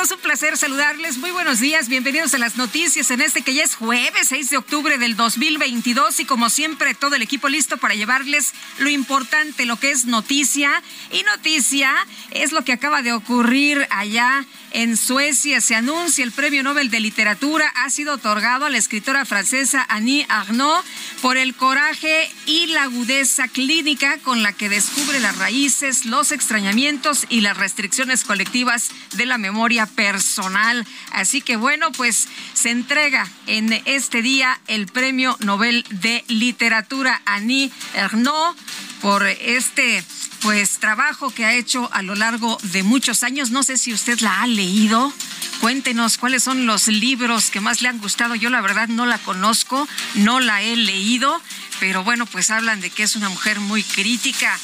Todos, un placer saludarles. Muy buenos días, bienvenidos a las noticias en este que ya es jueves 6 de octubre del 2022 y como siempre todo el equipo listo para llevarles lo importante, lo que es noticia. Y noticia es lo que acaba de ocurrir allá en Suecia. Se anuncia el Premio Nobel de Literatura. Ha sido otorgado a la escritora francesa Annie Arnaud por el coraje y la agudeza clínica con la que descubre las raíces, los extrañamientos y las restricciones colectivas de la memoria personal. Así que bueno, pues se entrega en este día el Premio Nobel de Literatura Annie Arnaud por este pues trabajo que ha hecho a lo largo de muchos años. No sé si usted la ha leído. Cuéntenos cuáles son los libros que más le han gustado. Yo la verdad no la conozco, no la he leído, pero bueno, pues hablan de que es una mujer muy crítica.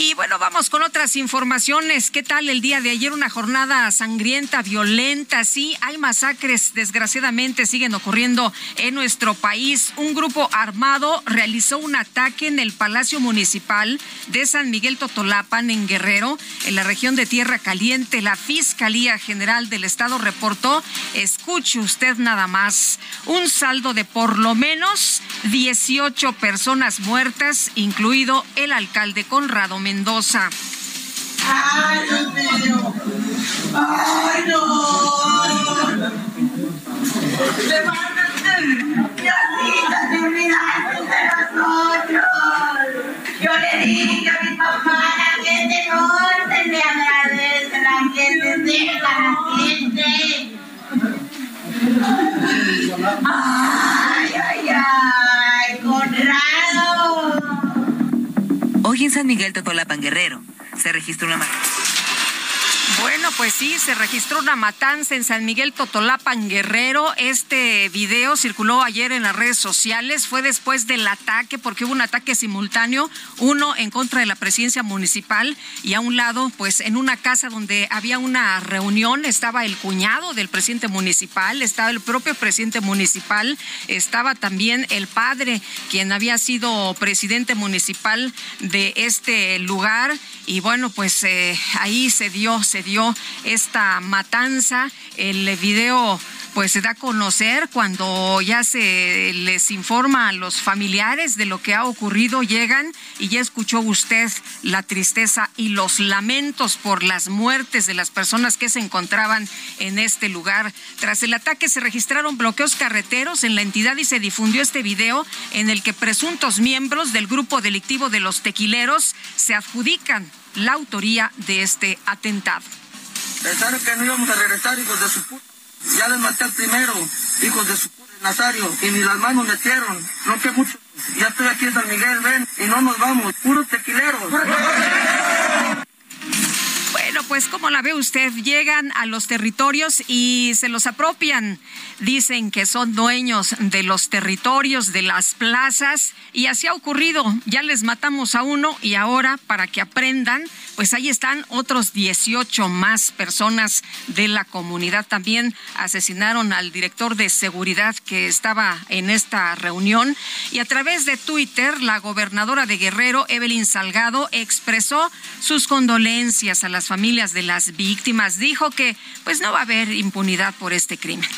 Y bueno, vamos con otras informaciones. ¿Qué tal el día de ayer? Una jornada sangrienta, violenta. Sí, hay masacres, desgraciadamente, siguen ocurriendo en nuestro país. Un grupo armado realizó un ataque en el Palacio Municipal de San Miguel Totolapan, en Guerrero, en la región de Tierra Caliente. La Fiscalía General del Estado reportó, escuche usted nada más, un saldo de por lo menos 18 personas muertas, incluido el alcalde Conrado Mendoza. ¡Ay, Dios mío! ¡Ay, no! ¡Levántate! ¡Ya hija, te olvidaste de nosotros! Yo le dije a mi papá, la gente no se le agradece, la gente deja a la gente. ¡Ay, ay, ay! ¡Conrado! Hoy en San Miguel Totolapan Guerrero se registró una. Bueno, pues sí, se registró una matanza en San Miguel Totolapan Guerrero. Este video circuló ayer en las redes sociales. Fue después del ataque, porque hubo un ataque simultáneo, uno en contra de la presidencia municipal y a un lado, pues en una casa donde había una reunión, estaba el cuñado del presidente municipal, estaba el propio presidente municipal, estaba también el padre, quien había sido presidente municipal de este lugar. Y bueno, pues eh, ahí se dio, se dio esta matanza. El video pues se da a conocer cuando ya se les informa a los familiares de lo que ha ocurrido, llegan y ya escuchó usted la tristeza y los lamentos por las muertes de las personas que se encontraban en este lugar. Tras el ataque se registraron bloqueos carreteros en la entidad y se difundió este video en el que presuntos miembros del grupo delictivo de los tequileros se adjudican la autoría de este atentado. Pensaron que no íbamos a regresar, hijos de su puta. Ya les maté al primero, hijos de su puta Nazario, y ni las manos metieron. No que mucho. Ya estoy aquí en San Miguel, ven, y no nos vamos. Puros tequileros. Bueno, pues como la ve usted, llegan a los territorios y se los apropian. Dicen que son dueños de los territorios, de las plazas, y así ha ocurrido. Ya les matamos a uno y ahora, para que aprendan, pues ahí están otros 18 más personas de la comunidad. También asesinaron al director de seguridad que estaba en esta reunión. Y a través de Twitter, la gobernadora de Guerrero, Evelyn Salgado, expresó sus condolencias a las familias familias de las víctimas. Dijo que pues no va a haber impunidad por este crimen.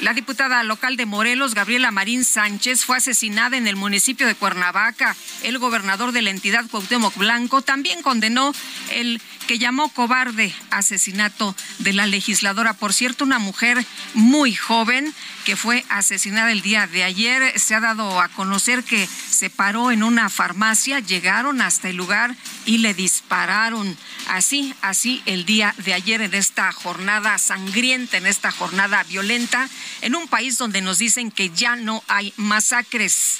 La diputada local de Morelos, Gabriela Marín Sánchez, fue asesinada en el municipio de Cuernavaca. El gobernador de la entidad, Cuauhtémoc Blanco, también condenó el que llamó cobarde asesinato de la legisladora. Por cierto, una mujer muy joven que fue asesinada el día de ayer. Se ha dado a conocer que se paró en una farmacia, llegaron hasta el lugar y le dispararon. Así, así el día de ayer en esta jornada sangrienta, en esta jornada violenta, en un país donde nos dicen que ya no hay masacres.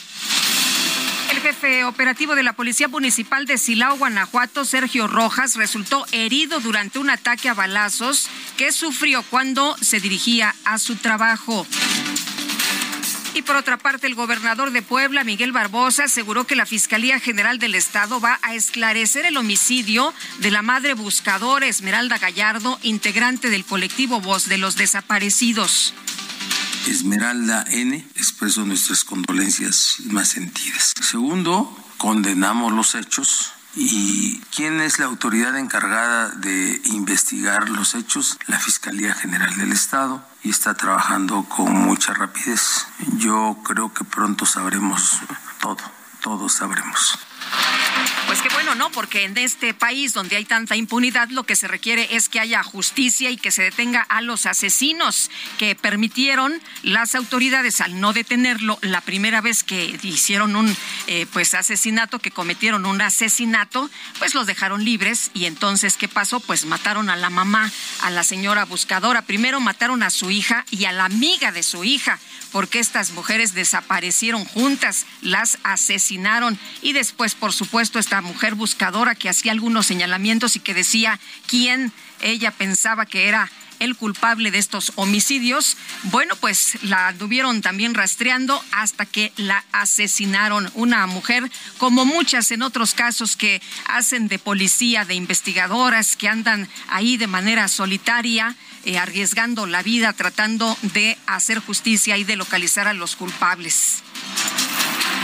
El jefe operativo de la Policía Municipal de Silao, Guanajuato, Sergio Rojas, resultó herido durante un ataque a balazos que sufrió cuando se dirigía a su trabajo. Y por otra parte, el gobernador de Puebla, Miguel Barbosa, aseguró que la Fiscalía General del Estado va a esclarecer el homicidio de la madre buscadora Esmeralda Gallardo, integrante del colectivo Voz de los Desaparecidos. Esmeralda N. Expreso nuestras condolencias más sentidas. Segundo, condenamos los hechos. ¿Y quién es la autoridad encargada de investigar los hechos? La Fiscalía General del Estado y está trabajando con mucha rapidez. Yo creo que pronto sabremos todo, todos sabremos. Pues qué bueno, ¿no? Porque en este país donde hay tanta impunidad, lo que se requiere es que haya justicia y que se detenga a los asesinos que permitieron las autoridades al no detenerlo la primera vez que hicieron un eh, pues asesinato, que cometieron un asesinato, pues los dejaron libres y entonces ¿qué pasó? Pues mataron a la mamá, a la señora buscadora. Primero mataron a su hija y a la amiga de su hija porque estas mujeres desaparecieron juntas, las asesinaron y después, por supuesto, esta mujer buscadora que hacía algunos señalamientos y que decía quién ella pensaba que era el culpable de estos homicidios. Bueno, pues la anduvieron también rastreando hasta que la asesinaron. Una mujer, como muchas en otros casos que hacen de policía, de investigadoras, que andan ahí de manera solitaria eh, arriesgando la vida tratando de hacer justicia y de localizar a los culpables.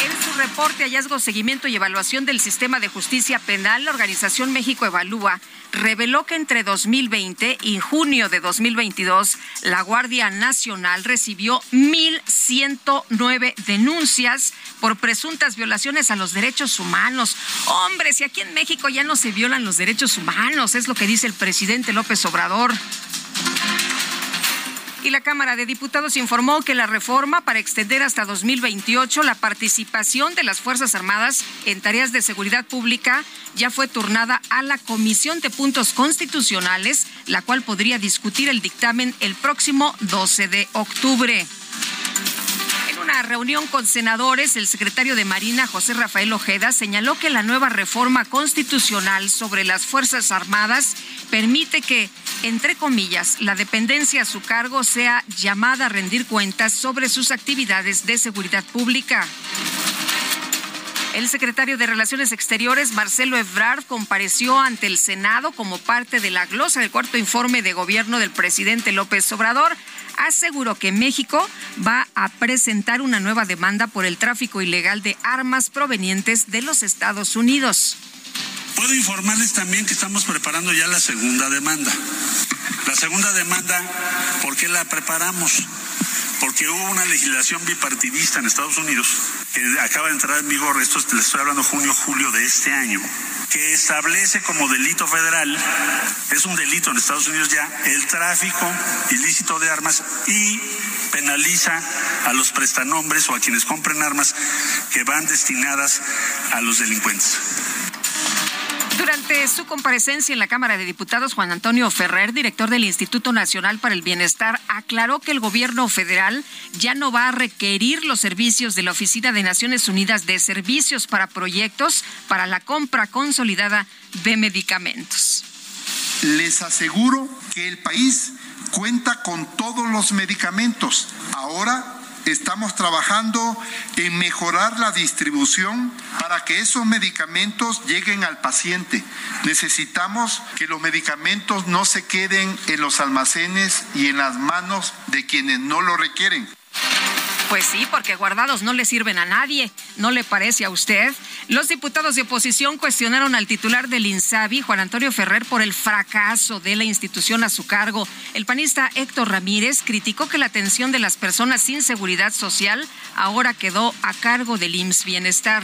En su reporte Hallazgo, Seguimiento y Evaluación del Sistema de Justicia Penal, la Organización México Evalúa reveló que entre 2020 y junio de 2022 la Guardia Nacional recibió 1.109 denuncias por presuntas violaciones a los derechos humanos. Hombre, si aquí en México ya no se violan los derechos humanos, es lo que dice el presidente López Obrador. Y la Cámara de Diputados informó que la reforma para extender hasta 2028 la participación de las Fuerzas Armadas en tareas de seguridad pública ya fue turnada a la Comisión de Puntos Constitucionales, la cual podría discutir el dictamen el próximo 12 de octubre una reunión con senadores, el secretario de Marina, José Rafael Ojeda, señaló que la nueva reforma constitucional sobre las Fuerzas Armadas permite que, entre comillas, la dependencia a su cargo sea llamada a rendir cuentas sobre sus actividades de seguridad pública. El secretario de Relaciones Exteriores, Marcelo Ebrard, compareció ante el Senado como parte de la glosa del cuarto informe de gobierno del presidente López Obrador. Aseguró que México va a presentar una nueva demanda por el tráfico ilegal de armas provenientes de los Estados Unidos. Puedo informarles también que estamos preparando ya la segunda demanda. La segunda demanda, ¿por qué la preparamos? Porque hubo una legislación bipartidista en Estados Unidos que acaba de entrar en vigor, esto les estoy hablando junio, julio de este año, que establece como delito federal, es un delito en Estados Unidos ya, el tráfico ilícito de armas y penaliza a los prestanombres o a quienes compren armas que van destinadas a los delincuentes. Durante su comparecencia en la Cámara de Diputados, Juan Antonio Ferrer, director del Instituto Nacional para el Bienestar, aclaró que el gobierno federal ya no va a requerir los servicios de la Oficina de Naciones Unidas de Servicios para Proyectos para la compra consolidada de medicamentos. Les aseguro que el país cuenta con todos los medicamentos. Ahora estamos trabajando en mejorar la distribución para que esos medicamentos lleguen al paciente. Necesitamos que los medicamentos no se queden en los almacenes y en las manos de quienes no lo requieren. Pues sí, porque guardados no le sirven a nadie. ¿No le parece a usted? Los diputados de oposición cuestionaron al titular del INSABI, Juan Antonio Ferrer, por el fracaso de la institución a su cargo. El panista Héctor Ramírez criticó que la atención de las personas sin seguridad social ahora quedó a cargo del IMSS Bienestar.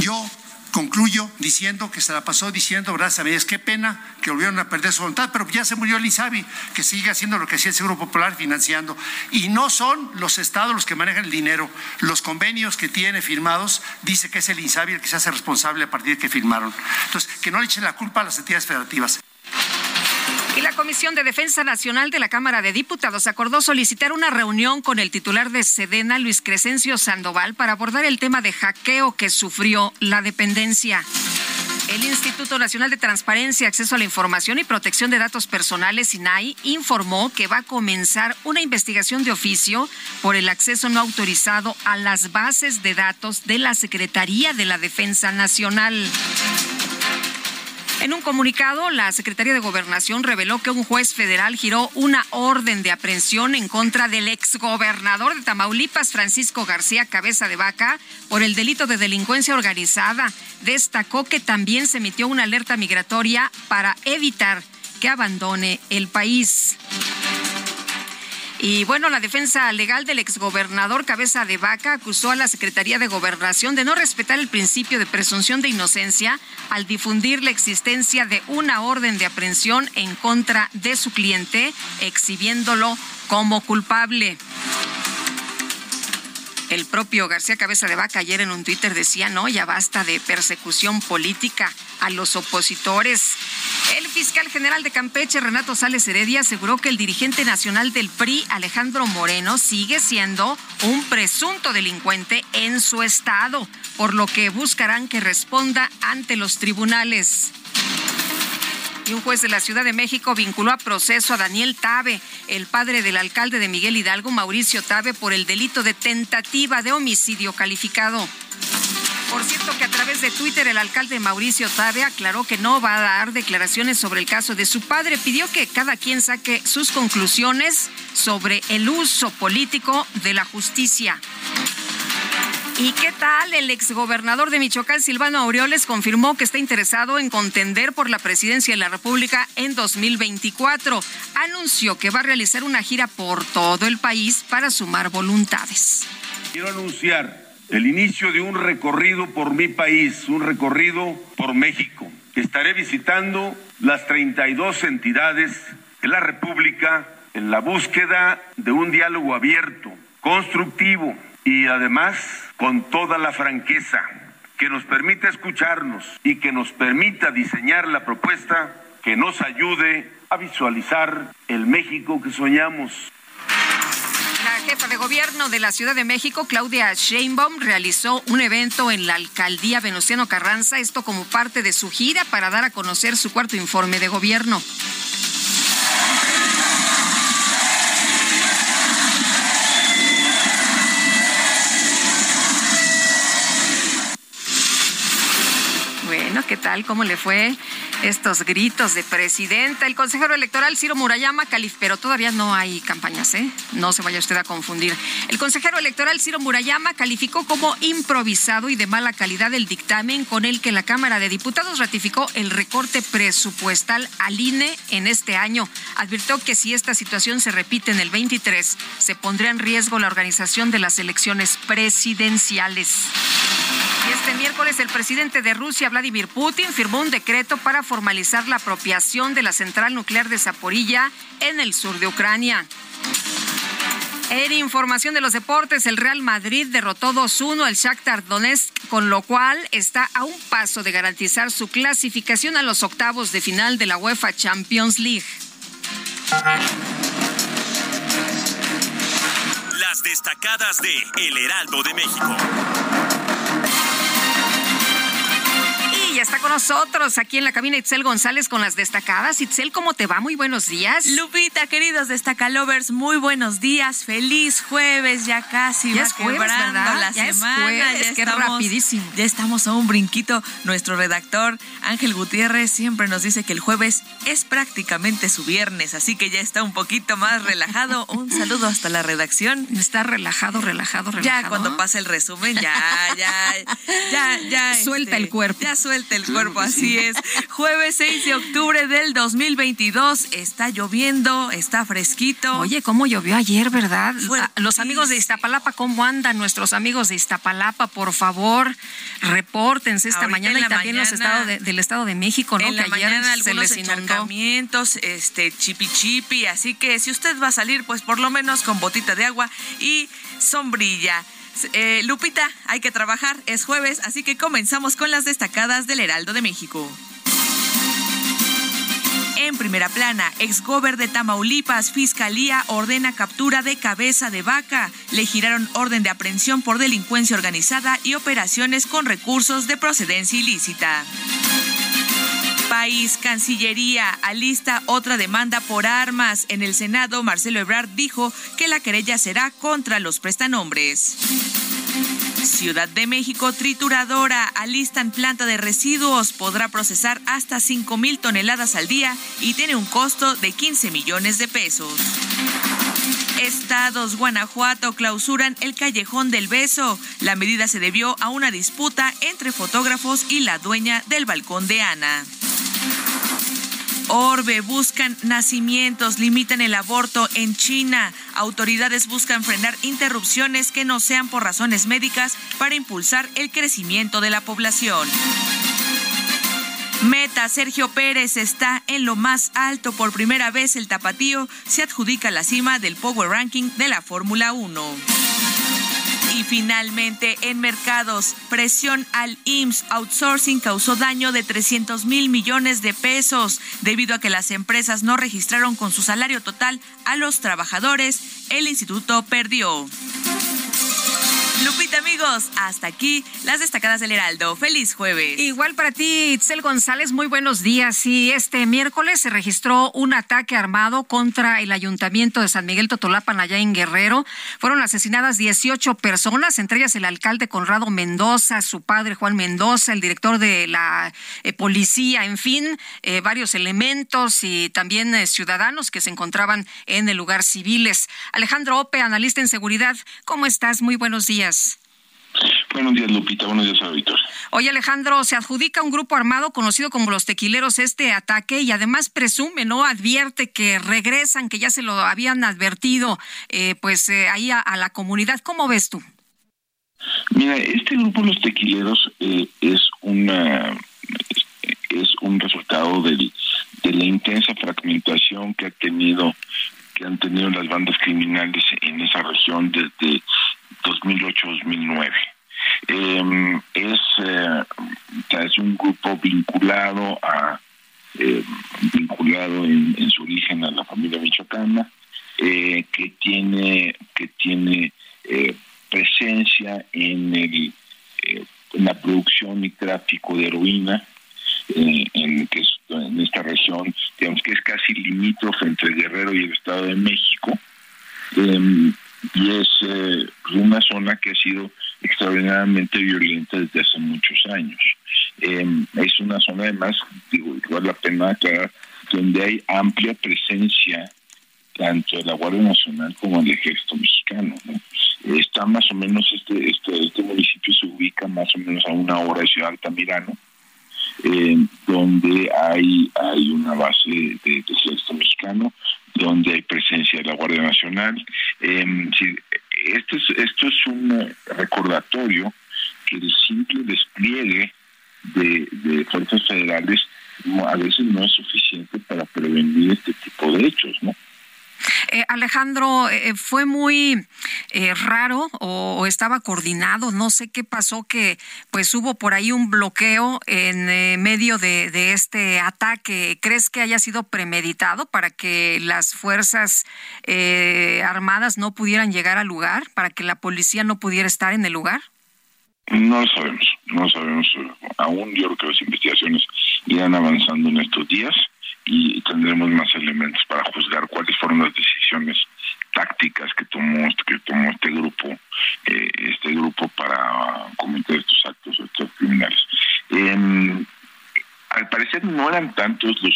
Yo concluyo diciendo que se la pasó diciendo, gracias a Dios, qué pena que volvieron a perder su voluntad, pero ya se murió el ISABI, que sigue haciendo lo que hacía el Seguro Popular financiando. Y no son los estados los que manejan el dinero. Los convenios que tiene firmados dice que es el ISABI el que se hace responsable a partir de que firmaron. Entonces, que no le echen la culpa a las entidades federativas. Y la Comisión de Defensa Nacional de la Cámara de Diputados acordó solicitar una reunión con el titular de Sedena, Luis Crescencio Sandoval, para abordar el tema de hackeo que sufrió la dependencia. El Instituto Nacional de Transparencia, Acceso a la Información y Protección de Datos Personales, INAI, informó que va a comenzar una investigación de oficio por el acceso no autorizado a las bases de datos de la Secretaría de la Defensa Nacional. En un comunicado, la Secretaría de Gobernación reveló que un juez federal giró una orden de aprehensión en contra del exgobernador de Tamaulipas, Francisco García Cabeza de Vaca, por el delito de delincuencia organizada. Destacó que también se emitió una alerta migratoria para evitar que abandone el país. Y bueno, la defensa legal del exgobernador Cabeza de Vaca acusó a la Secretaría de Gobernación de no respetar el principio de presunción de inocencia al difundir la existencia de una orden de aprehensión en contra de su cliente, exhibiéndolo como culpable. El propio García Cabeza de Vaca ayer en un Twitter decía, no, ya basta de persecución política a los opositores. El fiscal general de Campeche, Renato Sales Heredia, aseguró que el dirigente nacional del PRI, Alejandro Moreno, sigue siendo un presunto delincuente en su estado, por lo que buscarán que responda ante los tribunales. Y un juez de la Ciudad de México vinculó a proceso a Daniel Tabe, el padre del alcalde de Miguel Hidalgo, Mauricio Tabe, por el delito de tentativa de homicidio calificado. Por cierto que a través de Twitter el alcalde Mauricio Tabe aclaró que no va a dar declaraciones sobre el caso de su padre. Pidió que cada quien saque sus conclusiones sobre el uso político de la justicia. ¿Y qué tal? El exgobernador de Michoacán, Silvano Aureoles, confirmó que está interesado en contender por la presidencia de la República en 2024. Anunció que va a realizar una gira por todo el país para sumar voluntades. Quiero anunciar el inicio de un recorrido por mi país, un recorrido por México. Estaré visitando las 32 entidades de la República en la búsqueda de un diálogo abierto, constructivo y además con toda la franqueza que nos permita escucharnos y que nos permita diseñar la propuesta que nos ayude a visualizar el México que soñamos. La jefa de gobierno de la Ciudad de México, Claudia Sheinbaum, realizó un evento en la alcaldía Venustiano Carranza, esto como parte de su gira para dar a conocer su cuarto informe de gobierno. Bueno, ¿qué tal? ¿Cómo le fue? Estos gritos de presidenta. El consejero electoral Ciro Murayama calificó, pero todavía no hay campañas, ¿eh? No se vaya usted a confundir. El consejero electoral Ciro Murayama calificó como improvisado y de mala calidad el dictamen con el que la Cámara de Diputados ratificó el recorte presupuestal al INE en este año. Advirtió que si esta situación se repite en el 23, se pondría en riesgo la organización de las elecciones presidenciales. Y este miércoles el presidente de Rusia, Vladimir Putin, firmó un decreto para formalizar la apropiación de la central nuclear de Zaporilla en el sur de Ucrania. En información de los deportes, el Real Madrid derrotó 2-1 al Shakhtar Donetsk, con lo cual está a un paso de garantizar su clasificación a los octavos de final de la UEFA Champions League. Las destacadas de El Heraldo de México ya está con nosotros aquí en la cabina Itzel González con las destacadas. Itzel, ¿cómo te va? Muy buenos días. Lupita, queridos destacalovers, muy buenos días. Feliz jueves, ya casi ya va es jueves, la ya semana. Es jueves, ya qué estamos, rapidísimo. Ya estamos a un brinquito. Nuestro redactor Ángel Gutiérrez siempre nos dice que el jueves es prácticamente su viernes, así que ya está un poquito más relajado. un saludo hasta la redacción. Está relajado, relajado, relajado. Ya cuando pase el resumen, ya, ya, ya, ya. Suelta este, el cuerpo. Ya suelta el cuerpo, así es. Jueves 6 de octubre del 2022. Está lloviendo, está fresquito. Oye, ¿cómo llovió ayer, verdad? Fuertísimo. Los amigos de Iztapalapa, ¿cómo andan? Nuestros amigos de Iztapalapa, por favor, repórtense esta Ahorita mañana y también los estados de- del Estado de México, ¿no? En la que ayer mañana se algunos les inundó. encharcamientos, este chipi chipi, así que si usted va a salir, pues por lo menos con botita de agua y sombrilla. Eh, Lupita, hay que trabajar, es jueves, así que comenzamos con las destacadas del Heraldo de México. En primera plana, exgober de Tamaulipas, Fiscalía ordena captura de cabeza de vaca. Le giraron orden de aprehensión por delincuencia organizada y operaciones con recursos de procedencia ilícita. País, Cancillería, alista otra demanda por armas. En el Senado, Marcelo Ebrard dijo que la querella será contra los prestanombres. Ciudad de México, trituradora, alistan planta de residuos, podrá procesar hasta 5 mil toneladas al día y tiene un costo de 15 millones de pesos. Estados, Guanajuato, clausuran el Callejón del Beso. La medida se debió a una disputa entre fotógrafos y la dueña del balcón de Ana. Orbe buscan nacimientos, limitan el aborto en China. Autoridades buscan frenar interrupciones que no sean por razones médicas para impulsar el crecimiento de la población. Meta, Sergio Pérez está en lo más alto. Por primera vez el tapatío se adjudica la cima del Power Ranking de la Fórmula 1. Y finalmente, en mercados, presión al IMSS outsourcing causó daño de 300 mil millones de pesos debido a que las empresas no registraron con su salario total a los trabajadores. El instituto perdió. Lupita, amigos, hasta aquí las destacadas del Heraldo. Feliz jueves. Igual para ti, Itzel González, muy buenos días. Y este miércoles se registró un ataque armado contra el ayuntamiento de San Miguel Totolapan, allá en Guerrero. Fueron asesinadas 18 personas, entre ellas el alcalde Conrado Mendoza, su padre Juan Mendoza, el director de la eh, policía, en fin, eh, varios elementos y también eh, ciudadanos que se encontraban en el lugar civiles. Alejandro Ope, analista en seguridad, ¿cómo estás? Muy buenos días. Buenos días, Lupita. Buenos días, auditor. Oye, Alejandro, se adjudica un grupo armado conocido como los tequileros este ataque y además presume, ¿no? Advierte que regresan, que ya se lo habían advertido, eh, pues eh, ahí a, a, la comunidad. ¿Cómo ves tú? Mira, este grupo Los Tequileros eh, es una es un resultado del, de la intensa fragmentación que ha tenido que han tenido las bandas criminales en esa región desde 2008-2009. Eh, es, eh, es un grupo vinculado a eh, vinculado en, en, su origen a la familia michoacana que tiene que tiene presencia en el en la producción y tráfico de heroína en, que es, en esta región digamos que es casi limítrofe entre Guerrero y el Estado de México y es eh, una zona que ha sido extraordinariamente violenta desde hace muchos años. Eh, es una zona además, digo, igual la pena aclarar, donde hay amplia presencia tanto de la Guardia Nacional como del Ejército Mexicano. ¿no? Está más o menos, este, este, este municipio se ubica más o menos a una hora de Ciudad Altamirano, eh, donde hay, hay una base de, de Ejército Mexicano, donde hay presencia de la Guardia Nacional. Eh, esto, es, esto es un recordatorio que el simple despliegue de, de fuerzas federales a veces no es suficiente para prevenir este tipo de hechos, ¿no? Eh, Alejandro, eh, fue muy eh, raro o, estaba coordinado, no sé qué pasó, que pues hubo por ahí un bloqueo en eh, medio de, de, este ataque. ¿Crees que haya sido premeditado para que las fuerzas eh, armadas no pudieran llegar al lugar, para que la policía no pudiera estar en el lugar? No lo sabemos, no lo sabemos aún. Yo creo que las investigaciones irán avanzando en estos días y tendremos más elementos para juzgar cuáles fueron las decisiones tácticas que tomó que tomó este grupo eh, este grupo para cometer estos actos estos criminales. Al parecer no eran tantos los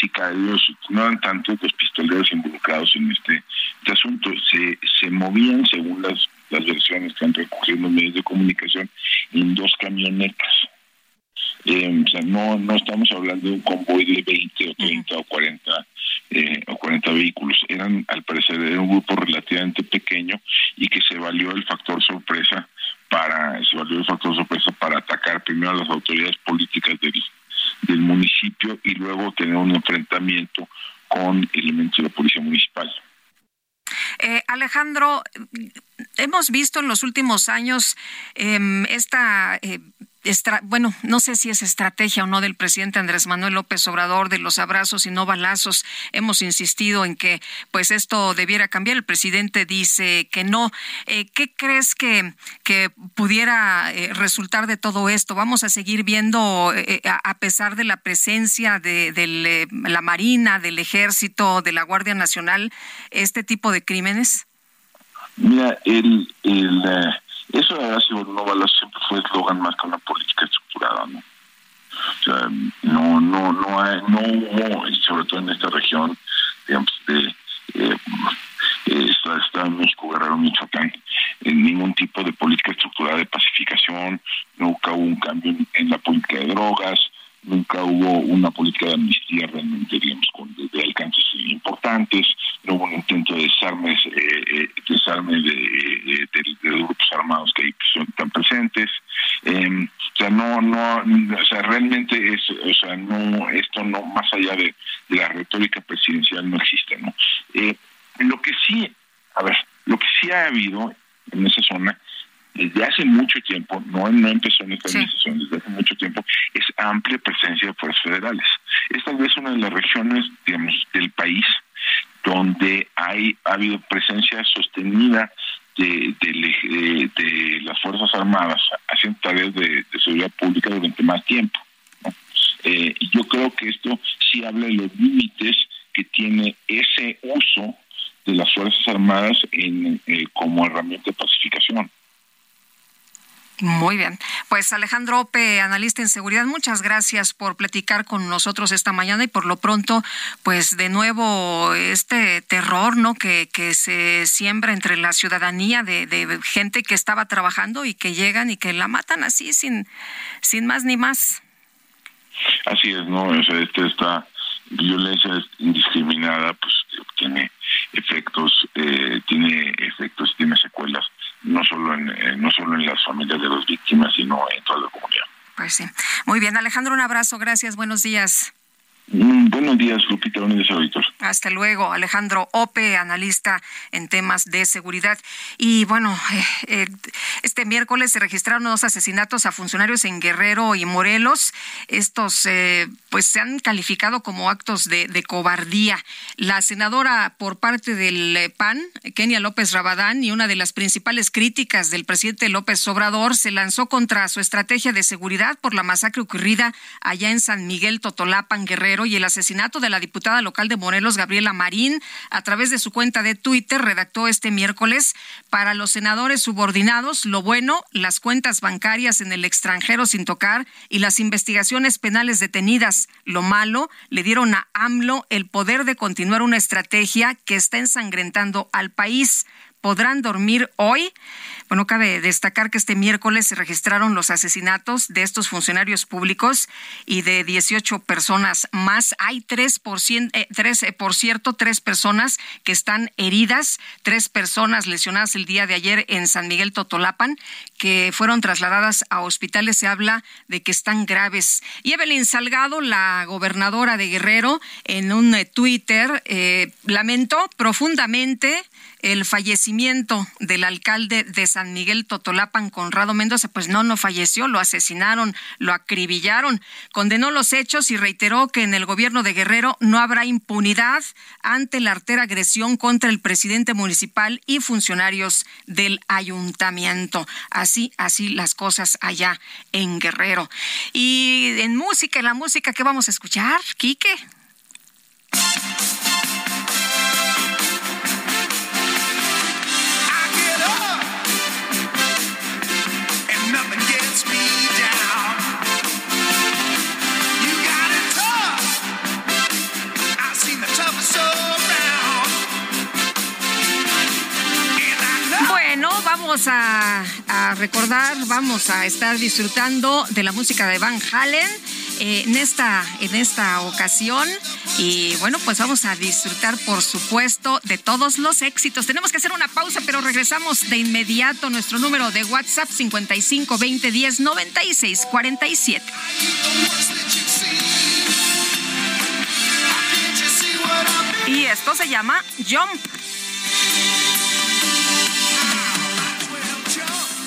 sicarios no eran tantos los pistoleros involucrados en este, este asunto. Se se movían según las las versiones que han recogido los medios de comunicación en dos camionetas eh, o sea, no, no estamos hablando de un convoy de 20 o 30 o 40 eh, o 40 vehículos. Eran, al parecer, era un grupo relativamente pequeño y que se valió el factor sorpresa para, se valió el factor sorpresa para atacar primero a las autoridades políticas del, del municipio y luego tener un enfrentamiento con elementos de la policía municipal. Eh, Alejandro, hemos visto en los últimos años em, esta eh, bueno, no sé si es estrategia o no del presidente Andrés Manuel López Obrador de los abrazos y no balazos. Hemos insistido en que pues esto debiera cambiar. El presidente dice que no. Eh, ¿Qué crees que, que pudiera eh, resultar de todo esto? ¿Vamos a seguir viendo, eh, a pesar de la presencia de, de la Marina, del Ejército, de la Guardia Nacional, este tipo de crímenes? Mira, el, el eso de verdad, no balas siempre fue eslogan más que una política estructurada, ¿no? O sea, no, no, no, hay, no hubo, sobre todo en esta región, digamos, de eh, está, está México, Guerrero, Michoacán, en ningún tipo de política estructurada de pacificación, nunca hubo un cambio en la política de drogas, nunca hubo una política de amnistía realmente, digamos, con, de, alcances importantes, no hubo un intento de desarme, eh, eh desarme de, grupos armados que ahí son tan presentes. Em, o sea, no, no, o sea, realmente es, o sea, no, esto no, más allá de, la retórica presidencial no existe, ¿no? Eh, lo que sí, a ver, lo que sí ha habido en esa zona desde hace mucho tiempo, no, no empezó en esta administración, desde hace mucho tiempo, es amplia presencia de fuerzas federales. Es tal vez una de las regiones, digamos, del país donde hay ha habido presencia sostenida de, de, las Fuerzas Armadas haciendo tareas de, seguridad pública durante más tiempo. Eh, yo creo que esto sí habla de los límites que tiene ese uso de las Fuerzas Armadas en, eh, como herramienta de pacificación. Muy bien. Pues Alejandro Ope, analista en seguridad, muchas gracias por platicar con nosotros esta mañana y por lo pronto, pues de nuevo este terror, ¿no? Que, que se siembra entre la ciudadanía de, de gente que estaba trabajando y que llegan y que la matan así sin, sin más ni más. Así es, ¿no? O sea, este, esta violencia indiscriminada, pues tiene efectos, eh, tiene efectos, tiene secuelas no solo en eh, no solo en las familias de las víctimas, sino en toda la comunidad. Pues sí. Muy bien, Alejandro, un abrazo, gracias, buenos días. Mm, buenos días, Lupita, buenos días, auditor. Hasta luego, Alejandro Ope, analista en temas de seguridad. Y bueno, eh, eh, este miércoles se registraron dos asesinatos a funcionarios en Guerrero y Morelos. Estos, eh, pues, se han calificado como actos de, de, cobardía. La senadora por parte del PAN, Kenia López Rabadán, y una de las principales críticas del presidente López Obrador, se lanzó contra su estrategia de seguridad por la masacre ocurrida allá en San Miguel Totolapan, Guerrero y el asesinato de la diputada local de Morelos, Gabriela Marín, a través de su cuenta de Twitter, redactó este miércoles para los senadores subordinados lo bueno, las cuentas bancarias en el extranjero sin tocar y las investigaciones penales detenidas. Lo malo, le dieron a AMLO el poder de continuar una estrategia que está ensangrentando al país podrán dormir hoy. Bueno, cabe destacar que este miércoles se registraron los asesinatos de estos funcionarios públicos y de 18 personas más. Hay tres, por, eh, tres eh, por cierto, tres personas que están heridas, tres personas lesionadas el día de ayer en San Miguel Totolapan, que fueron trasladadas a hospitales. Se habla de que están graves. Y Evelyn Salgado, la gobernadora de Guerrero, en un eh, Twitter, lamentó profundamente el fallecimiento fallecimiento del alcalde de San Miguel Totolapan, Conrado Mendoza, pues no, no falleció, lo asesinaron, lo acribillaron. Condenó los hechos y reiteró que en el gobierno de Guerrero no habrá impunidad ante la artera agresión contra el presidente municipal y funcionarios del ayuntamiento. Así, así las cosas allá en Guerrero. Y en música, en la música que vamos a escuchar, Quique. A, recordar, vamos a estar disfrutando de la música de Van Halen eh, en, esta, en esta ocasión. Y bueno, pues vamos a disfrutar, por supuesto, de todos los éxitos. Tenemos que hacer una pausa, pero regresamos de inmediato. Nuestro número de WhatsApp 55 20 10 96 47. Y esto se llama Jump.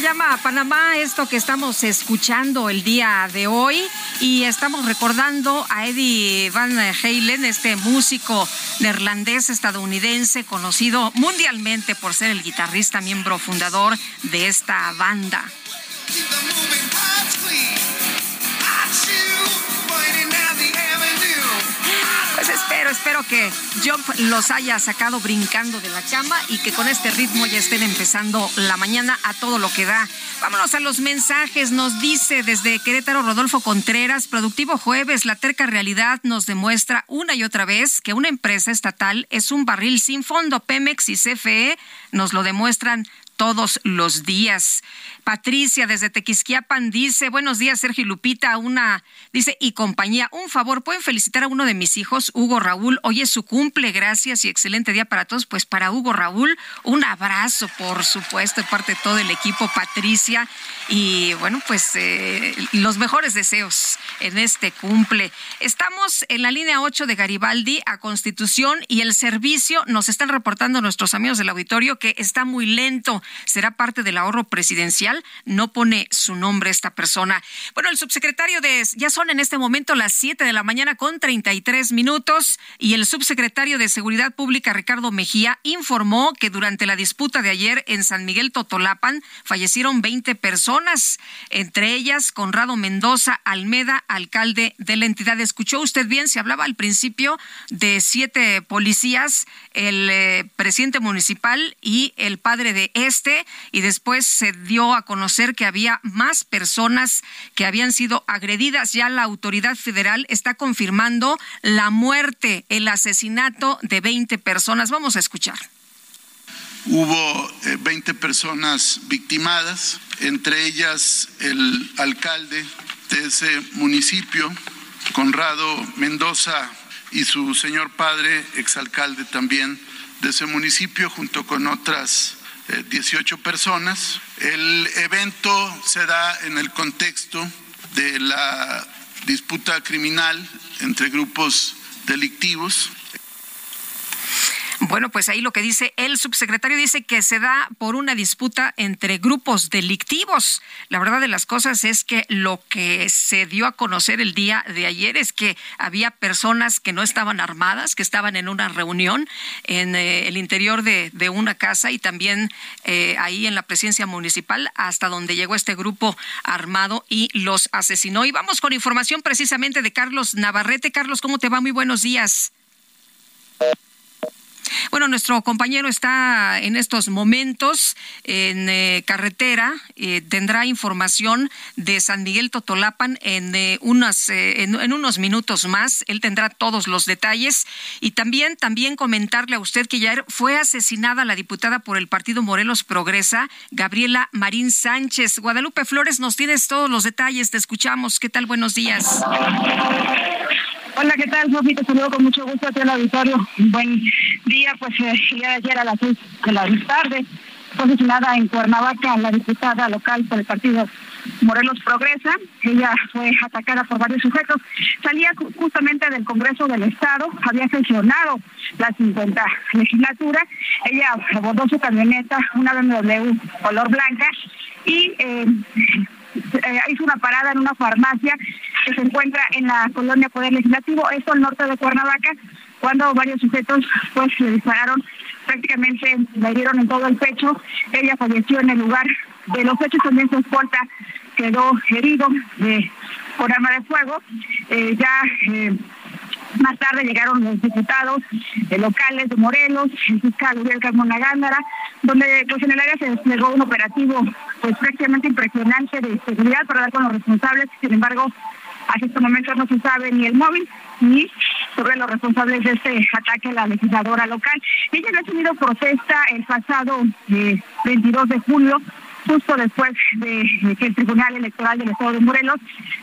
Se llama Panamá, esto que estamos escuchando el día de hoy. Y estamos recordando a Eddie Van Halen, este músico neerlandés estadounidense conocido mundialmente por ser el guitarrista miembro fundador de esta banda. Espero, que Jump los haya sacado brincando de la cama y que con este ritmo ya estén empezando la mañana a todo lo que da. Vámonos a los mensajes. Nos dice desde Querétaro Rodolfo Contreras, productivo jueves, la terca realidad nos demuestra una y otra vez que una empresa estatal es un barril sin fondo. Pemex y CFE nos lo demuestran todos los días. Patricia desde Tequisquiapan dice, buenos días Sergio y Lupita, una, dice, y compañía, un favor, ¿pueden felicitar a uno de mis hijos, Hugo Raúl? Hoy es su cumple, gracias y excelente día para todos. Pues para Hugo Raúl, un abrazo, por supuesto, de parte de todo el equipo, Patricia, y bueno, pues eh, los mejores deseos en este cumple. Estamos en la línea 8 de Garibaldi a Constitución y el servicio, nos están reportando nuestros amigos del auditorio que está muy lento será parte del ahorro presidencial. No pone su nombre esta persona. Bueno, el subsecretario de, ya son en este momento las 7 de la mañana con 33 minutos y el subsecretario de Seguridad Pública, Ricardo Mejía, informó que durante la disputa de ayer en San Miguel Totolapan fallecieron 20 personas, entre ellas Conrado Mendoza Almeda, alcalde de la entidad. ¿Escuchó usted bien? Se hablaba al principio de siete policías, el eh, presidente municipal y el padre de este y después se dio a conocer que había más personas que habían sido agredidas. Ya la autoridad federal está confirmando la muerte, el asesinato de 20 personas. Vamos a escuchar. Hubo 20 eh, personas victimadas, entre ellas el alcalde de ese municipio, Conrado Mendoza y su señor padre, exalcalde también de ese municipio, junto con otras 18 personas. El evento se da en el contexto de la disputa criminal entre grupos delictivos bueno, pues ahí lo que dice el subsecretario dice que se da por una disputa entre grupos delictivos. La verdad de las cosas es que lo que se dio a conocer el día de ayer es que había personas que no estaban armadas, que estaban en una reunión en eh, el interior de, una casa y también eh, ahí en la presidencia municipal hasta donde llegó este grupo armado y los asesinó. Y vamos con información precisamente de Carlos Navarrete. Carlos, ¿cómo te va? Muy buenos días. Bueno, nuestro compañero está en estos momentos en eh, carretera. Eh, tendrá información de San Miguel Totolapan en, eh, unas, en, unos minutos más. Él tendrá todos los detalles. Y también, también comentarle a usted que ya fue asesinada la diputada por el Partido Morelos Progresa, Gabriela Marín Sánchez. Guadalupe Flores, nos tienes todos los detalles. Te escuchamos. ¿Qué tal? Buenos días. Hola, ¿qué tal, Sofi? Te saludo con mucho gusto a ti al auditorio. Buen día, pues el de ayer a las seis de la tarde asesinada en Cuernavaca la diputada local por el partido Morelos Progresa. Ella fue atacada por varios sujetos. Salía justamente del Congreso del Estado, había sesionado la 50 legislatura. Ella abordó su camioneta, una BMW color blanca, y eh, eh, hizo una parada en una farmacia que se encuentra en la colonia Poder Legislativo, esto al norte de Cuernavaca, cuando varios sujetos pues le dispararon, prácticamente la hirieron en todo el pecho, ella falleció en el lugar de los hechos, también su escolta quedó herido de, por arma de fuego, eh, ya eh, más tarde llegaron los diputados locales de Morelos, el fiscal Uriel Carmona Gándara, donde pues en el área se desplegó un operativo pues prácticamente impresionante de seguridad para dar con los responsables, sin embargo hasta este momento no se sabe ni el móvil ni sobre los responsables de este ataque a la legisladora local. Ella ha tenido protesta el pasado 22 eh, de julio justo después de, que el Tribunal Electoral del Estado de Morelos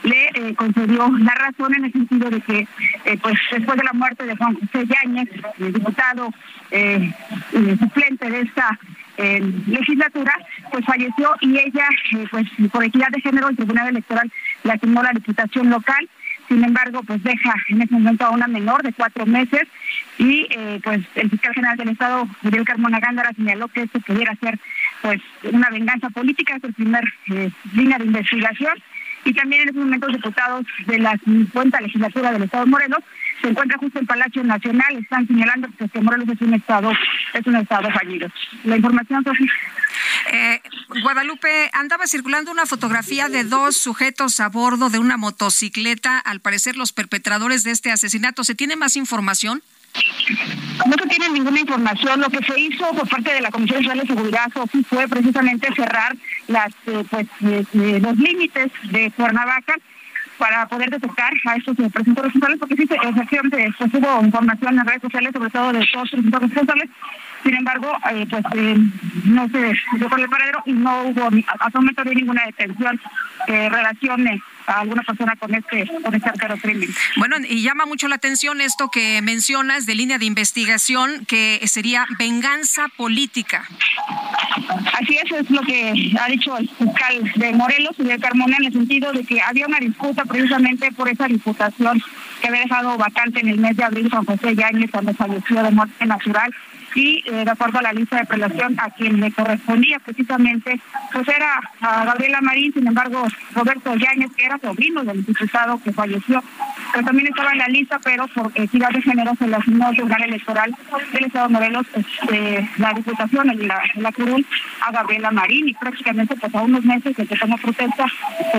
le eh, concedió la razón en el sentido de que, eh, pues después de la muerte de Juan José Yáñez, diputado eh, suplente de esta legislatura, pues falleció y ella, pues por equidad de género, el Tribunal Electoral le asignó la diputación local. Sin embargo, pues deja en ese momento a una menor de cuatro meses y pues el fiscal general del Estado, Miguel Carmona Gándara, señaló que esto pudiera ser pues una venganza política, es el primer eh, línea de investigación. Y también en estos momentos diputados de la 50 legislatura del Estado de Morelos se encuentran justo en Palacio Nacional, están señalando que Morelos es un estado, es un estado fallido. La información, Sofía. Eh, Guadalupe, andaba circulando una fotografía de dos sujetos a bordo de una motocicleta, al parecer los perpetradores de este asesinato. ¿Se tiene más información? No se tiene ninguna información. Lo que se hizo por parte de la Comisión Nacional de Seguridad, fue precisamente cerrar las, eh, pues, eh, eh, los límites de Cuernavaca para poder detectar a estos presuntos responsables, porque sí, efectivamente, pues, hubo información en redes sociales, sobre todo de todos los presuntos responsables. Sin embargo, pues no se dio por el paradero y no hubo, hasta el momento, ninguna detención que relacione a alguna persona con este con este crimen. Bueno, y llama mucho la atención esto que mencionas de línea de investigación que sería venganza política. Así es, es lo que ha dicho el fiscal de Morelos, de Carmona, en el sentido de que había una disputa precisamente por esa diputación que había dejado vacante en el mes de abril Juan José Yáñez cuando falleció de muerte natural y eh, de acuerdo a la lista de prelación a quien le correspondía precisamente, pues era a Gabriela Marín, sin embargo Roberto Yáñez, que era sobrino del diputado que falleció, que también estaba en la lista, pero por equidad de género se le asignó el Tribunal Electoral del Estado de Morelos este, la diputación en la, en la curul a Gabriela Marín y prácticamente pues a unos meses de que tomó protesta,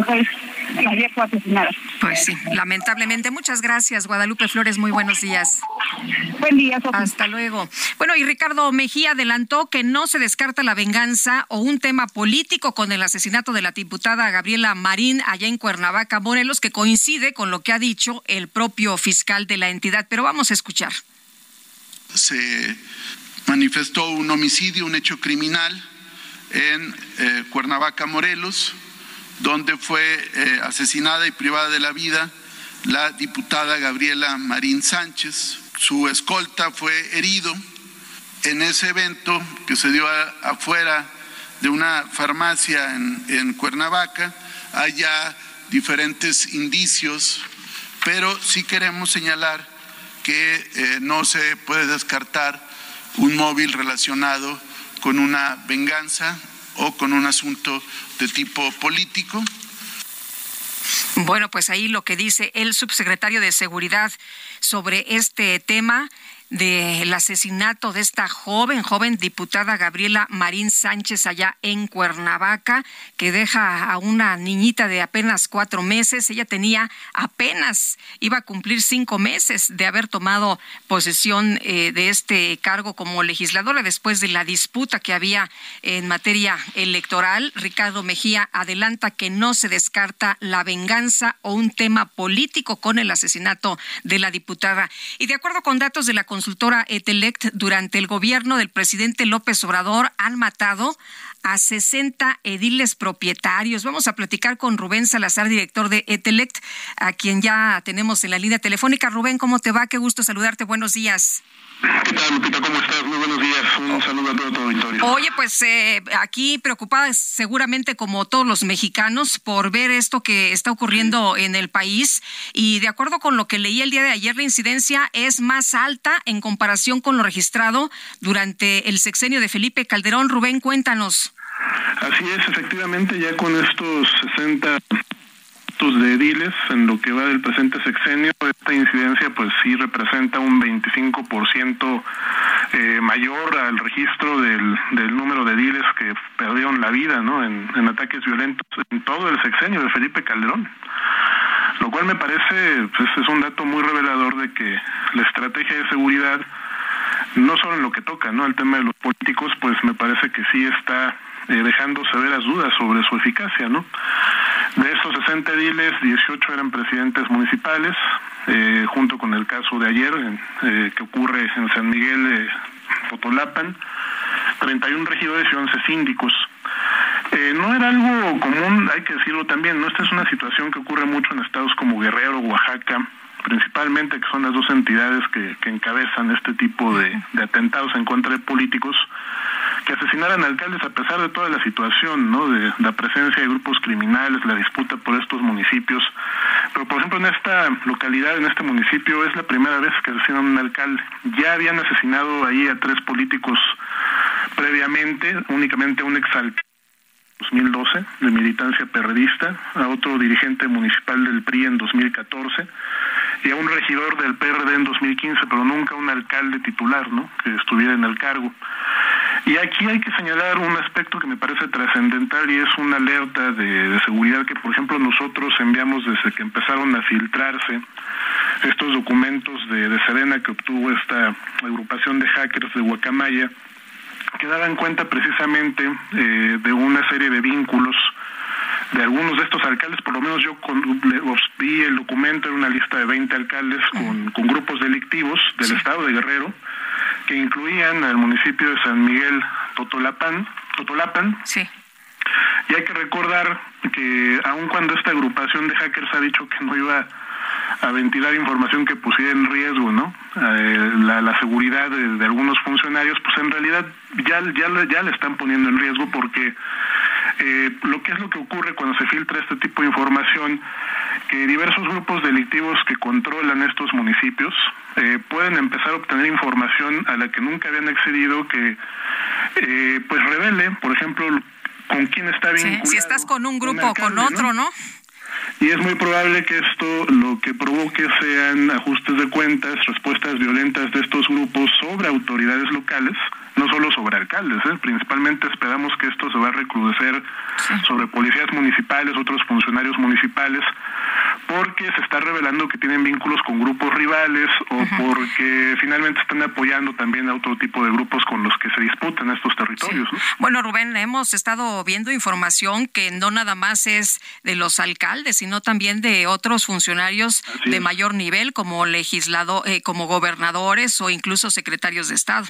pues ayer fue asesinada. Pues sí, lamentablemente. Muchas gracias, Guadalupe Flores. Muy buenos días. Buen día, Hasta luego. Bueno, y Ricardo Mejía adelantó que no se descarta la venganza o un tema político con el asesinato de la diputada Gabriela Marín allá en Cuernavaca, Morelos, que coincide con lo que ha dicho el propio fiscal de la entidad. Pero vamos a escuchar. Se manifestó un homicidio, un hecho criminal en eh, Cuernavaca, Morelos, donde fue eh, asesinada y privada de la vida la diputada Gabriela Marín Sánchez. Su escolta fue herido en ese evento que se dio afuera de una farmacia en, Cuernavaca. Hay ya diferentes indicios, pero sí queremos señalar que eh, no se puede descartar un móvil relacionado con una venganza o con un asunto de tipo político. Bueno, pues ahí lo que dice el subsecretario de Seguridad sobre este tema del asesinato de esta joven, joven diputada Gabriela Marín Sánchez allá en Cuernavaca, que deja a una niñita de apenas cuatro meses. Ella tenía apenas, iba a cumplir cinco meses de haber tomado posesión eh, de este cargo como legisladora después de la disputa que había en materia electoral. Ricardo Mejía adelanta que no se descarta la venganza o un tema político con el asesinato de la diputada. Y de acuerdo con datos de la consultora Etelect, durante el gobierno del presidente López Obrador han matado a 60 ediles propietarios. Vamos a platicar con Rubén Salazar, director de Etelect, a quien ya tenemos en la línea telefónica. Rubén, ¿cómo te va? Qué gusto saludarte. Buenos días. ¿Qué tal, Lupita? ¿Cómo estás? Muy buenos días. Un saludo a todo tu auditorio. Oye, pues eh, aquí preocupada seguramente como todos los mexicanos por ver esto que está ocurriendo en el país y de acuerdo con lo que leí el día de ayer, la incidencia es más alta en comparación con lo registrado durante el sexenio de Felipe Calderón. Rubén, cuéntanos. Así es, efectivamente, ya con estos 60 de ediles en lo que va del presente sexenio, esta incidencia pues sí representa un 25% eh, mayor al registro del, del número de ediles que perdieron la vida ¿no? en, en ataques violentos en todo el sexenio de Felipe Calderón. Lo cual me parece pues, es un dato muy revelador de que la estrategia de seguridad no solo en lo que toca no al tema de los políticos pues me parece que sí está eh, dejando severas dudas sobre su eficacia no de esos 60 ediles, 18 eran presidentes municipales, eh, junto con el caso de ayer eh, que ocurre en San Miguel de Fotolapan, 31 regidores y 11 síndicos. Eh, no era algo común, hay que decirlo también, no esta es una situación que ocurre mucho en estados como Guerrero, Oaxaca, principalmente que son las dos entidades que, encabezan este tipo de atentados en contra de políticos que asesinaran alcaldes a pesar de toda la situación, ¿no? De la presencia de grupos criminales, la disputa por estos municipios. Pero, por ejemplo, en esta localidad, en este municipio, es la primera vez que asesinan a un alcalde. Ya habían asesinado ahí a tres políticos previamente, únicamente un exalcalde 2012 de militancia perredista, a otro dirigente municipal del PRI en 2014 y a un regidor del PRD en 2015, pero nunca un alcalde titular, ¿no? Que estuviera en el cargo. Y aquí hay que señalar un aspecto que me parece trascendental y es una alerta de, seguridad que, por ejemplo, nosotros enviamos desde que empezaron a filtrarse estos documentos de, de Serena que obtuvo esta agrupación de hackers de Guacamaya, que daban cuenta precisamente eh, de una serie de vínculos de algunos de estos alcaldes, por lo menos yo con, vi el documento, en una lista de 20 alcaldes con, con grupos delictivos del estado de Guerrero, que incluían al municipio de San Miguel Totolapan, Totolapan. Sí. Y hay que recordar que aun cuando esta agrupación de hackers ha dicho que no iba a ventilar información que pusiera en riesgo, ¿no? Eh, la, seguridad de, algunos funcionarios, pues en realidad ya ya ya le están poniendo en riesgo porque eh, lo que es lo que ocurre cuando se filtra este tipo de información que diversos grupos delictivos que controlan estos municipios eh, pueden empezar a obtener información a la que nunca habían accedido que eh, pues revele, por ejemplo, con quién está vinculado. si estás con un grupo o con otro, ¿no? Y es muy probable que esto lo que provoque sean ajustes de cuentas, respuestas violentas de estos grupos sobre autoridades locales, no solo sobre alcaldes, ¿eh? principalmente esperamos que esto se va a recrudecer sobre policías municipales, otros funcionarios municipales, porque se está revelando que tienen vínculos con grupos rivales o porque finalmente están apoyando también a otro tipo de grupos con los que se disputan estos territorios. Bueno, Rubén, hemos estado viendo información que no nada más es de los alcaldes, sino también de otros funcionarios de mayor nivel como legislador, eh, como gobernadores o incluso secretarios de Estado.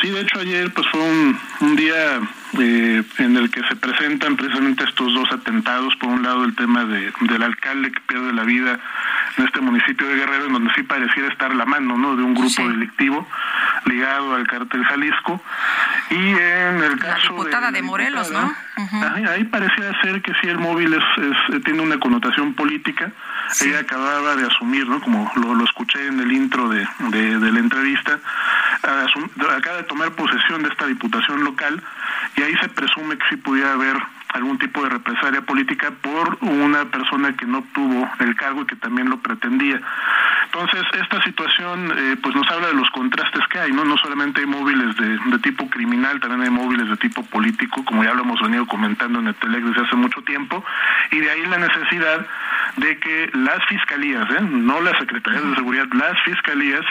Sí, de hecho ayer pues fue un, un día eh, en el que se presentan precisamente estos dos atentados. Por un lado el tema de, del alcalde que pierde la vida en este municipio de Guerrero, en donde sí pareciera estar la mano, ¿no? De un grupo delictivo ligado al cártel Jalisco. Y en el caso... La diputada de, Morelos, ¿no? ahí, parecía ser que sí el móvil es, tiene una connotación política. Ella acababa de asumir, ¿no? Como lo, escuché en el intro de, de, la entrevista, acaba de tomar posesión de esta diputación local y ahí se presume que sí pudiera haber algún tipo de represalia política por una persona que no obtuvo el cargo y que también lo pretendía. Entonces, esta situación eh, pues nos habla de los contrastes que hay, ¿no? No solamente hay móviles de, de, tipo criminal, también hay móviles de tipo político, como ya lo hemos venido comentando en el Telec desde hace mucho tiempo, y de ahí la necesidad de que las fiscalías, ¿eh? no las secretarías de seguridad, las fiscalías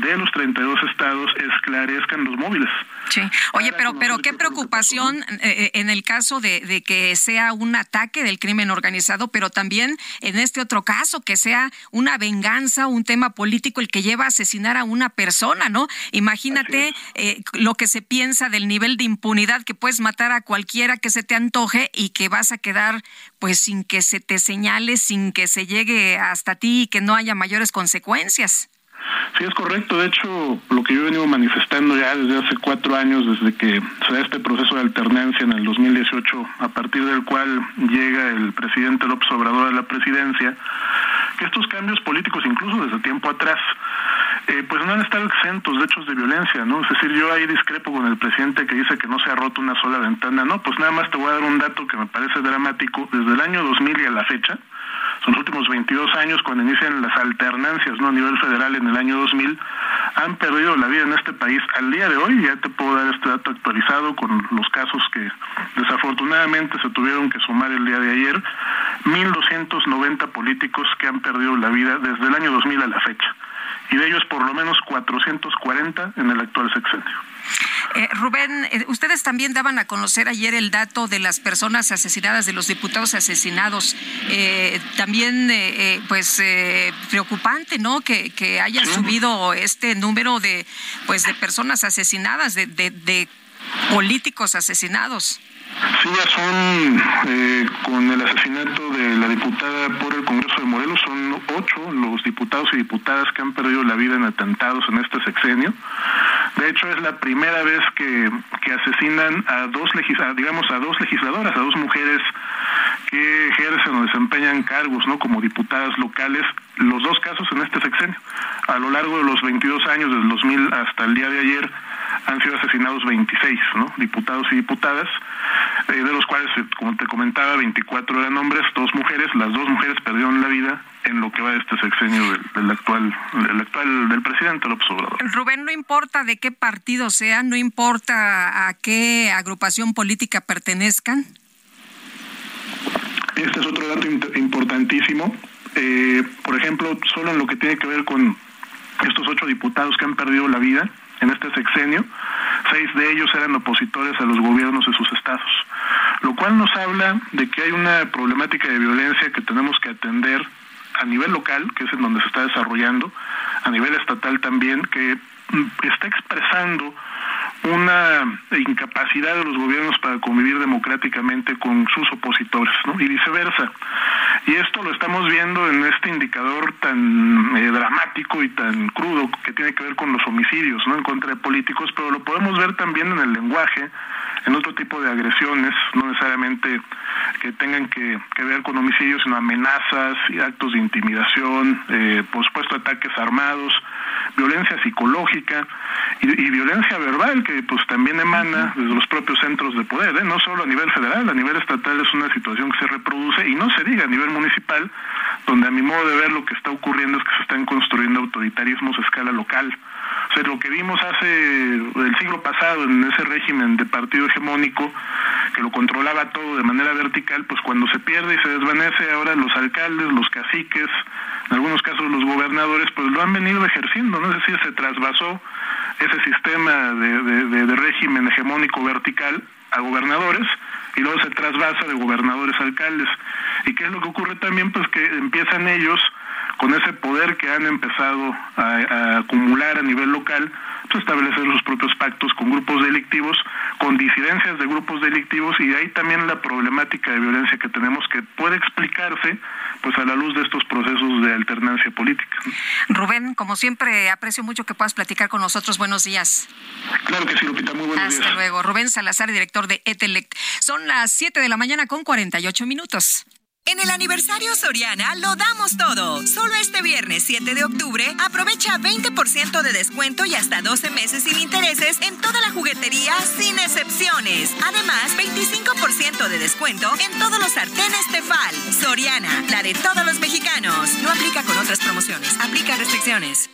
de los 32 estados esclarezcan los móviles. Sí. Oye, pero pero qué preocupación eh, eh, en el caso de, de, que sea un ataque del crimen organizado, pero también en este otro caso que sea una venganza, un tema político el que lleva a asesinar a una persona, ¿no? Imagínate eh, lo que se piensa del nivel de impunidad que puedes matar a cualquiera que se te antoje y que vas a quedar pues sin que se te señale, sin que se llegue hasta ti y que no haya mayores consecuencias. Sí, es correcto. De hecho, lo que yo he venido manifestando ya desde hace cuatro años, desde que se da este proceso de alternancia en el 2018, a partir del cual llega el presidente López Obrador a la presidencia, estos cambios políticos, incluso desde tiempo atrás, eh, pues no han estado exentos de hechos de violencia, ¿no? Es decir, yo ahí discrepo con el presidente que dice que no se ha roto una sola ventana. No, pues nada más te voy a dar un dato que me parece dramático. Desde el año 2000 y a la fecha, los últimos 22 años, cuando inician las alternancias ¿no? a nivel federal en el año 2000, han perdido la vida en este país. Al día de hoy, ya te puedo dar este dato actualizado con los casos que desafortunadamente se tuvieron que sumar el día de ayer, 1.290 políticos que han perdido la vida desde el año 2000 a la fecha, y de ellos por lo menos 440 en el actual sexenio. Eh, Rubén, eh, ustedes también daban a conocer ayer el dato de las personas asesinadas, de los diputados asesinados. Eh, también, pues, preocupante, ¿no? Que, que haya subido este número de, pues, de personas asesinadas, de, de, de políticos asesinados. Sí, son, eh, con el asesinato de la diputada por el Congreso de Morelos, son ocho los diputados y diputadas que han perdido la vida en atentados en este sexenio. De hecho, es la primera vez que, que asesinan a dos, digamos, a dos legisladoras, a dos mujeres que ejercen o desempeñan cargos, ¿no? Como diputadas locales, los dos casos en este sexenio. A lo largo de los 22 años, desde el 2000 hasta el día de ayer, han sido asesinados 26, ¿no? Diputados y diputadas, eh, de los cuales, como te comentaba, 24 eran hombres, dos mujeres, las dos mujeres perdieron la vida en lo que va de este sexenio del, actual del actual del presidente López Obrador. Rubén, no importa de qué partido sea, no importa a qué agrupación política pertenezcan. Este es otro dato importantísimo. Eh, por ejemplo, solo en lo que tiene que ver con estos ocho diputados que han perdido la vida, en este sexenio, seis de ellos eran opositores a los gobiernos de sus estados, lo cual nos habla de que hay una problemática de violencia que tenemos que atender a nivel local, que es en donde se está desarrollando, a nivel estatal también, que mm, está expresando una incapacidad de los gobiernos para convivir democráticamente con sus opositores, ¿no? Y viceversa. Y esto lo estamos viendo en este indicador tan eh, dramático y tan crudo que tiene que ver con los homicidios, ¿no? En contra de políticos, pero lo podemos ver también en el lenguaje, en otro tipo de agresiones, no necesariamente que tengan que, ver con homicidios, sino amenazas y actos de intimidación, eh, por supuesto ataques armados, violencia psicológica y, violencia verbal que pues también emana desde los propios centros de poder, ¿eh? no solo a nivel federal, a nivel estatal es una situación que se reproduce y no se diga a nivel municipal, donde a mi modo de ver lo que está ocurriendo es que se están construyendo autoritarismos a escala local. O sea, lo que vimos hace el siglo pasado en ese régimen de partido hegemónico que lo controlaba todo de manera vertical, pues cuando se pierde y se desvanece, ahora los alcaldes, los caciques, en algunos casos los gobernadores, pues lo han venido ejerciendo, ¿no? Es decir, se trasvasó ese sistema de, de, régimen hegemónico vertical a gobernadores y luego se trasvasa de gobernadores a alcaldes. ¿Y qué es lo que ocurre también? Pues que empiezan ellos con ese poder que han empezado a, acumular a nivel local, pues, establecer sus propios pactos con grupos delictivos, con disidencias de grupos delictivos y de ahí también la problemática de violencia que tenemos que puede explicarse pues a la luz de estos procesos de alternancia política. Rubén, como siempre, aprecio mucho que puedas platicar con nosotros. Buenos días. Claro que sí, Lupita, muy buenos días. Hasta luego. Rubén Salazar, director de Etelec. Son las 7 de la mañana con 48 minutos. En el aniversario Soriana lo damos todo. Solo este viernes 7 de octubre aprovecha 20% de descuento y hasta 12 meses sin intereses en toda la juguetería sin excepciones. Además, 25% de descuento en todos los sartenes Tefal. Soriana, la de todos los mexicanos. No aplica con otras promociones. Aplica restricciones.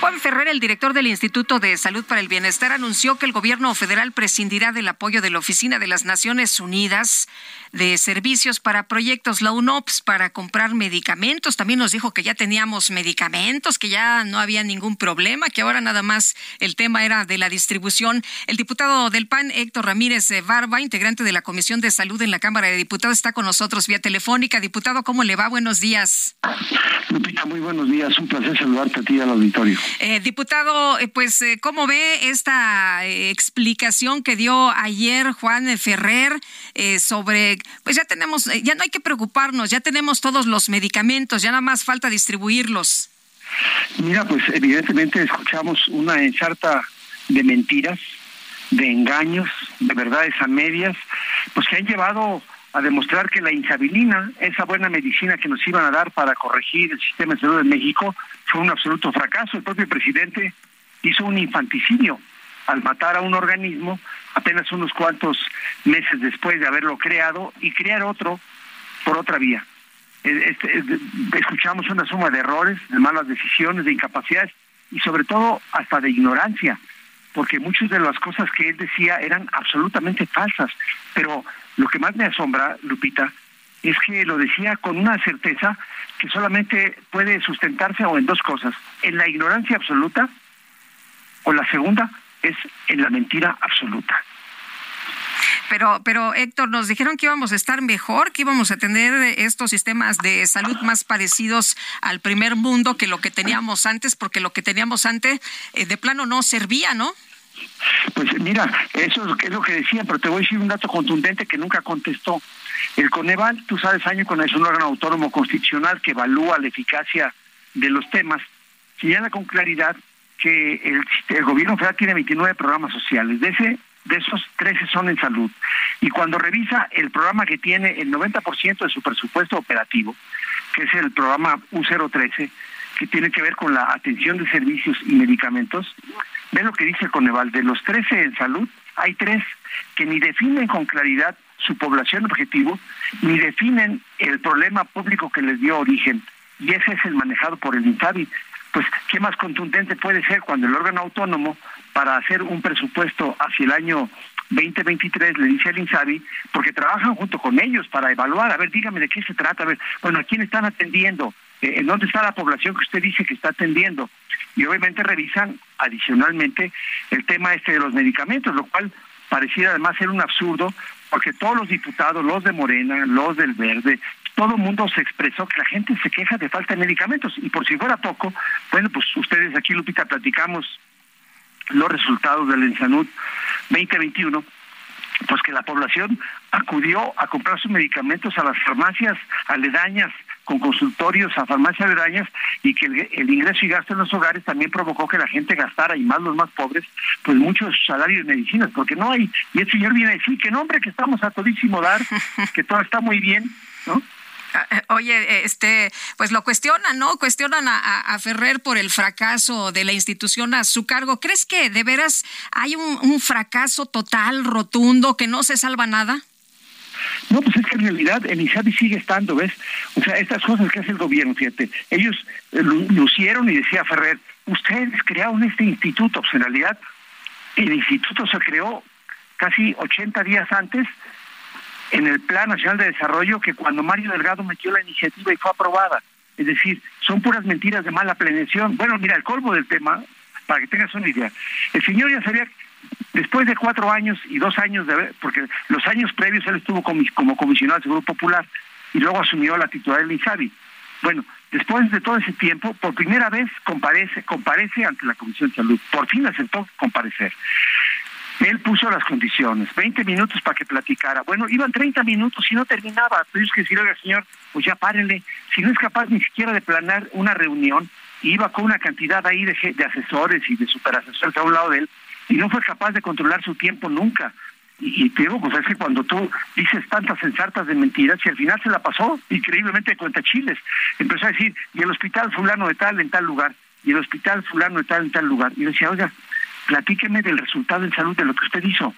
Juan Ferrer, el director del Instituto de Salud para el Bienestar, anunció que el gobierno federal prescindirá del apoyo de la Oficina de las Naciones Unidas de servicios para proyectos, la UNOPS, para comprar medicamentos. También nos dijo que ya teníamos medicamentos, que ya no había ningún problema, que ahora nada más el tema era de la distribución. El diputado del PAN, Héctor Ramírez Barba, integrante de la Comisión de Salud en la Cámara de Diputados, está con nosotros vía telefónica. Diputado, ¿cómo le va? Buenos días. Lupita, muy buenos días. Un placer saludarte a ti al auditorio. Eh, diputado, eh, pues, eh, ¿cómo ve esta explicación que dio ayer Juan Ferrer sobre pues ya tenemos, eh, ya no hay que preocuparnos, ya tenemos todos los medicamentos, ya nada más falta distribuirlos. Mira, pues evidentemente escuchamos una ensarta de mentiras, de engaños, de verdades a medias, pues que han llevado a demostrar que la insabilina, esa buena medicina que nos iban a dar para corregir el sistema de salud de México, fue un absoluto fracaso. El propio presidente hizo un infanticidio al matar a un organismo apenas unos cuantos meses después de haberlo creado y crear otro por otra vía. Este, escuchamos una suma de errores, de malas decisiones, de incapacidades y sobre todo hasta de ignorancia, porque muchas de las cosas que él decía eran absolutamente falsas. Pero lo que más me asombra, Lupita, es que lo decía con una certeza que solamente puede sustentarse o en dos cosas, en la ignorancia absoluta o la segunda, es en la mentira absoluta. Pero, pero Héctor, nos dijeron que íbamos a estar mejor, que íbamos a tener estos sistemas de salud más parecidos al primer mundo que lo que teníamos antes, porque lo que teníamos antes eh, de plano no servía, ¿no? Pues mira, eso es lo que decía, pero te voy a decir un dato contundente que nunca contestó. El Coneval, tú sabes, año con es un órgano autónomo constitucional que evalúa la eficacia de los temas, señala con claridad que el, gobierno federal tiene 29 programas sociales. De ese de esos 13 son en salud. Y cuando revisa el programa que tiene el 90% de su presupuesto operativo, que es el programa U013, que tiene que ver con la atención de servicios y medicamentos, ve lo que dice Coneval. De los 13 en salud, hay tres que ni definen con claridad su población objetivo, ni definen el problema público que les dio origen. Y ese es el manejado por el INSABI pues qué más contundente puede ser cuando el órgano autónomo para hacer un presupuesto hacia el año 2023 le dice al INSABI, porque trabajan junto con ellos para evaluar, a ver, dígame de qué se trata, a ver, bueno, ¿a quién están atendiendo? Eh, ¿En dónde está la población que usted dice que está atendiendo? Y obviamente revisan adicionalmente el tema este de los medicamentos, lo cual pareciera además ser un absurdo, porque todos los diputados, los de Morena, los del Verde, todo el mundo se expresó que la gente se queja de falta de medicamentos. Y por si fuera poco, bueno, pues ustedes aquí, Lupita, platicamos los resultados del Ensanud 2021, pues que la población acudió a comprar sus medicamentos a las farmacias aledañas, con consultorios a farmacias aledañas, y que el, ingreso y gasto en los hogares también provocó que la gente gastara, y más los más pobres, pues muchos salarios de medicinas, porque no hay. Y el señor viene a decir que no, hombre, que estamos a todísimo dar, que todo está muy bien, ¿no? Oye, este, pues lo cuestionan, ¿no? Cuestionan a, Ferrer por el fracaso de la institución a su cargo. ¿Crees que de veras hay un, fracaso total, rotundo, que no se salva nada? No, pues es que en realidad el INSABI sigue estando, ¿ves? O sea, estas cosas que hace el gobierno, fíjate, ellos lucieron y decía Ferrer, ustedes crearon este instituto, pues en realidad el instituto se creó casi 80 días antes en el Plan Nacional de Desarrollo que cuando Mario Delgado metió la iniciativa y fue aprobada. Es decir, son puras mentiras de mala planeación. Bueno, mira, el colmo del tema, para que tengas una idea, el señor ya sabía, después de cuatro años y dos años de haber, porque los años previos él estuvo como, comisionado del Seguro Popular y luego asumió la titular del INSABI. Bueno, después de todo ese tiempo, por primera vez comparece, comparece ante la Comisión de Salud. Por fin aceptó comparecer. Él puso las condiciones, 20 minutos para que platicara. Bueno, iban 30 minutos y no terminaba. Tuvimos que decirle, oiga, señor, pues ya párenle. Si no es capaz ni siquiera de planear una reunión, iba con una cantidad ahí de, de asesores y de superasesores a un lado de él, y no fue capaz de controlar su tiempo nunca. Y, te digo, pues es que cuando tú dices tantas ensartas de mentiras y al final se la pasó increíblemente de cuenta chiles. Empezó a decir, y el hospital fulano de tal en tal lugar, y el hospital fulano de tal en tal lugar. Y yo decía, oiga, platíqueme del resultado en salud de lo que usted hizo.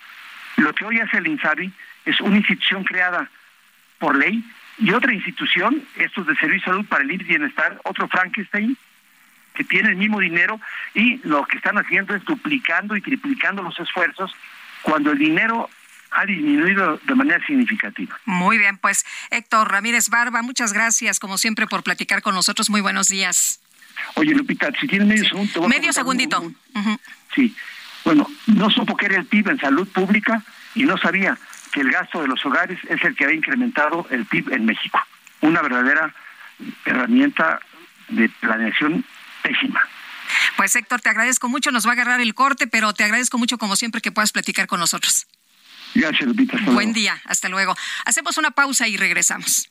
Lo que hoy hace el INSABI es una institución creada por ley y otra institución, estos de Servicio de Salud para el IMSS Bienestar, otro Frankenstein, que tiene el mismo dinero y lo que están haciendo es duplicando y triplicando los esfuerzos cuando el dinero ha disminuido de manera significativa. Muy bien, pues Héctor Ramírez Barba, muchas gracias como siempre por platicar con nosotros. Muy buenos días. Oye, Lupita, si tienes medio segundo. Medio segundito. Sí. Bueno, no supo que era el PIB en salud pública y no sabía que el gasto de los hogares es el que ha incrementado el PIB en México. Una verdadera herramienta de planeación pésima. Pues Héctor, te agradezco mucho, nos va a agarrar el corte, pero te agradezco mucho como siempre que puedas platicar con nosotros. Gracias, Lupita. Buen día, hasta luego. Hacemos una pausa y regresamos.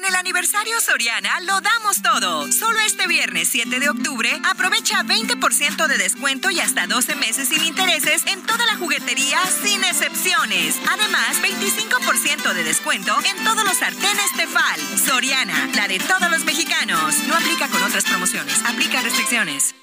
En el aniversario Soriana lo damos todo. Solo este viernes 7 de octubre aprovecha 20% de descuento y hasta 12 meses sin intereses en toda la juguetería sin excepciones. Además, 25% de descuento en todos los sartenes Tefal. Soriana, la de todos los mexicanos. No aplica con otras promociones. Aplica restricciones.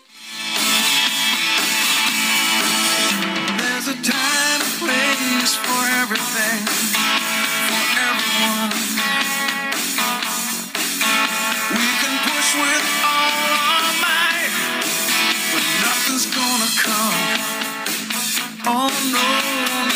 Oh no,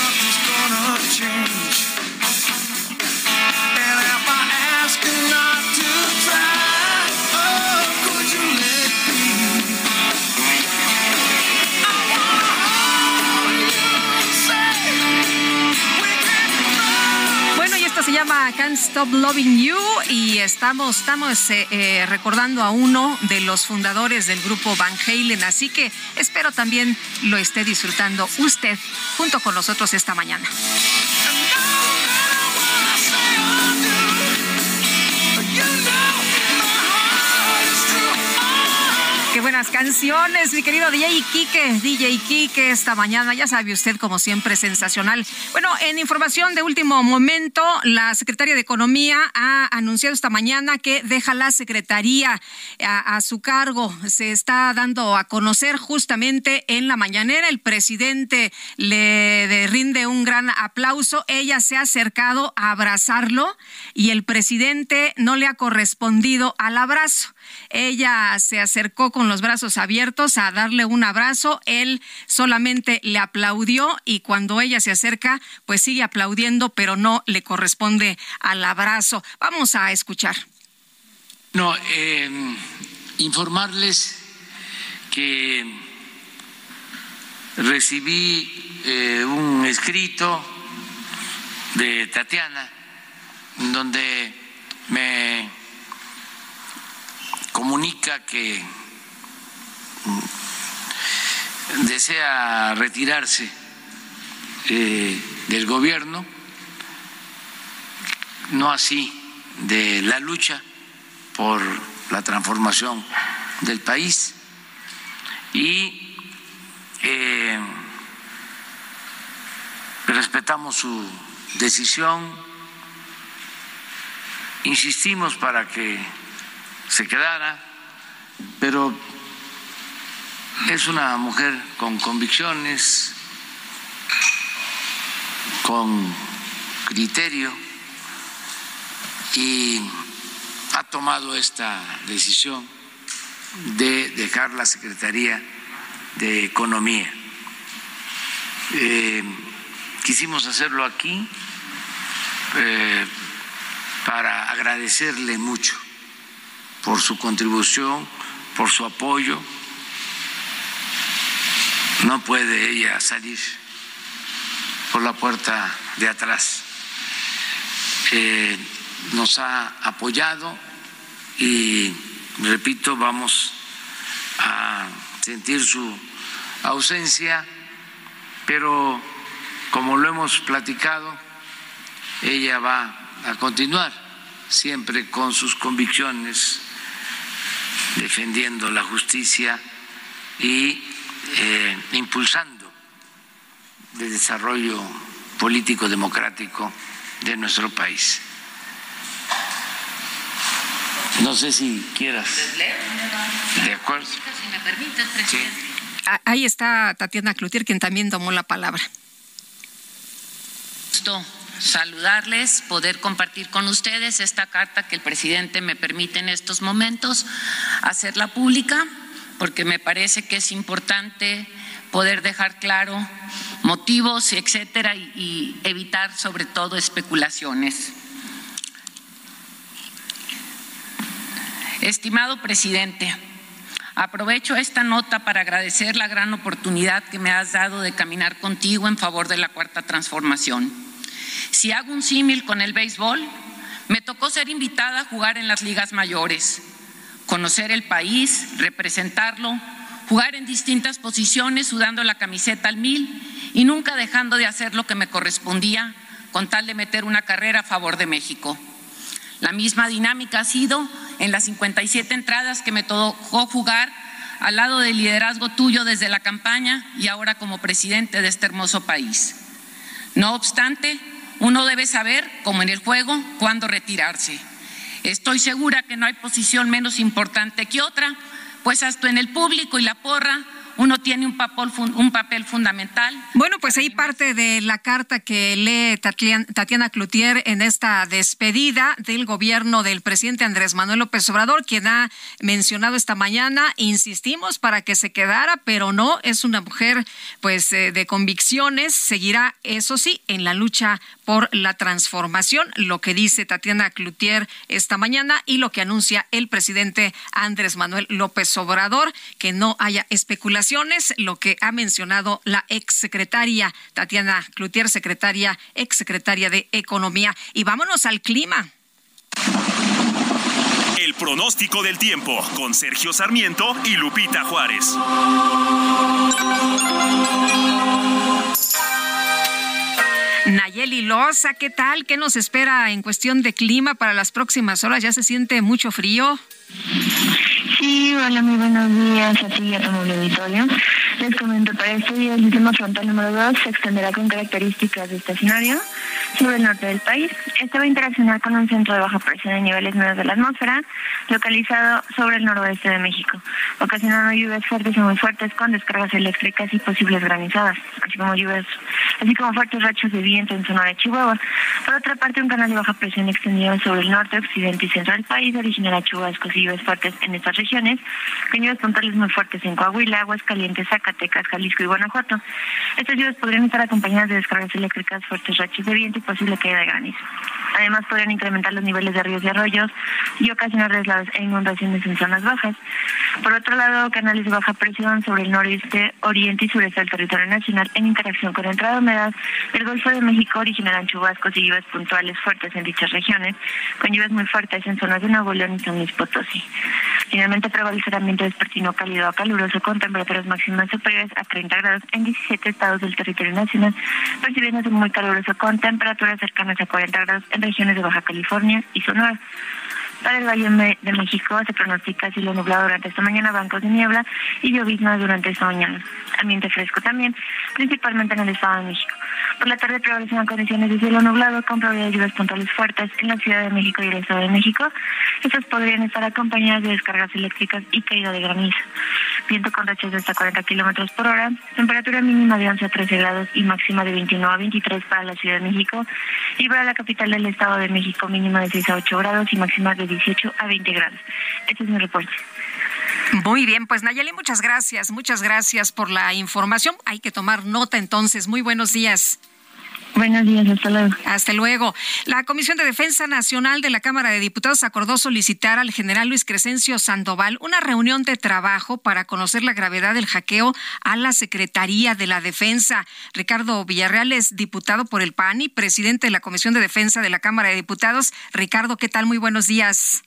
llama Can't Stop Loving You y estamos, estamos eh, eh, recordando a uno de los fundadores del grupo Van Halen, así que espero también lo esté disfrutando usted junto con nosotros esta mañana. Buenas canciones, mi querido DJ Kike, DJ Kike, esta mañana, ya sabe usted, como siempre, sensacional. Bueno, en información de último momento, la secretaria de Economía ha anunciado esta mañana que deja la secretaría a, a su cargo. Se está dando a conocer justamente en la mañanera. El presidente le de- rinde un gran aplauso. Ella se ha acercado a abrazarlo y el presidente no le ha correspondido al abrazo. Ella se acercó con los brazos abiertos a darle un abrazo. Él solamente le aplaudió y cuando ella se acerca, pues sigue aplaudiendo, pero no le corresponde al abrazo. Vamos a escuchar. No, eh, informarles que recibí eh, un escrito de Tatiana donde me comunica que desea retirarse eh, del gobierno, no así de la lucha por la transformación del país y eh, respetamos su decisión, insistimos para que se quedara, pero es una mujer con convicciones, con criterio y ha tomado esta decisión de dejar la Secretaría de Economía. Eh, quisimos hacerlo aquí eh, para agradecerle mucho por su contribución, por su apoyo. No puede ella salir por la puerta de atrás. Nos ha apoyado y, repito, vamos a sentir su ausencia, pero como lo hemos platicado, ella va a continuar siempre con sus convicciones, defendiendo la justicia y eh, impulsando el desarrollo político democrático de nuestro país. No sé si quieras. De acuerdo. Si me permites, presidente. Ahí está Tatiana Cloutier, quien también tomó la palabra. Saludarles, poder compartir con ustedes esta carta que el presidente me permite en estos momentos hacerla pública, porque me parece que es importante poder dejar claro motivos, etcétera, y evitar sobre todo especulaciones. Estimado presidente, aprovecho esta nota para agradecer la gran oportunidad que me has dado de caminar contigo en favor de la cuarta transformación. Si hago un símil con el béisbol, me tocó ser invitada a jugar en las ligas mayores, conocer el país, representarlo, jugar en distintas posiciones sudando la camiseta al mil y nunca dejando de hacer lo que me correspondía con tal de meter una carrera a favor de México. La misma dinámica ha sido en las 57 entradas que me tocó jugar al lado del liderazgo tuyo desde la campaña y ahora como presidente de este hermoso país. No obstante, uno debe saber, como en el juego, cuándo retirarse. Estoy segura que no hay posición menos importante que otra, pues hasta en el público y la porra uno tiene un papel, un papel fundamental. Bueno, pues ahí parte de la carta que lee Tatiana Cloutier en esta despedida del gobierno del presidente Andrés Manuel López Obrador, quien ha mencionado esta mañana, insistimos para que se quedara, pero no, es una mujer pues eh, de convicciones, seguirá, eso sí, en la lucha por la transformación, lo que dice Tatiana Cloutier esta mañana y lo que anuncia el presidente Andrés Manuel López Obrador, que no haya especulaciones, lo que ha mencionado la exsecretaria Tatiana Cloutier, secretaria, exsecretaria de Economía. Y vámonos al clima. El pronóstico del tiempo con Sergio Sarmiento y Lupita Juárez. Nayeli Loza, ¿qué tal? ¿Qué nos espera en cuestión de clima para las próximas horas? ¿Ya se siente mucho frío? Sí, hola, muy buenos días a ti y a todo el auditorio. Les comento, para este día el sistema frontal número 2 se extenderá con características de estacionario sobre el norte del país. Este va a interaccionar con un centro de baja presión en niveles medios de la atmósfera, localizado sobre el noroeste de México, ocasionando lluvias fuertes y muy fuertes con descargas eléctricas y posibles granizadas, así como lluvias, así como fuertes rachos de viento en zona de Chihuahua. Por otra parte, un canal de baja presión extendido sobre el norte, occidente y centro del país originará chubascos y lluvias fuertes en estas regiones, con lluvias puntuales muy fuertes en Coahuila, Aguascalientes, Zacatecas, Jalisco y Guanajuato. Estas lluvias podrían estar acompañadas de descargas eléctricas, fuertes rachos de viento y posible caída de granizo. Además, podrían incrementar los niveles de ríos y arroyos y ocasionar deslaves e inundaciones en zonas bajas. Por otro lado, canales de baja presión sobre el noreste, oriente y sureste del territorio nacional en interacción con entrada de humedad del Golfo de México originarán chubascos y lluvias puntuales fuertes en dichas regiones, con lluvias muy fuertes en zonas de Nuevo León y San Luis Potosí. Finalmente prevalecerá ambiente despertino cálido a caluroso con temperaturas máximas superiores a 30 grados en 17 estados del territorio nacional, percibiéndose muy caluroso con temperaturas cercanas a 40 grados en regiones de Baja California y Sonora. Para el Valle de México se pronostica cielo nublado durante esta mañana, bancos de niebla y llovizna durante esta mañana. Ambiente fresco también, principalmente en el Estado de México. Por la tarde prevalecen condiciones de cielo nublado con probabilidad de lluvias puntuales fuertes en la Ciudad de México y el Estado de México. Estas podrían estar acompañadas de descargas eléctricas y caída de granizo. Viento con rachas de hasta 40 kilómetros por hora. Temperatura mínima de 11 a 13 grados y máxima de 29 a 23 para la Ciudad de México. Y para la capital del Estado de México, mínima de 6 a 8 grados y máxima de 18 a 20 grados. Este es mi reporte. Muy bien, pues Nayeli, muchas gracias, muchas gracias por la información. Hay que tomar nota entonces. Muy buenos días. Buenos días, hasta luego. Hasta luego. La Comisión de Defensa Nacional de la Cámara de Diputados acordó solicitar al general Luis Crescencio Sandoval una reunión de trabajo para conocer la gravedad del hackeo a la Secretaría de la Defensa. Ricardo Villarreal es diputado por el PAN y presidente de la Comisión de Defensa de la Cámara de Diputados. Ricardo, ¿qué tal? Muy buenos días.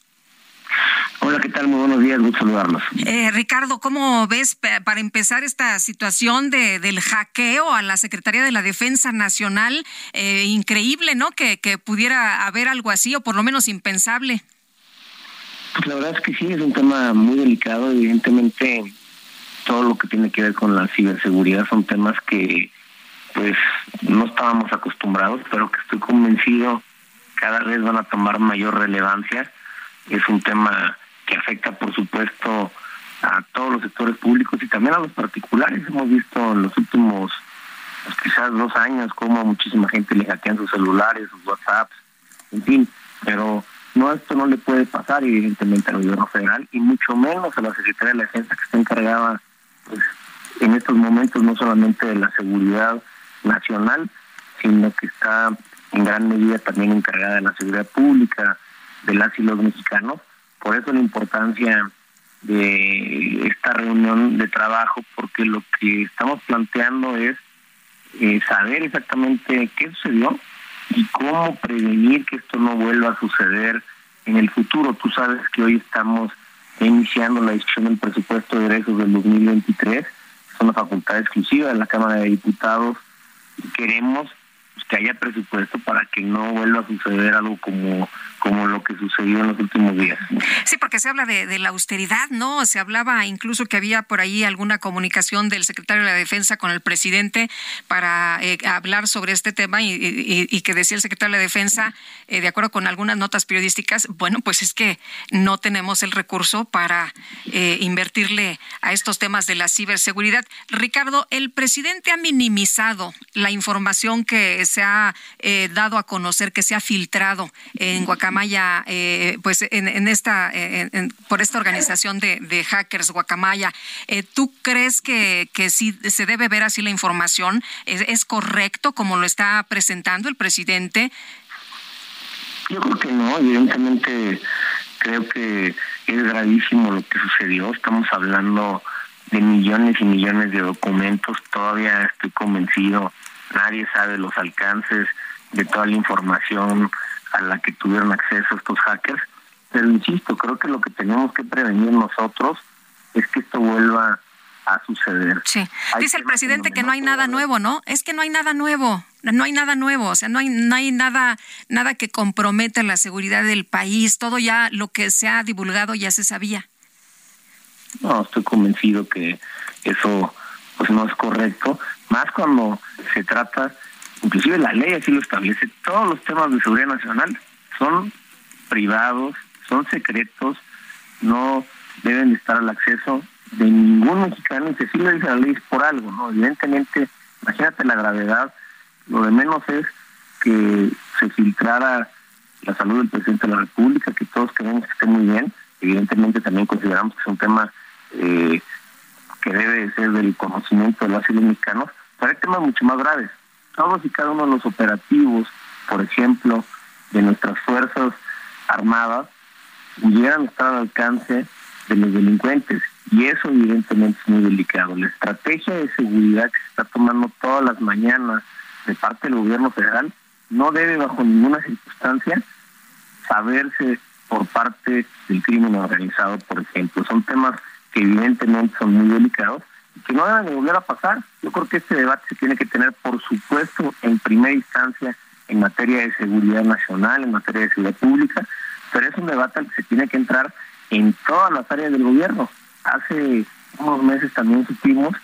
Hola, ¿qué tal? Muy buenos días, gusto saludarlos. Eh, Ricardo, ¿cómo ves para empezar esta situación de, del hackeo a la Secretaría de la Defensa Nacional? Eh, increíble, ¿no? Que, que pudiera haber algo así, o por lo menos impensable. Pues la verdad es que sí, es un tema muy delicado. Evidentemente, todo lo que tiene que ver con la ciberseguridad son temas que, pues, no estábamos acostumbrados, pero que estoy convencido cada vez van a tomar mayor relevancia es un tema que afecta, por supuesto, a todos los sectores públicos y también a los particulares. Hemos visto en los últimos, pues, quizás dos años, cómo muchísima gente le hackean sus celulares, sus WhatsApps, en fin, pero no, esto no le puede pasar evidentemente al gobierno federal y mucho menos a la Secretaría de la Defensa que está encargada pues, en estos momentos no solamente de la seguridad nacional, sino que está en gran medida también encargada de la seguridad pública, de las y los mexicanos. Por eso la importancia de esta reunión de trabajo, porque lo que estamos planteando es eh, saber exactamente qué sucedió y cómo prevenir que esto no vuelva a suceder en el futuro. Tú sabes que hoy estamos iniciando la discusión del presupuesto de egresos del 2023. Es una facultad exclusiva de la Cámara de Diputados y queremos pues, que haya presupuesto para que no vuelva a suceder algo como como lo que sucedió en los últimos días. Sí, porque se habla de, la austeridad, ¿no? Se hablaba incluso que había por ahí alguna comunicación del secretario de la Defensa con el presidente para eh, hablar sobre este tema y, que decía el secretario de la Defensa, eh, de acuerdo con algunas notas periodísticas, bueno, pues es que no tenemos el recurso para eh, invertirle a estos temas de la ciberseguridad. Ricardo, el presidente ha minimizado la información que se ha dado a conocer, que se ha filtrado en Guacamaya eh, pues en, esta, por esta organización de, hackers Guacamaya, eh, ¿tú crees que, que sí se debe ver así la información? ¿Es, correcto como lo está presentando el presidente? Yo creo que no, evidentemente creo que es gravísimo lo que sucedió. Estamos hablando de millones y millones de documentos. Todavía estoy convencido, nadie sabe los alcances de toda la información a la que tuvieron acceso estos hackers. Pero insisto, creo que lo que tenemos que prevenir nosotros es que esto vuelva a suceder. Sí. Dice el presidente que no hay nada nuevo, ¿no? Es que no hay nada nuevo, no hay nada nuevo, o sea, no hay, no hay nada, nada que comprometa la seguridad del país, todo ya lo que se ha divulgado ya se sabía. No, estoy convencido que eso pues no es correcto, más cuando se trata inclusive la ley así lo establece, todos los temas de seguridad nacional son privados, son secretos, no deben estar al acceso de ningún mexicano y si lo dice la ley por algo, ¿no? Evidentemente, imagínate la gravedad, lo de menos es que se filtrara la salud del presidente de la República, que todos queremos que esté muy bien, evidentemente también consideramos que es un tema eh, que debe ser del conocimiento de los mexicanos, pero hay temas mucho más graves, todos y cada uno de los operativos, por ejemplo, de nuestras Fuerzas Armadas, pudieran estar al alcance de los delincuentes. Y eso evidentemente es muy delicado. La estrategia de seguridad que se está tomando todas las mañanas de parte del gobierno federal no debe bajo ninguna circunstancia saberse por parte del crimen organizado, por ejemplo. Son temas que evidentemente son muy delicados que no deben de volver a pasar. Yo creo que este debate se tiene que tener, por supuesto, en primera instancia en materia de seguridad nacional, en materia de seguridad pública, pero es un debate al que se tiene que entrar en todas las áreas del gobierno. Hace unos meses también supimos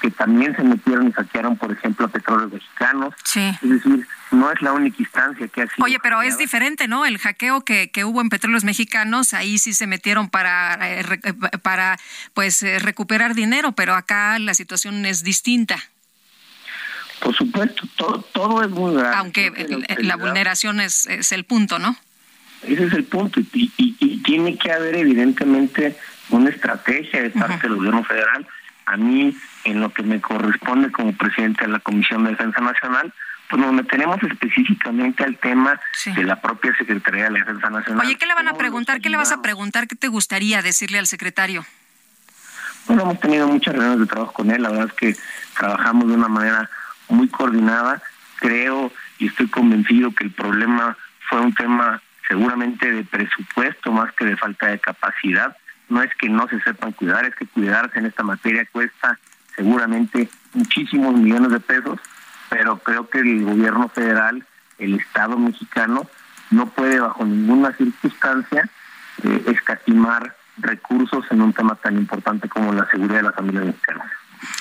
que también se metieron y saquearon, por ejemplo, a petróleos mexicanos. Sí. Es decir, no es la única instancia que ha sido. Oye, pero es diferente, ¿no? El hackeo que, que hubo en petróleos mexicanos, ahí sí se metieron para, eh, eh, para pues eh, recuperar dinero, pero acá la situación es distinta. Por supuesto, todo, todo es muy grave. Aunque la la vulneración es, es el punto, ¿no? Ese es el punto. Y, y- y tiene que haber, evidentemente, una estrategia de parte del gobierno federal. A mí, en lo que me corresponde como presidente de la Comisión de Defensa Nacional, pues nos meteremos específicamente al tema de la propia Secretaría de la Defensa Nacional. Oye, ¿qué le van a preguntar? ¿Qué le vas a preguntar? ¿Qué te gustaría decirle al secretario? Bueno, hemos tenido muchas reuniones de trabajo con él, la verdad es que trabajamos de una manera muy coordinada. Creo y estoy convencido que el problema fue un tema seguramente de presupuesto más que de falta de capacidad. No es que no se sepan cuidar, es que cuidarse en esta materia cuesta seguramente muchísimos millones de pesos, pero creo que el gobierno federal, el Estado mexicano, no puede bajo ninguna circunstancia eh, escatimar recursos en un tema tan importante como la seguridad de las familias mexicanas.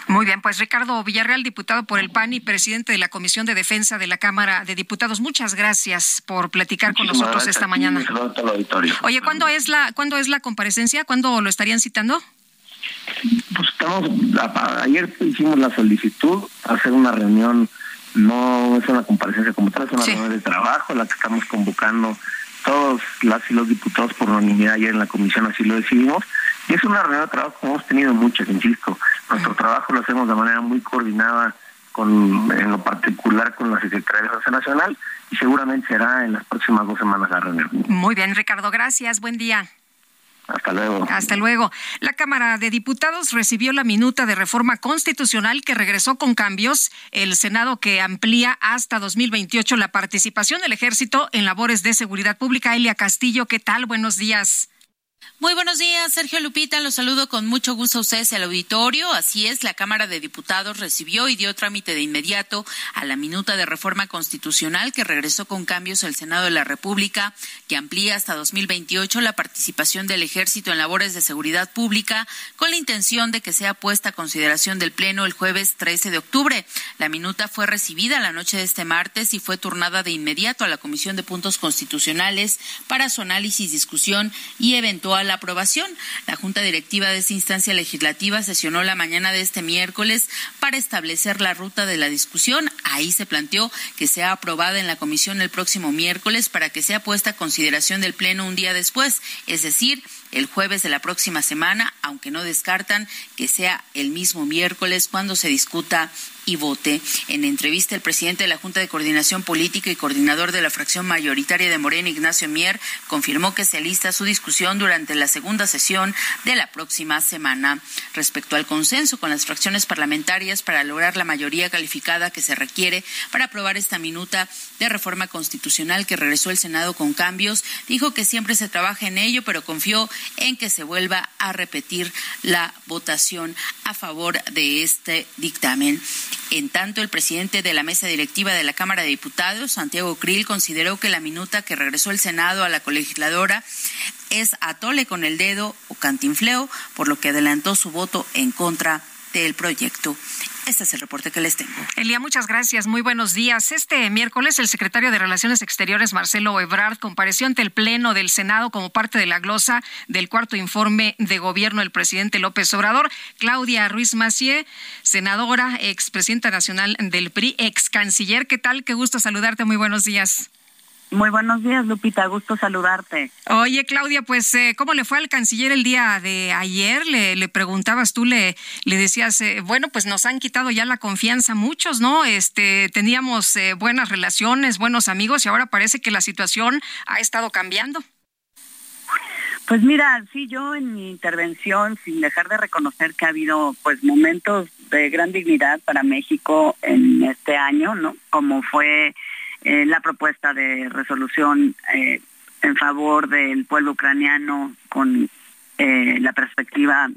Muy bien, pues Ricardo Villarreal, diputado por el PAN y presidente de la Comisión de Defensa de la Cámara de Diputados, muchas gracias por platicar con nosotros esta mañana. Oye, ¿cuándo es la cuándo es la comparecencia? ¿Cuándo lo estarían citando? Pues estamos, ayer hicimos la solicitud, hacer una reunión, no es una comparecencia como tal, es una reunión de trabajo, la que estamos convocando todos las y los diputados por unanimidad ayer en la comisión, así lo decidimos. Y es una reunión de trabajo como hemos tenido muchas, insisto. Nuestro trabajo lo hacemos de manera muy coordinada, con en lo particular con la Secretaría de Defensa Nacional, y seguramente será en las próximas dos semanas la reunión. Muy bien, Ricardo, gracias. Buen día. Hasta luego. Hasta luego. La Cámara de Diputados recibió la minuta de reforma constitucional que regresó con cambios. El Senado que amplía hasta 2028 la participación del ejército en labores de seguridad pública. Elia Castillo, ¿qué tal? Buenos días. Muy buenos días, Sergio Lupita. Los saludo con mucho gusto a ustedes y al auditorio. Así es, la Cámara de Diputados recibió y dio trámite de inmediato a la minuta de reforma constitucional que regresó con cambios al Senado de la República, que amplía hasta 2028 la participación del Ejército en labores de seguridad pública, con la intención de que sea puesta a consideración del Pleno el jueves 13 de octubre. La minuta fue recibida la noche de este martes y fue turnada de inmediato a la Comisión de Puntos Constitucionales para su análisis, discusión y eventual aprobación. La Junta Directiva de esta instancia legislativa sesionó la mañana de este miércoles para establecer la ruta de la discusión. Ahí se planteó que sea aprobada en la comisión el próximo miércoles para que sea puesta a consideración del Pleno un día después, es decir, el jueves de la próxima semana, aunque no descartan que sea el mismo miércoles cuando se discuta y vote. En entrevista, el presidente de la Junta de Coordinación Política y coordinador de la fracción mayoritaria de Morena, Ignacio Mier, confirmó que se alista su discusión durante la segunda sesión de la próxima semana. Respecto al consenso con las fracciones parlamentarias para lograr la mayoría calificada que se requiere para aprobar esta minuta de reforma constitucional que regresó el Senado con cambios, dijo que siempre se trabaja en ello, pero confió en que se vuelva a repetir la votación a favor de este dictamen. En tanto, el presidente de la mesa directiva de la Cámara de Diputados, Santiago Krill, consideró que la minuta que regresó el Senado a la colegisladora es atole con el dedo o cantinfleo, por lo que adelantó su voto en contra del proyecto. Este es el reporte que les tengo. Elia, muchas gracias. Muy buenos días. Este miércoles, el secretario de Relaciones Exteriores, Marcelo Ebrard, compareció ante el Pleno del Senado como parte de la glosa del cuarto informe de gobierno del presidente López Obrador. Claudia Ruiz Macié, senadora, expresidenta nacional del PRI, ex canciller. ¿Qué tal? Qué gusto saludarte. Muy buenos días. Muy buenos días, Lupita. Gusto saludarte. Oye, Claudia, pues, eh, ¿cómo le fue al canciller el día de ayer? Le, le preguntabas tú, le, le decías, eh, bueno, pues nos han quitado ya la confianza muchos, ¿no? Este, teníamos eh, buenas relaciones, buenos amigos y ahora parece que la situación ha estado cambiando. Pues mira, sí, yo en mi intervención, sin dejar de reconocer que ha habido pues momentos de gran dignidad para México en este año, ¿no? Como fue eh, la propuesta de resolución eh, en favor del pueblo ucraniano con eh, la perspectiva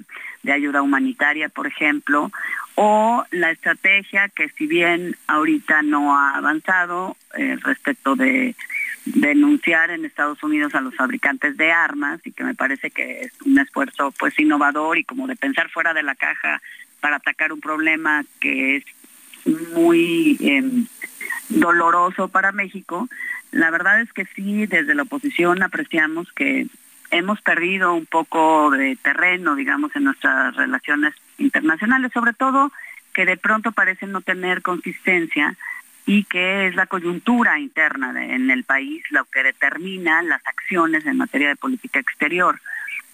de ayuda humanitaria, por ejemplo, o la estrategia que si bien ahorita no ha avanzado respecto de denunciar en Estados Unidos a los fabricantes de armas y que me parece que es un esfuerzo pues innovador y como de pensar fuera de la caja para atacar un problema que es muy em, doloroso para México, la verdad es que sí, desde la oposición apreciamos que hemos perdido un poco de terreno, digamos, en nuestras relaciones internacionales, sobre todo que de pronto parecen no tener consistencia y que es la coyuntura interna en el país lo que determina las acciones en materia de política exterior.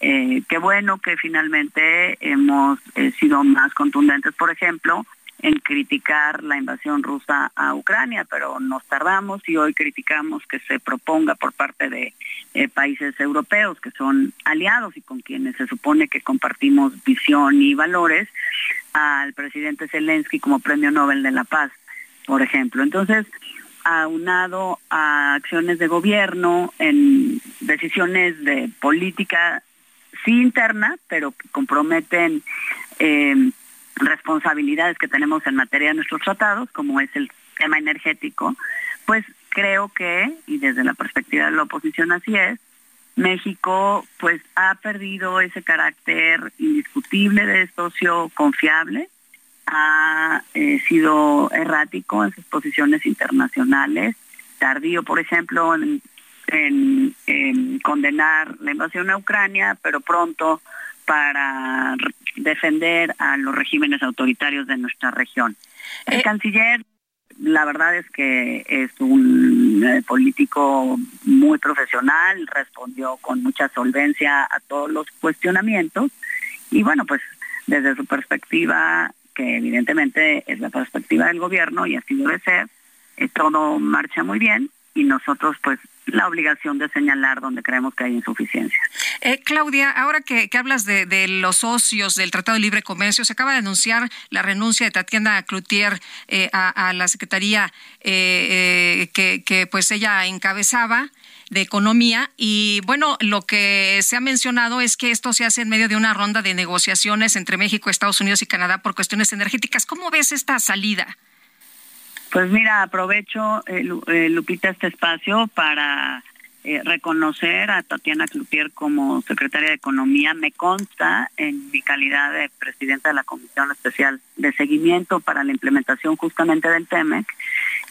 Eh, qué bueno que finalmente hemos eh, sido más contundentes, por ejemplo, en criticar la invasión rusa a Ucrania, pero nos tardamos y hoy criticamos que se proponga por parte de eh, países europeos que son aliados y con quienes se supone que compartimos visión y valores al presidente Zelensky como Premio Nobel de la Paz, por ejemplo. Entonces, aunado a acciones de gobierno, en decisiones de política sí interna, pero que comprometen eh, responsabilidades que tenemos en materia de nuestros tratados, como es el tema energético, pues creo que, y desde la perspectiva de la oposición así es, México pues ha perdido ese carácter indiscutible de socio confiable, ha eh, sido errático en sus posiciones internacionales, tardío, por ejemplo, en, en condenar la invasión a Ucrania, pero pronto para defender a los regímenes autoritarios de nuestra región. El eh, canciller, la verdad es que es un eh, político muy profesional, respondió con mucha solvencia a todos los cuestionamientos y bueno, pues desde su perspectiva, que evidentemente es la perspectiva del gobierno y así debe ser, eh, todo marcha muy bien y nosotros pues la obligación de señalar donde creemos que hay insuficiencia. Eh, Claudia, ahora que, hablas de, los socios del Tratado de Libre Comercio, se acaba de anunciar la renuncia de Tatiana Cloutier eh, a, la Secretaría eh, que, que pues ella encabezaba de Economía y bueno, lo que se ha mencionado es que esto se hace en medio de una ronda de negociaciones entre México, Estados Unidos y Canadá por cuestiones energéticas. ¿Cómo ves esta salida? Pues mira, aprovecho, eh, eh, Lupita, este espacio para eh, reconocer a Tatiana Cloutier como secretaria de Economía. Me consta, en mi calidad de presidenta de la Comisión Especial de Seguimiento para la implementación justamente del TEMEC,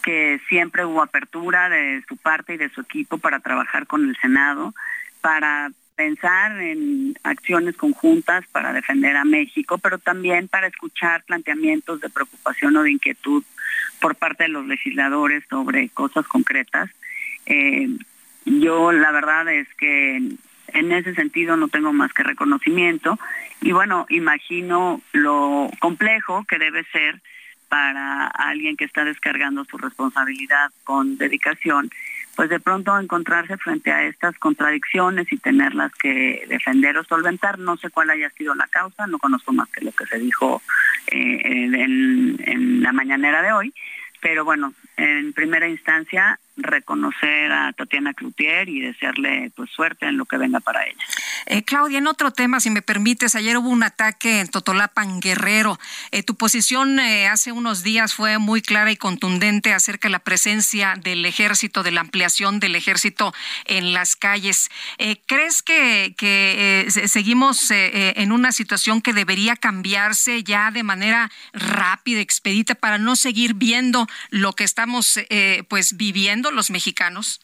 que siempre hubo apertura de su parte y de su equipo para trabajar con el Senado, para pensar en acciones conjuntas para defender a México, pero también para escuchar planteamientos de preocupación o de inquietud por parte de los legisladores sobre cosas concretas. Eh, yo la verdad es que en ese sentido no tengo más que reconocimiento y bueno, imagino lo complejo que debe ser para alguien que está descargando su responsabilidad con dedicación pues de pronto encontrarse frente a estas contradicciones y tenerlas que defender o solventar. No sé cuál haya sido la causa, no conozco más que lo que se dijo eh, en, en la mañanera de hoy, pero bueno, en primera instancia reconocer a Tatiana Cloutier y desearle pues suerte en lo que venga para ella. Eh, Claudia, en otro tema, si me permites, ayer hubo un ataque en Totolapan Guerrero. Eh, tu posición eh, hace unos días fue muy clara y contundente acerca de la presencia del ejército, de la ampliación del ejército en las calles. ¿Crees que, que seguimos en una situación que debería cambiarse ya de manera rápida, expedita, para no seguir viendo lo que estamos pues viviendo los mexicanos?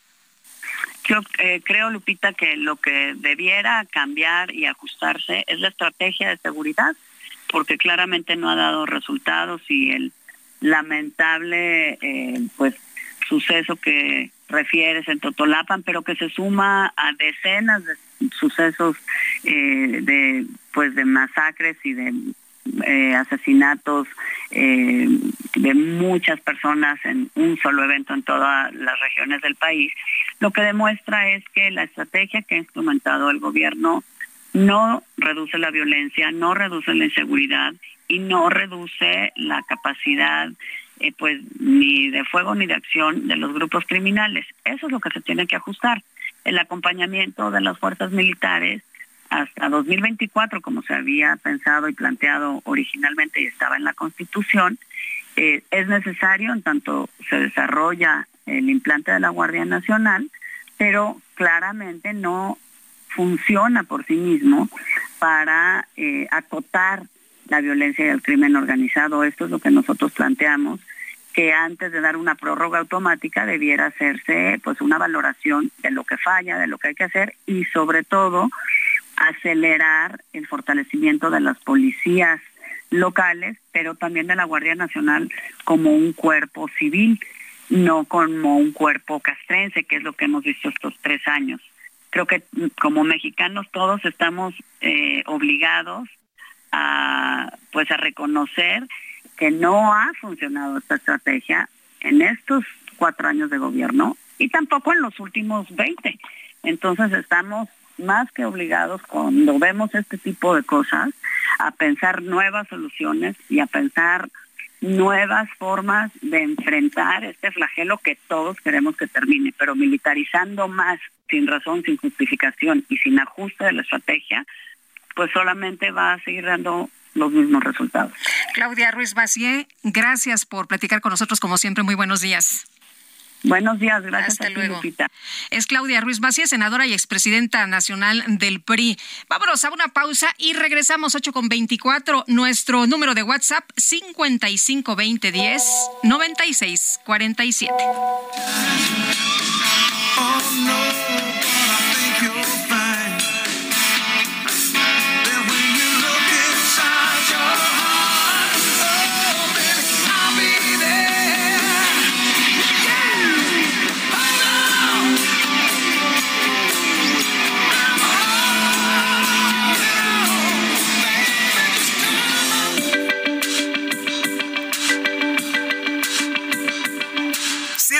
Yo eh, creo, Lupita, que lo que debiera cambiar y ajustarse es la estrategia de seguridad, porque claramente no ha dado resultados y el lamentable eh, pues suceso que refieres en Totolapan, pero que se suma a decenas de sucesos eh, de pues de masacres y de eh, asesinatos eh, de muchas personas en un solo evento en todas las regiones del país, lo que demuestra es que la estrategia que ha instrumentado el gobierno no reduce la violencia, no reduce la inseguridad y no reduce la capacidad eh, pues ni de fuego ni de acción de los grupos criminales. Eso es lo que se tiene que ajustar. El acompañamiento de las fuerzas militares hasta 2024, como se había pensado y planteado originalmente y estaba en la Constitución, eh, es necesario en tanto se desarrolla el implante de la Guardia Nacional, pero claramente no funciona por sí mismo para eh, acotar la violencia y el crimen organizado. Esto es lo que nosotros planteamos que antes de dar una prórroga automática debiera hacerse pues una valoración de lo que falla, de lo que hay que hacer y sobre todo acelerar el fortalecimiento de las policías locales, pero también de la Guardia Nacional como un cuerpo civil, no como un cuerpo castrense, que es lo que hemos visto estos tres años. Creo que como mexicanos todos estamos eh, obligados a pues a reconocer que no ha funcionado esta estrategia en estos cuatro años de gobierno y tampoco en los últimos 20. Entonces estamos más que obligados cuando vemos este tipo de cosas a pensar nuevas soluciones y a pensar nuevas formas de enfrentar este flagelo que todos queremos que termine, pero militarizando más sin razón, sin justificación y sin ajuste de la estrategia, pues solamente va a seguir dando los mismos resultados. Claudia Ruiz Bacié, gracias por platicar con nosotros como siempre. Muy buenos días. Buenos días, gracias. Hasta luego. Es Claudia Ruiz Bacié, senadora y expresidenta nacional del PRI. Vámonos a una pausa y regresamos 8 con 24. Nuestro número de WhatsApp 552010 9647. Oh no,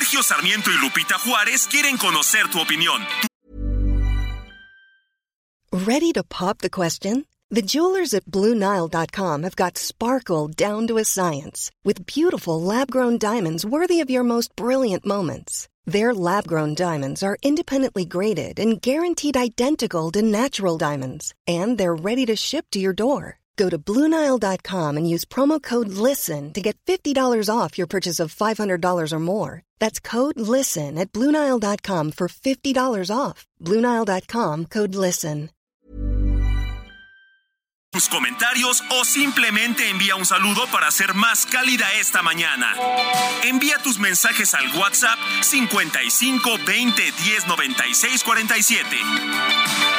Sergio Sarmiento y Lupita Juárez quieren conocer tu opinión. Ready to pop the question? The jewelers at BlueNile.com have got sparkle down to a science with beautiful lab grown diamonds worthy of your most brilliant moments. Their lab grown diamonds are independently graded and guaranteed identical to natural diamonds, and they're ready to ship to your door. Go to BlueNile.com and use promo code LISTEN to get $50 off your purchase of $500 or more. That's code LISTEN at BlueNile.com for $50 off. BlueNile.com code LISTEN. tus comentarios o simplemente envía un saludo para ser más cálida esta mañana. Envía tus mensajes al WhatsApp 55 20 10 96 47.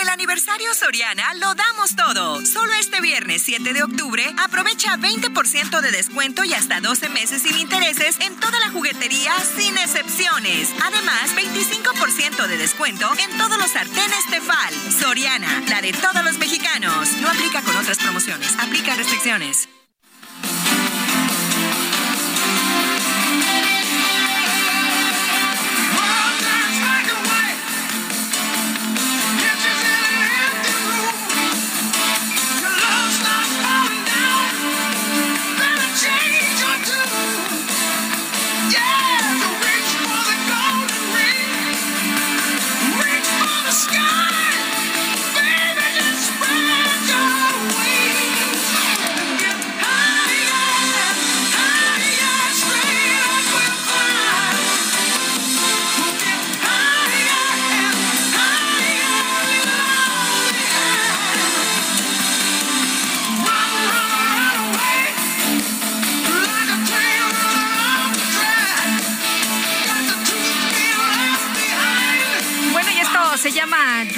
El aniversario Soriana lo damos todo. Solo este viernes 7 de octubre aprovecha 20% de descuento y hasta 12 meses sin intereses en toda la juguetería sin excepciones. Además, 25% de descuento en todos los sartenes Tefal. Soriana, la de todos los mexicanos. No aplica con otras promociones. Aplica restricciones.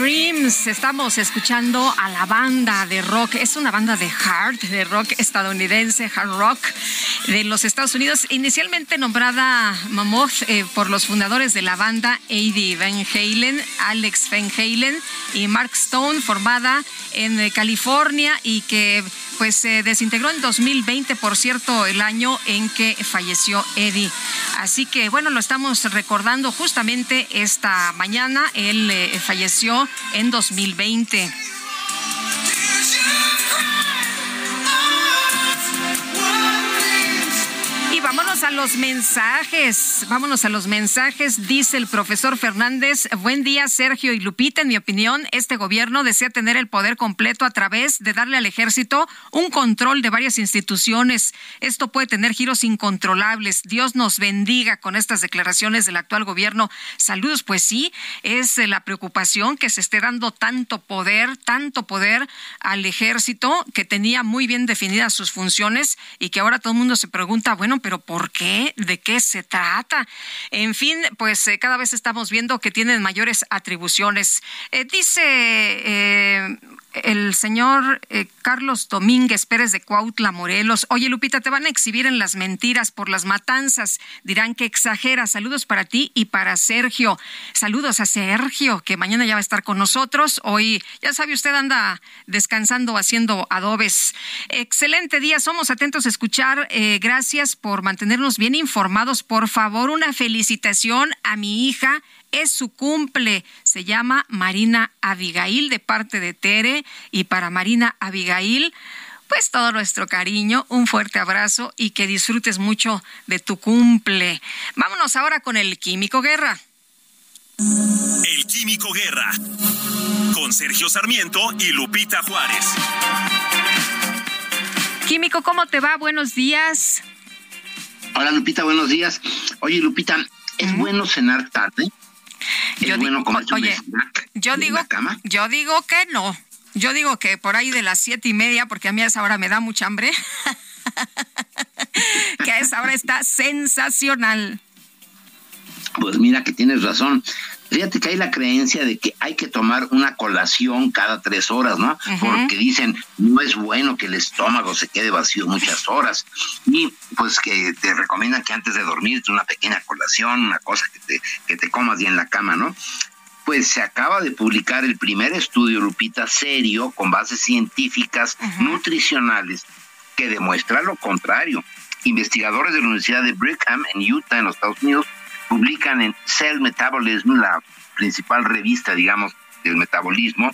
Dreams. Estamos escuchando a la banda de rock. Es una banda de hard, de rock estadounidense, hard rock de los Estados Unidos. Inicialmente nombrada Mammoth eh, por los fundadores de la banda, Eddie Van Halen, Alex Van Halen y Mark Stone, formada en eh, California y que pues se desintegró en 2020, por cierto, el año en que falleció Eddie. Así que bueno, lo estamos recordando justamente esta mañana. Él eh, falleció en 2020. Vámonos a los mensajes. Vámonos a los mensajes. Dice el profesor Fernández. Buen día, Sergio y Lupita. En mi opinión, este gobierno desea tener el poder completo a través de darle al ejército un control de varias instituciones. Esto puede tener giros incontrolables. Dios nos bendiga con estas declaraciones del actual gobierno. Saludos, pues sí, es la preocupación que se esté dando tanto poder, tanto poder al ejército que tenía muy bien definidas sus funciones y que ahora todo el mundo se pregunta, bueno, pero ¿por qué? ¿De qué se trata? En fin, pues eh, cada vez estamos viendo que tienen mayores atribuciones. Eh, dice eh, el señor eh, Carlos Domínguez Pérez de Cuautla, Morelos. Oye, Lupita, te van a exhibir en las mentiras por las matanzas. Dirán que exagera. Saludos para ti y para Sergio. Saludos a Sergio, que mañana ya va a estar con nosotros. Hoy, ya sabe, usted anda descansando haciendo adobes. Excelente día. Somos atentos a escuchar. Eh, gracias por mantenernos bien informados. Por favor, una felicitación a mi hija es su cumple. Se llama Marina Abigail de parte de Tere y para Marina Abigail pues todo nuestro cariño, un fuerte abrazo y que disfrutes mucho de tu cumple. Vámonos ahora con el Químico Guerra. El Químico Guerra. Con Sergio Sarmiento y Lupita Juárez. Químico, ¿cómo te va? Buenos días. Hola Lupita, buenos días. Oye Lupita, ¿es bueno cenar tarde? Yo bueno digo, oye, yo digo, yo digo que no. Yo digo que por ahí de las siete y media, porque a mí a esa hora me da mucha hambre, que a esa hora está sensacional. Pues mira que tienes razón. Fíjate que hay la creencia de que hay que tomar una colación cada tres horas, ¿no? Porque dicen, no es bueno que el estómago se quede vacío muchas horas. Y pues que te recomiendan que antes de dormir una pequeña colación, una cosa que te, que te comas bien en la cama, ¿no? Pues se acaba de publicar el primer estudio, Lupita, serio, con bases científicas, nutricionales, que demuestra lo contrario. Investigadores de la Universidad de Brigham en Utah, en los Estados Unidos, publican en Cell Metabolism, la principal revista, digamos, del metabolismo,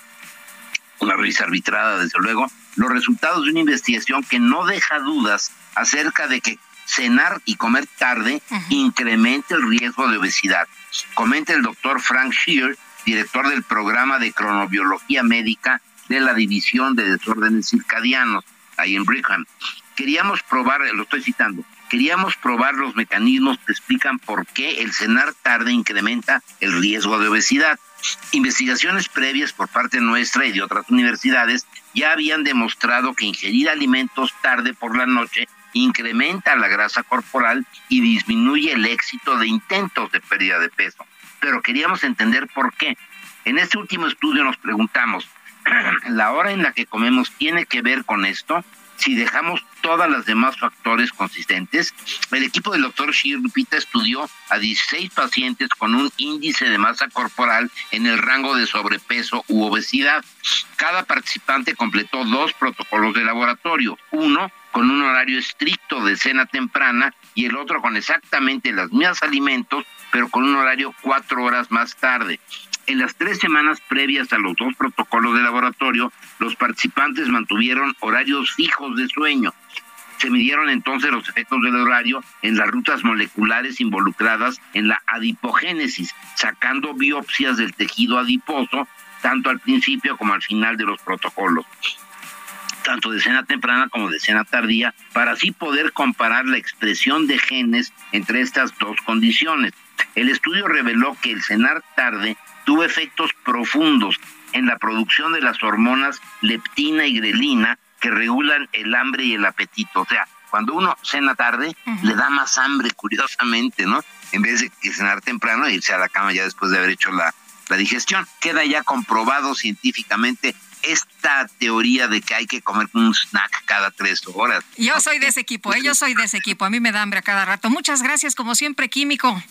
una revista arbitrada, desde luego, los resultados de una investigación que no deja dudas acerca de que cenar y comer tarde incrementa el riesgo de obesidad. Comenta el doctor Frank Shear, director del programa de cronobiología médica de la División de Desórdenes Circadianos, ahí en Brigham. Queríamos probar, lo estoy citando, queríamos probar los mecanismos que explican por qué el cenar tarde incrementa el riesgo de obesidad. Investigaciones previas por parte nuestra y de otras universidades ya habían demostrado que ingerir alimentos tarde por la noche incrementa la grasa corporal y disminuye el éxito de intentos de pérdida de peso. Pero queríamos entender por qué. En este último estudio nos preguntamos, ¿la hora en la que comemos tiene que ver con esto? Si dejamos todas las demás factores consistentes, el equipo del doctor Shir Lupita estudió a 16 pacientes con un índice de masa corporal en el rango de sobrepeso u obesidad. Cada participante completó dos protocolos de laboratorio, uno con un horario estricto de cena temprana y el otro con exactamente los mismos alimentos, pero con un horario cuatro horas más tarde. En las tres semanas previas a los dos protocolos de laboratorio, los participantes mantuvieron horarios fijos de sueño. Se midieron entonces los efectos del horario en las rutas moleculares involucradas en la adipogénesis, sacando biopsias del tejido adiposo, tanto al principio como al final de los protocolos tanto de cena temprana como de cena tardía, para así poder comparar la expresión de genes entre estas dos condiciones. El estudio reveló que el cenar tarde tuvo efectos profundos en la producción de las hormonas leptina y grelina que regulan el hambre y el apetito. O sea, cuando uno cena tarde, le da más hambre, curiosamente, ¿no? En vez de que cenar temprano e irse a la cama ya después de haber hecho la, la digestión. Queda ya comprobado científicamente esta teoría de que hay que comer un snack cada tres horas. Yo soy de ese equipo, ¿eh? yo soy de ese equipo. A mí me da hambre a cada rato. Muchas gracias, como siempre, Químico.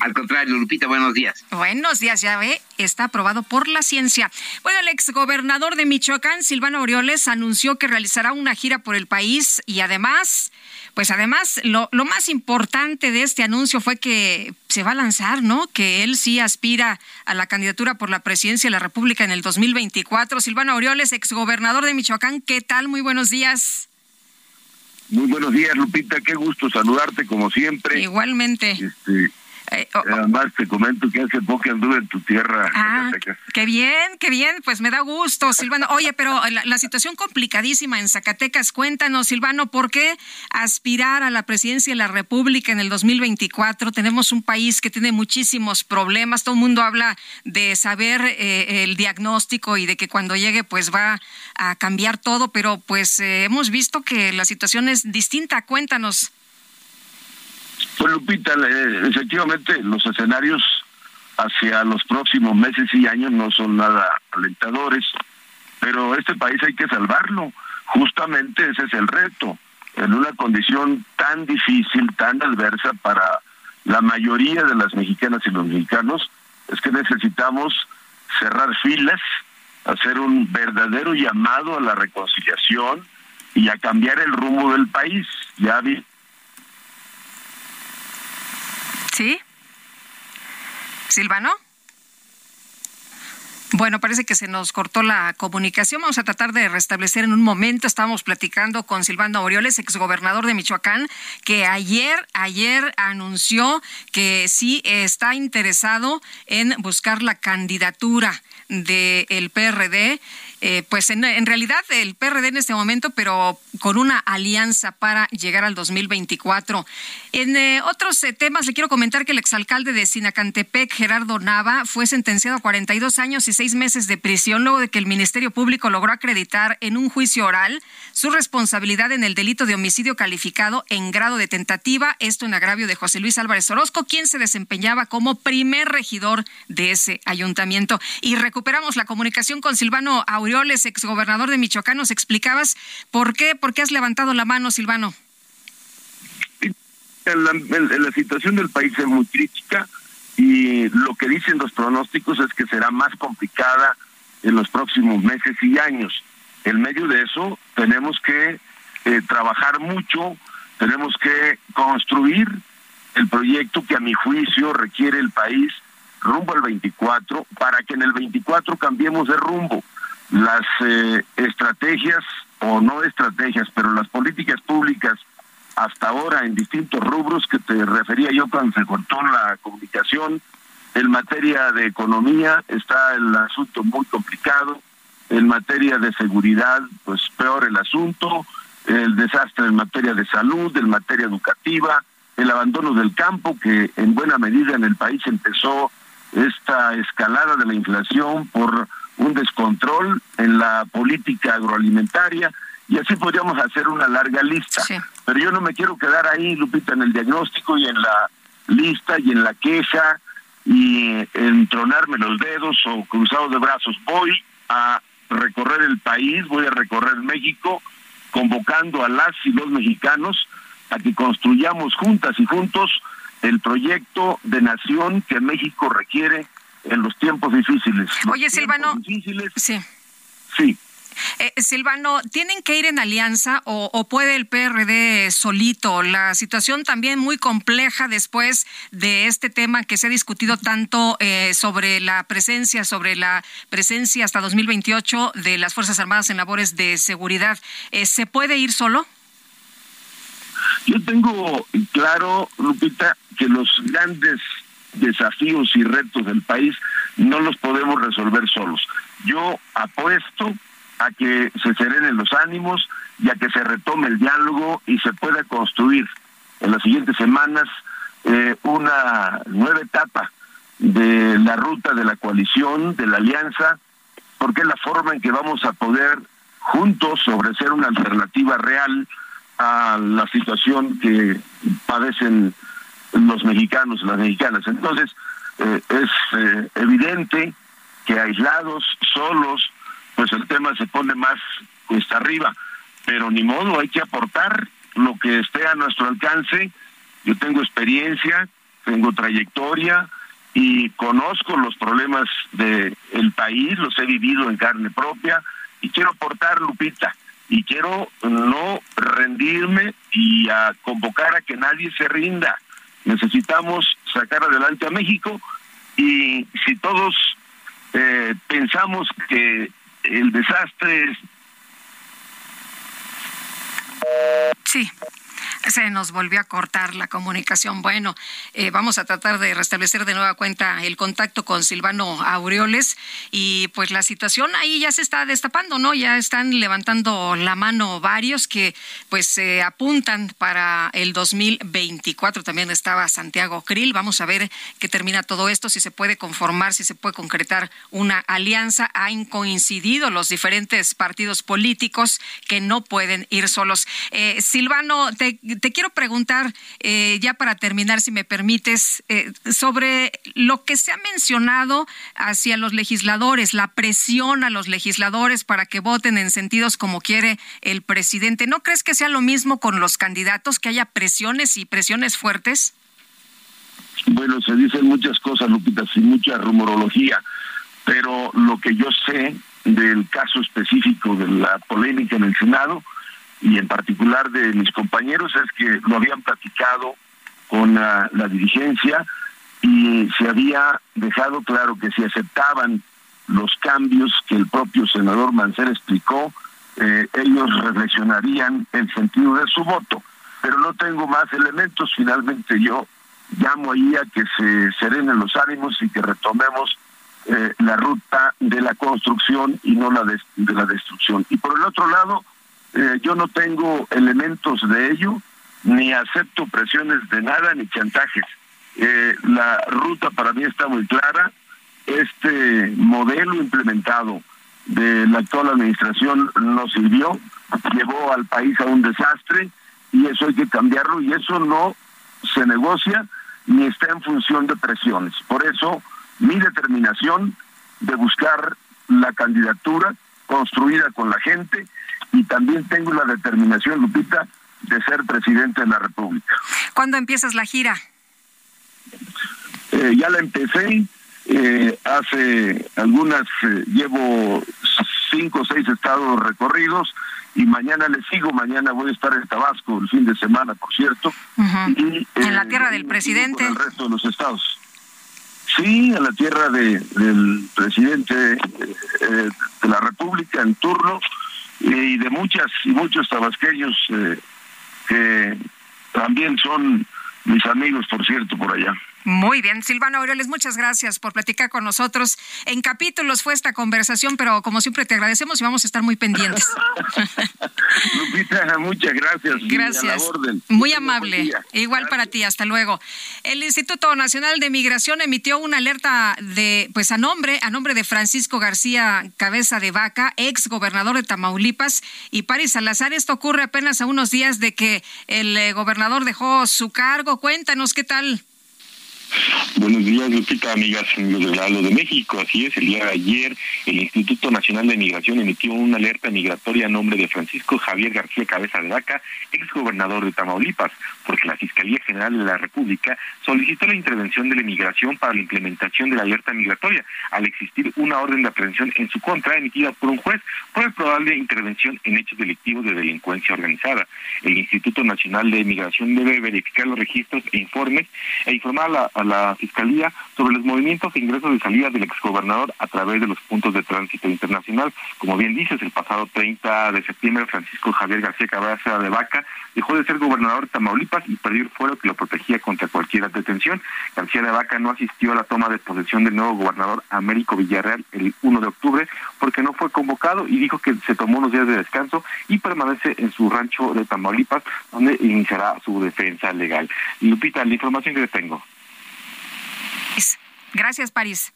Al contrario, Lupita, buenos días. Buenos días, ya ve, está aprobado por la ciencia. Bueno, el exgobernador de Michoacán, Silvano Aureoles, anunció que realizará una gira por el país y además, pues además, lo, lo más importante de este anuncio fue que se va a lanzar, ¿no? Que él sí aspira a la candidatura por la presidencia de la República en el 2024. Silvano Aureoles, exgobernador de Michoacán, ¿qué tal? Muy buenos días. Muy buenos días, Lupita. Qué gusto saludarte como siempre. Igualmente. Este, Eh, oh, oh. Además, te comento que hace poco anduve en tu tierra, Ah, qué bien, qué bien, pues me da gusto, Silvano. Oye, pero la, la situación complicadísima en Zacatecas, cuéntanos, Silvano, ¿por qué aspirar a la presidencia de la República en el 2024? Tenemos un país que tiene muchísimos problemas, todo el mundo habla de saber eh, el diagnóstico y de que cuando llegue pues va a cambiar todo, pero pues eh, hemos visto que la situación es distinta. Cuéntanos. Pues Lupita, eh, efectivamente los escenarios hacia los próximos meses y años no son nada alentadores, pero este país hay que salvarlo. Justamente ese es el reto, en una condición tan difícil, tan adversa para la mayoría de las mexicanas y los mexicanos, es que necesitamos cerrar filas, hacer un verdadero llamado a la reconciliación y a cambiar el rumbo del país. Ya vi ¿Sí? ¿Silvano? Bueno, parece que se nos cortó la comunicación. Vamos a tratar de restablecer en un momento. Estábamos platicando con Silvano Orioles, exgobernador de Michoacán, que ayer, ayer anunció que sí está interesado en buscar la candidatura del PRD. Eh, pues en, realidad el PRD en este momento, pero con una alianza para llegar al 2024. En eh, otros eh, temas, le quiero comentar que el exalcalde de Sinacantepec, Gerardo Nava, fue sentenciado a 42 años y seis meses de prisión luego de que el Ministerio Público logró acreditar en un juicio oral su responsabilidad en el delito de homicidio calificado en grado de tentativa, esto en agravio de José Luis Álvarez Orozco, quien se desempeñaba como primer regidor de ese ayuntamiento. Y recuperamos la comunicación con Silvano Aureoles, exgobernador de Michoacán. Nos explicabas por qué, por qué has levantado la mano, Silvano. la, situación del país es muy crítica y lo que dicen los pronósticos es que será más complicada en los próximos meses y años. En medio de eso tenemos que eh, trabajar mucho, tenemos que construir el proyecto que a mi juicio requiere el país rumbo al 24 para que en el 24 cambiemos de rumbo. Las eh, estrategias o no estrategias, pero las políticas públicas hasta ahora en distintos rubros que te refería yo cuando se cortó la comunicación. En materia de economía está el asunto muy complicado. En materia de seguridad, pues peor el asunto. El desastre en materia de salud, en materia educativa, el abandono del campo, que en buena medida en el país empezó esta escalada de la inflación por un descontrol en la política agroalimentaria y así podríamos hacer una larga lista. Pero yo no me quiero quedar ahí, Lupita, en el diagnóstico y en la lista y en la queja y en tronarme los dedos o cruzados de brazos. Voy a recorrer el país, voy a recorrer México, convocando a las y los mexicanos a que construyamos juntas y juntos el proyecto de nación que México requiere en los tiempos difíciles. Los Oye, Silvano. difíciles, Sí. sí. Eh, Silvano, ¿tienen que ir en alianza o, o puede el PRD solito? La situación también muy compleja después de este tema que se ha discutido tanto eh, sobre la presencia, sobre la presencia hasta 2028 de las Fuerzas Armadas en labores de seguridad. Eh, ¿Se puede ir solo? Yo tengo claro, Lupita, que los grandes desafíos y retos del país no los podemos resolver solos. Yo apuesto a que se serenen los ánimos y a que se retome el diálogo y se pueda construir en las siguientes semanas eh, una nueva etapa de la ruta de la coalición, de la alianza, porque es la forma en que vamos a poder juntos ofrecer una alternativa real a la situación que padecen los mexicanos, las mexicanas. Entonces, eh, es eh, evidente que aislados, solos, pues el tema se pone más cuesta arriba, pero ni modo, hay que aportar lo que esté a nuestro alcance. Yo tengo experiencia, tengo trayectoria y conozco los problemas del el país, los he vivido en carne propia y quiero aportar, Lupita, y quiero no rendirme y convocar a que nadie se rinda. Necesitamos sacar adelante a México y si todos eh, pensamos que el desastre Sí, se nos volvió a cortar la comunicación. Bueno, eh, vamos a tratar de restablecer de nueva cuenta el contacto con Silvano Aureoles y pues la situación ahí ya se está destapando, ¿no? Ya están levantando la mano varios que pues se apuntan para el 2024. También estaba Santiago Krill. Vamos a ver qué termina todo esto, si se puede conformar, si se puede concretar una alianza. Han coincidido los diferentes partidos políticos que no pueden ir solos. Eh, Silvano, te te quiero preguntar, eh, ya para terminar, si me permites, eh, sobre lo que se ha mencionado hacia los legisladores, la presión a los legisladores para que voten en sentidos como quiere el presidente. ¿No crees que sea lo mismo con los candidatos, que haya presiones y presiones fuertes? Bueno, se dicen muchas cosas, Lupita, sin mucha rumorología, pero lo que yo sé del caso específico de la polémica en el Senado, y en particular de mis compañeros es que lo habían platicado con la, dirigencia y se había dejado claro que si aceptaban los cambios que el propio senador Mancera explicó, eh, ellos reflexionarían el sentido de su voto. Pero no tengo más elementos, finalmente yo llamo ahí a que se serenen los ánimos y que retomemos eh, la ruta de la construcción y no la de la destrucción. Y por el otro lado, eh, yo no tengo elementos de ello, ni acepto presiones de nada, ni chantajes. Eh, la ruta para mí está muy clara. Este modelo implementado de la actual administración no sirvió, llevó al país a un desastre y eso hay que cambiarlo y eso no se negocia ni está en función de presiones. Por eso mi determinación de buscar la candidatura construida con la gente y también tengo la determinación, Lupita, de ser presidente de la República. ¿Cuándo empiezas la gira? Eh, ya la empecé, eh, hace algunas, eh, llevo cinco o seis estados recorridos y mañana le sigo, mañana voy a estar en Tabasco el fin de semana, por cierto. en la tierra del presidente. el resto de los estados. Sí, en la tierra de, del presidente de la República en turno y de muchas y muchos tabasqueños eh, que también son mis amigos, por cierto, por allá. Muy bien, Silvano Aureoles, muchas gracias por platicar con nosotros. En capítulos fue esta conversación, pero como siempre te agradecemos y vamos a estar muy pendientes. Lupita, muchas gracias. Gracias. Muy amable. Igual para ti, hasta luego. El Instituto Nacional de Migración emitió una alerta de, pues a nombre, a nombre de Francisco García Cabeza de Vaca, ex gobernador de Tamaulipas, y Paris Salazar. Esto ocurre apenas a unos días de que el eh, gobernador dejó su cargo. Cuéntanos qué tal. Buenos días, Lupita, amigas amigos del Lalo de México. Así es, el día de ayer el Instituto Nacional de Migración emitió una alerta migratoria a nombre de Francisco Javier García Cabeza de Vaca, exgobernador de Tamaulipas, porque la Fiscalía General de la República solicitó la intervención de la inmigración para la implementación de la alerta migratoria, al existir una orden de aprehensión en su contra emitida por un juez por el probable intervención en hechos delictivos de delincuencia organizada. El Instituto Nacional de Migración debe verificar los registros e informes e informar a la a la Fiscalía sobre los movimientos e ingresos de salida del exgobernador a través de los puntos de tránsito internacional. Como bien dices, el pasado 30 de septiembre, Francisco Javier García Cabeza de Vaca dejó de ser gobernador de Tamaulipas y perdió el fuero que lo protegía contra cualquier detención. García de Vaca no asistió a la toma de posesión del nuevo gobernador Américo Villarreal el 1 de octubre porque no fue convocado y dijo que se tomó unos días de descanso y permanece en su rancho de Tamaulipas donde iniciará su defensa legal. Lupita, la información que tengo. Gracias, París.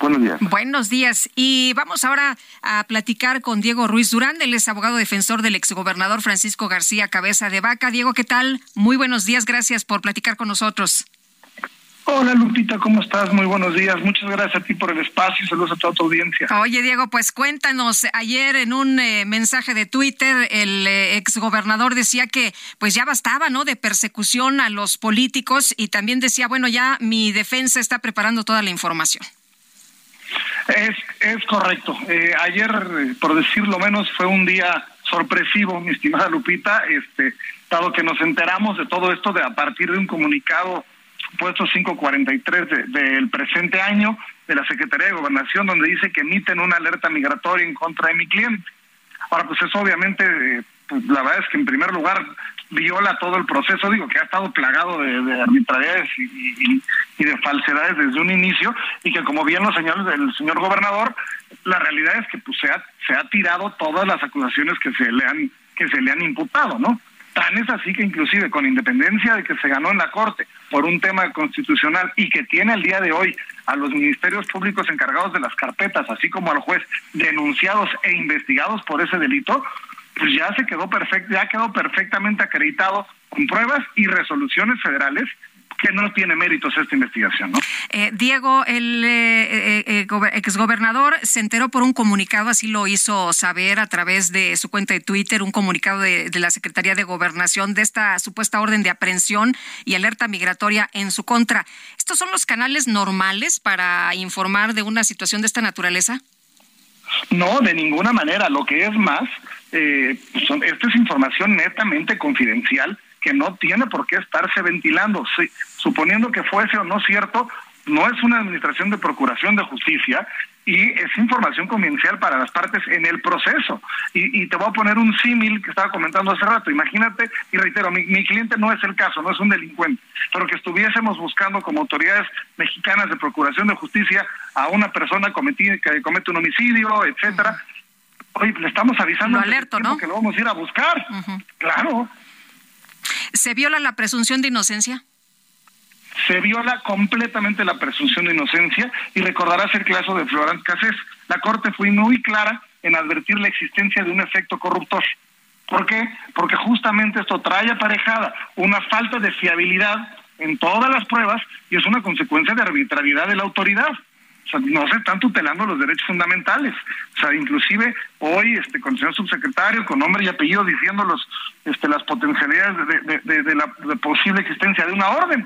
Buenos días. Buenos días. Y vamos ahora a platicar con Diego Ruiz Durán. Él es abogado defensor del exgobernador Francisco García Cabeza de Vaca. Diego, ¿qué tal? Muy buenos días. Gracias por platicar con nosotros. Hola Lupita, ¿cómo estás? Muy buenos días. Muchas gracias a ti por el espacio y saludos a toda tu audiencia. Oye Diego, pues cuéntanos, ayer en un eh, mensaje de Twitter el eh, exgobernador decía que pues ya bastaba, ¿no? De persecución a los políticos y también decía, bueno, ya mi defensa está preparando toda la información. Es, es correcto. Eh, ayer, por decirlo menos, fue un día sorpresivo, mi estimada Lupita, este, dado que nos enteramos de todo esto de a partir de un comunicado puesto 543 de, del presente año de la Secretaría de Gobernación, donde dice que emiten una alerta migratoria en contra de mi cliente. Ahora, pues eso obviamente eh, pues, la verdad es que en primer lugar viola todo el proceso, digo que ha estado plagado de, de arbitrariedades y de falsedades desde un inicio y que como bien lo señala el señor gobernador, la realidad es que pues se ha, se ha tirado todas las acusaciones que se le han que se le han imputado, ¿no? Tan es así que inclusive con independencia de que se ganó en la Corte por un tema constitucional y que tiene el día de hoy a los ministerios públicos encargados de las carpetas, así como al juez, denunciados e investigados por ese delito, pues ya se quedó perfecto, ya quedó perfectamente acreditado con pruebas y resoluciones federales que no tiene méritos esta investigación, ¿no? Eh, Diego, el eh, eh, eh, gober- exgobernador se enteró por un comunicado, así lo hizo saber a través de su cuenta de Twitter, un comunicado de, de la Secretaría de Gobernación de esta supuesta orden de aprehensión y alerta migratoria en su contra. ¿Estos son los canales normales para informar de una situación de esta naturaleza? No, de ninguna manera. Lo que es más, eh, son, esta es información netamente confidencial que no tiene por qué estarse ventilando. Sí, suponiendo que fuese o no cierto, no es una administración de procuración de justicia y es información confidencial para las partes en el proceso. Y, y te voy a poner un símil que estaba comentando hace rato. Imagínate, y reitero, mi, mi cliente no es el caso, no es un delincuente, pero que estuviésemos buscando como autoridades mexicanas de procuración de justicia a una persona cometida, que comete un homicidio, etcétera. Oye, le estamos avisando que lo vamos a ir a buscar. Claro. ¿Se viola la presunción de inocencia? se viola completamente la presunción de inocencia y recordarás el caso de Florent Cassés. La Corte fue muy clara en advertir la existencia de un efecto corruptor. ¿Por qué? Porque justamente esto trae aparejada una falta de fiabilidad en todas las pruebas y es una consecuencia de arbitrariedad de la autoridad. No se están tutelando los derechos fundamentales. O sea, inclusive hoy, este, con el señor subsecretario, con nombre y apellido, diciendo los, este, las potencialidades de, de- la posible existencia de una orden.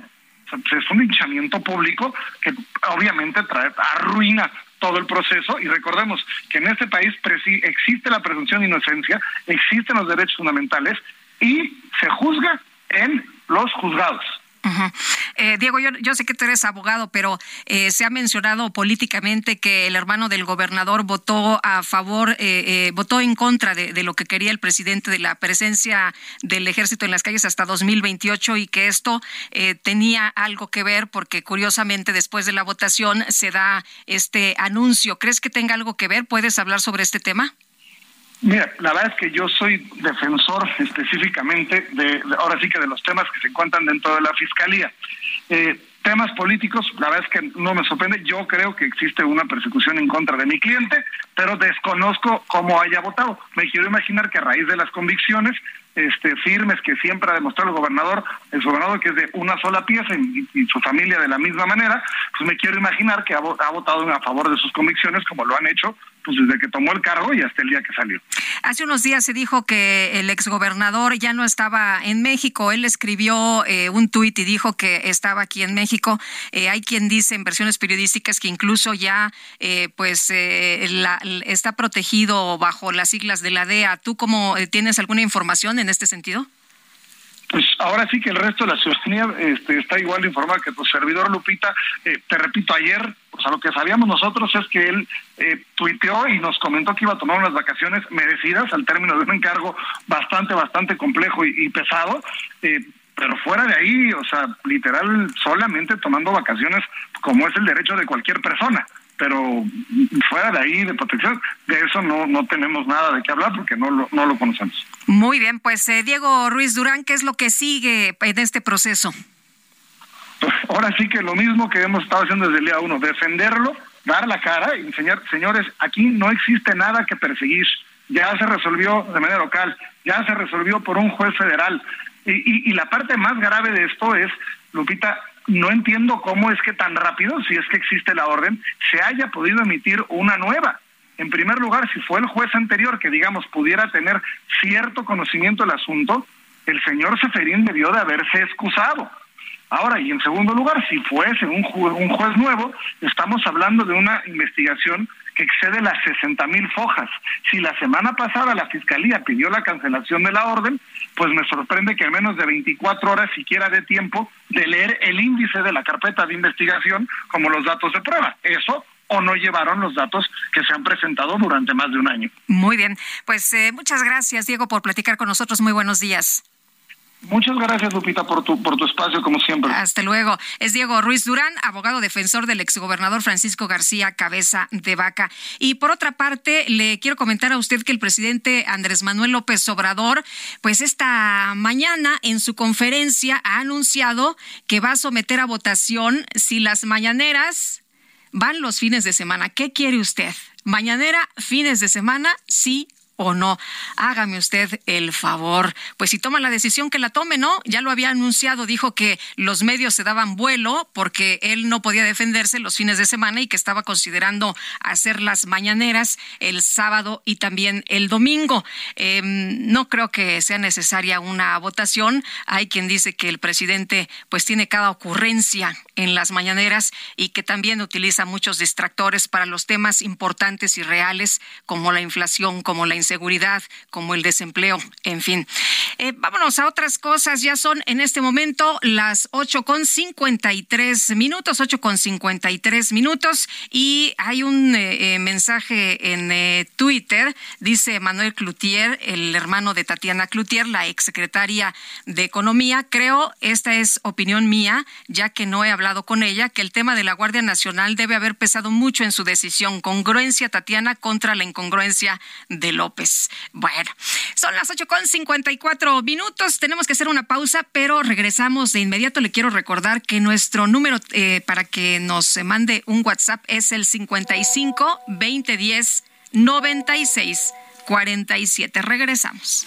O sea, pues es un hinchamiento público que obviamente trae, arruina todo el proceso y recordemos que en este país existe la presunción de inocencia, existen los derechos fundamentales y se juzga en los juzgados. Eh, Diego, yo, yo sé que tú eres abogado, pero eh, se ha mencionado políticamente que el hermano del gobernador votó a favor, eh, eh, votó en contra de, de lo que quería el presidente de la presencia del ejército en las calles hasta 2028 y que esto eh, tenía algo que ver porque curiosamente después de la votación se da este anuncio. ¿Crees que tenga algo que ver? ¿Puedes hablar sobre este tema? Mira, la verdad es que yo soy defensor específicamente de, ahora sí que de los temas que se encuentran dentro de la fiscalía. Eh, temas políticos, la verdad es que no me sorprende. Yo creo que existe una persecución en contra de mi cliente, pero desconozco cómo haya votado. Me quiero imaginar que a raíz de las convicciones este, firmes que siempre ha demostrado el gobernador, el gobernador que es de una sola pieza y, su familia de la misma manera, pues me quiero imaginar que ha, ha votado a favor de sus convicciones como lo han hecho pues desde que tomó el cargo y hasta el día que salió. Hace unos días se dijo que el exgobernador ya no estaba en México. Él escribió eh, un tuit y dijo que estaba aquí en México. Eh, hay quien dice en versiones periodísticas que incluso ya eh, pues eh, está protegido bajo las siglas de la DEA. ¿Tú cómo tienes alguna información en este sentido? Pues ahora sí que el resto de la ciudadanía este, está igual informada que tu servidor Lupita. Eh, te repito, ayer, o sea, lo que sabíamos nosotros es que él eh, tuiteó y nos comentó que iba a tomar unas vacaciones merecidas al término de un encargo bastante, bastante complejo y, pesado. eh, pero fuera de ahí, o sea, literal, solamente tomando vacaciones como es el derecho de cualquier persona. Pero fuera de ahí, de protección, de eso no, no tenemos nada de qué hablar porque no no lo conocemos. Muy bien, pues eh, Diego Ruiz Durán, ¿qué es lo que sigue en este proceso? ahora sí que lo mismo que hemos estado haciendo desde el día uno, defenderlo, dar la cara y enseñar, señores, aquí no existe nada que perseguir, ya se resolvió de manera local, ya se resolvió por un juez federal. Y, y, y la parte más grave de esto es, Lupita, no entiendo cómo es que tan rápido, si es que existe la orden, se haya podido emitir una nueva. En primer lugar, si fue el juez anterior que, digamos, pudiera tener cierto conocimiento del asunto, el señor Seferín debió de haberse excusado. Ahora, y en segundo lugar, si fuese un, un juez nuevo, estamos hablando de una investigación que excede las 60 mil fojas. Si la semana pasada la Fiscalía pidió la cancelación de la orden, pues me sorprende que en menos de 24 horas siquiera dé tiempo de leer el índice de la carpeta de investigación como los datos de prueba. Eso o no llevaron los datos que se han presentado durante más de un año. Muy bien, pues eh, muchas gracias Diego por platicar con nosotros. Muy buenos días. Muchas gracias, Lupita, por tu, por tu espacio, como siempre. Hasta luego. Es Diego Ruiz Durán, abogado defensor del exgobernador Francisco García Cabeza de Vaca. Y por otra parte, le quiero comentar a usted que el presidente Andrés Manuel López Obrador, pues esta mañana en su conferencia ha anunciado que va a someter a votación si las mañaneras van los fines de semana. ¿Qué quiere usted? ¿Mañanera, fines de semana, sí o no. Hágame usted el favor. Pues si toma la decisión que la tome, ¿no? Ya lo había anunciado, dijo que los medios se daban vuelo porque él no podía defenderse los fines de semana y que estaba considerando hacer las mañaneras el sábado y también el domingo. Em, no creo que sea necesaria una votación. Hay quien dice que el presidente pues tiene cada ocurrencia en las mañaneras y que también utiliza muchos distractores para los temas importantes y reales como la inflación, como la inseguridad, como el desempleo, en fin. Eh, vámonos a otras cosas. Ya son en este momento las ocho con cincuenta y tres minutos, ocho con cincuenta y tres minutos y hay un eh, eh, mensaje en Twitter, dice Manuel Cloutier, el hermano de Tatiana Cloutier, la exsecretaria de Economía. Creo, esta es opinión mía, ya que no he hablado con ella que el tema de la Guardia Nacional debe haber pesado mucho en su decisión. Congruencia, Tatiana, contra la incongruencia de López. Bueno, son las ocho con cincuenta y cuatro minutos. Tenemos que hacer una pausa, pero regresamos de inmediato. Le quiero recordar que nuestro número eh, para que nos mande un WhatsApp es el 55 2010 96 47. Regresamos.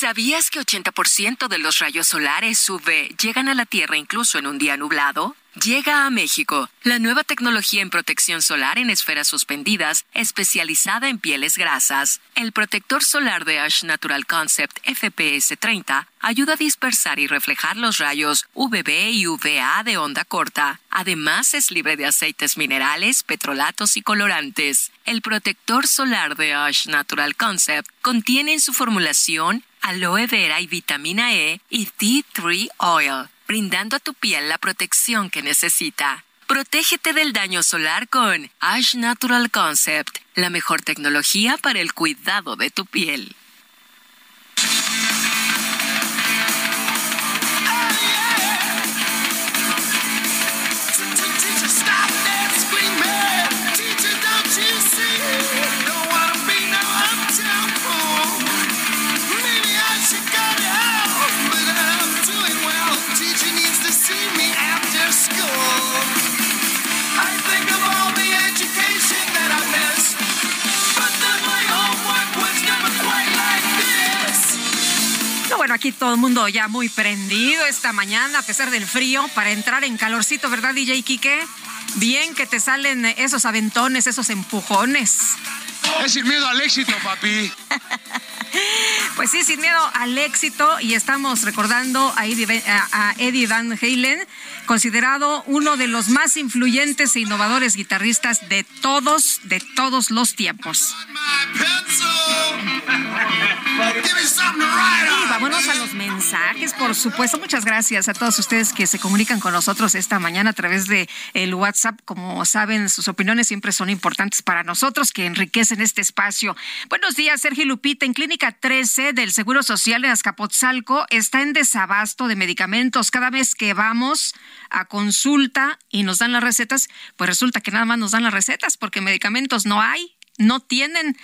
¿Sabías que 80% de los rayos solares UV llegan a la Tierra incluso en un día nublado? Llega a México la nueva tecnología en protección solar en esferas suspendidas, especializada en pieles grasas. El protector solar de Ash Natural Concept FPS 30 ayuda a dispersar y reflejar los rayos UVB y UVA de onda corta. Además, es libre de aceites minerales, petrolatos y colorantes. El protector solar de Ash Natural Concept contiene en su formulación aloe vera y vitamina E y Tea Tree Oil brindando a tu piel la protección que necesita. Protégete del daño solar con Ash Natural Concept, la mejor tecnología para el cuidado de tu piel. Aquí todo el mundo ya muy prendido esta mañana, a pesar del frío, para entrar en calorcito, ¿verdad, DJ Kike? Bien que te salen esos aventones, esos empujones. Es sin miedo al éxito, papi. Pues sí, sin miedo al éxito y estamos recordando a Eddie, Van Halen, considerado uno de los más influyentes e innovadores guitarristas de todos, de todos los tiempos. Vámonos a los mensajes, por supuesto. Muchas gracias a todos ustedes que se comunican con nosotros esta mañana a través de el WhatsApp. Como saben, sus opiniones siempre son importantes para nosotros, que enriquecen este espacio. Buenos días, Sergio Lupita. En Clínica 13 del Seguro Social en Azcapotzalco está en desabasto de medicamentos. Cada vez que vamos a consulta y nos dan las recetas, pues resulta que nada más nos dan las recetas porque medicamentos no hay, no tienen.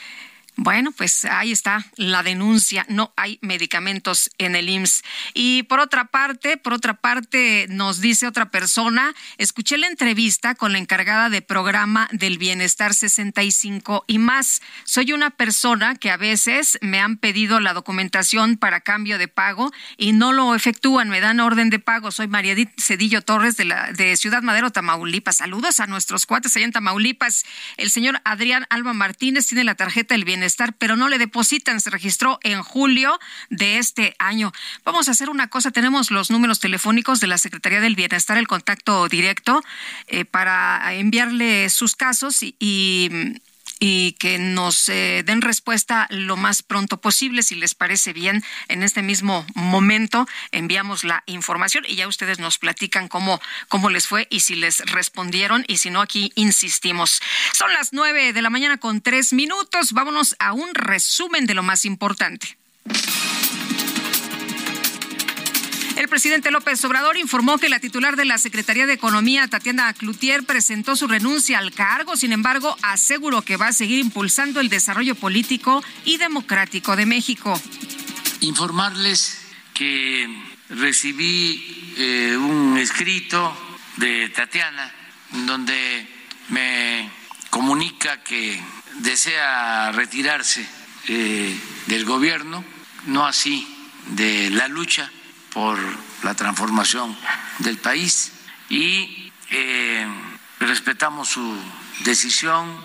Bueno, pues ahí está la denuncia. No hay medicamentos en el IMSS. Y por otra parte, por otra parte, nos dice otra persona, escuché la entrevista con la encargada de programa del Bienestar 65 y más. Soy una persona que a veces me han pedido la documentación para cambio de pago y no lo efectúan, me dan orden de pago. Soy María Cedillo Torres de, la, de Ciudad Madero, Tamaulipas. Saludos a nuestros cuates allá en Tamaulipas. El señor Adrián Alba Martínez tiene la tarjeta del Bienestar estar, pero no le depositan. Se registró en julio de este año. Vamos a hacer una cosa. Tenemos los números telefónicos de la Secretaría del Bienestar, el contacto directo, eh, para enviarle sus casos y y que nos eh, den respuesta lo más pronto posible. Si les parece bien, en este mismo momento enviamos la información y ya ustedes nos platican cómo, cómo les fue y si les respondieron y si no, aquí insistimos. Son las nueve de la mañana con tres minutos. Vámonos a un resumen de lo más importante. El presidente López Obrador informó que la titular de la Secretaría de Economía, Tatiana Cloutier, presentó su renuncia al cargo. Sin embargo, aseguró que va a seguir impulsando el desarrollo político y democrático de México. Informarles que recibí eh, un escrito de Tatiana donde me comunica que desea retirarse eh, del gobierno, no así de la lucha por la transformación del país y eh, respetamos su decisión.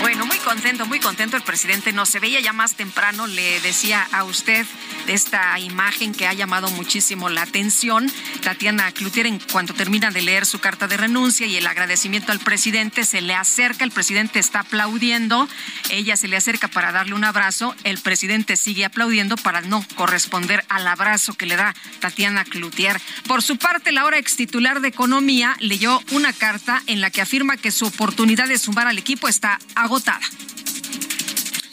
Bueno, muy contento, muy contento el presidente. No se veía ya más temprano, le decía a usted de esta imagen que ha llamado muchísimo la atención. Tatiana Cloutier, en cuanto termina de leer su carta de renuncia y el agradecimiento al presidente, se le acerca, el presidente está aplaudiendo, ella se le acerca para darle un abrazo, el presidente sigue aplaudiendo para no corresponder al abrazo que le da Tatiana Cloutier. Por su parte, la ahora ex titular de Economía leyó una carta en la que afirma que su oportunidad de sumar al equipo está agotada.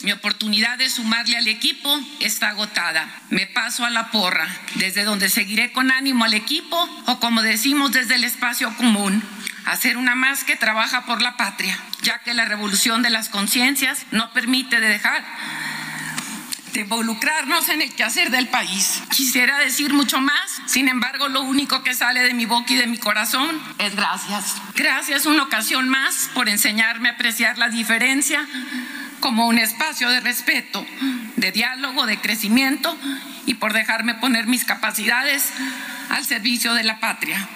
Mi oportunidad de sumarle al equipo está agotada. Me paso a la porra, desde donde seguiré con ánimo al equipo o como decimos desde el espacio común, hacer una más que trabaja por la patria, ya que la revolución de las conciencias no permite de dejar de involucrarnos en el quehacer del país. Quisiera decir mucho más, sin embargo, lo único que sale de mi boca y de mi corazón es gracias. Gracias una ocasión más por enseñarme a apreciar la diferencia como un espacio de respeto, de diálogo, de crecimiento y por dejarme poner mis capacidades al servicio de la patria.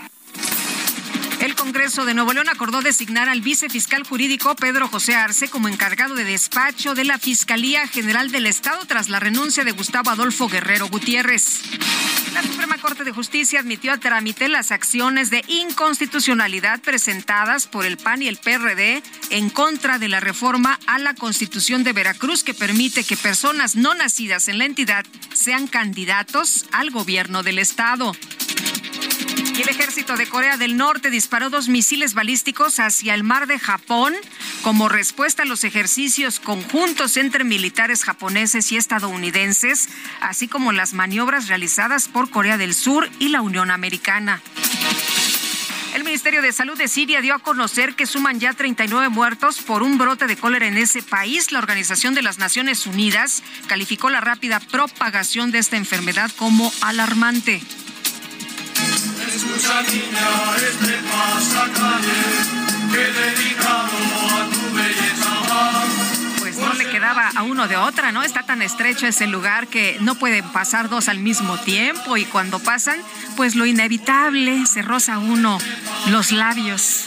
El Congreso de Nuevo León acordó designar al vicefiscal jurídico Pedro José Arce como encargado de despacho de la Fiscalía General del Estado tras la renuncia de Gustavo Adolfo Guerrero Gutiérrez. La Suprema Corte de Justicia admitió a trámite las acciones de inconstitucionalidad presentadas por el PAN y el PRD en contra de la reforma a la Constitución de Veracruz que permite que personas no nacidas en la entidad sean candidatos al gobierno del Estado. Y el ejército de Corea del Norte disparó dos misiles balísticos hacia el mar de Japón como respuesta a los ejercicios conjuntos entre militares japoneses y estadounidenses, así como las maniobras realizadas por Corea del Sur y la Unión Americana. El Ministerio de Salud de Siria dio a conocer que suman ya 39 muertos por un brote de cólera en ese país. La Organización de las Naciones Unidas calificó la rápida propagación de esta enfermedad como alarmante. Escucha niña este pasacalle que dedicado A uno de otra, ¿no? Está tan estrecho ese lugar que no pueden pasar dos al mismo tiempo y cuando pasan, pues lo inevitable, se roza uno los labios.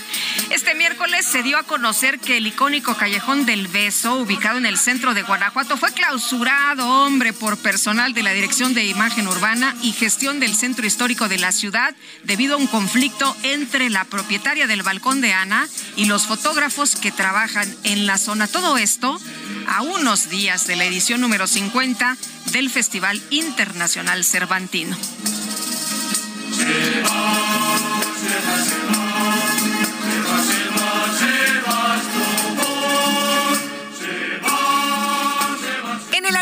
Este miércoles se dio a conocer que el icónico Callejón del Beso, ubicado en el centro de Guanajuato, fue clausurado, hombre, por personal de la Dirección de Imagen Urbana y Gestión del Centro Histórico de la ciudad, debido a un conflicto entre la propietaria del balcón de Ana y los fotógrafos que trabajan en la zona. Todo esto a unos días de la edición número 50 del Festival Internacional Cervantino. En el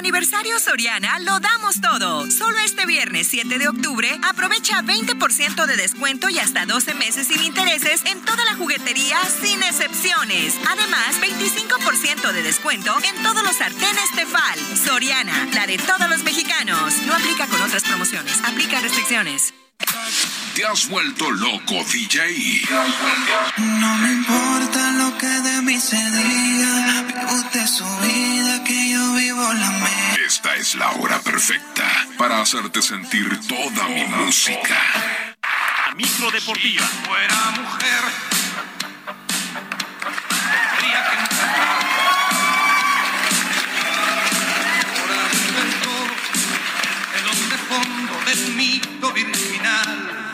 aniversario Soriana lo damos todo. Solo este viernes 7 de octubre aprovecha 20% de descuento y hasta 12 meses sin intereses en toda la juguetería sin excepciones. Además, 25% de descuento en todos los sartenes Tefal. Soriana, la de todos los mexicanos. No aplica con otras promociones. Aplica restricciones. ¿Te has vuelto loco, DJ? No es la hora perfecta para hacerte sentir toda mi música. Micro Deportiva. Fuera mujer. El fondo del mito virginal.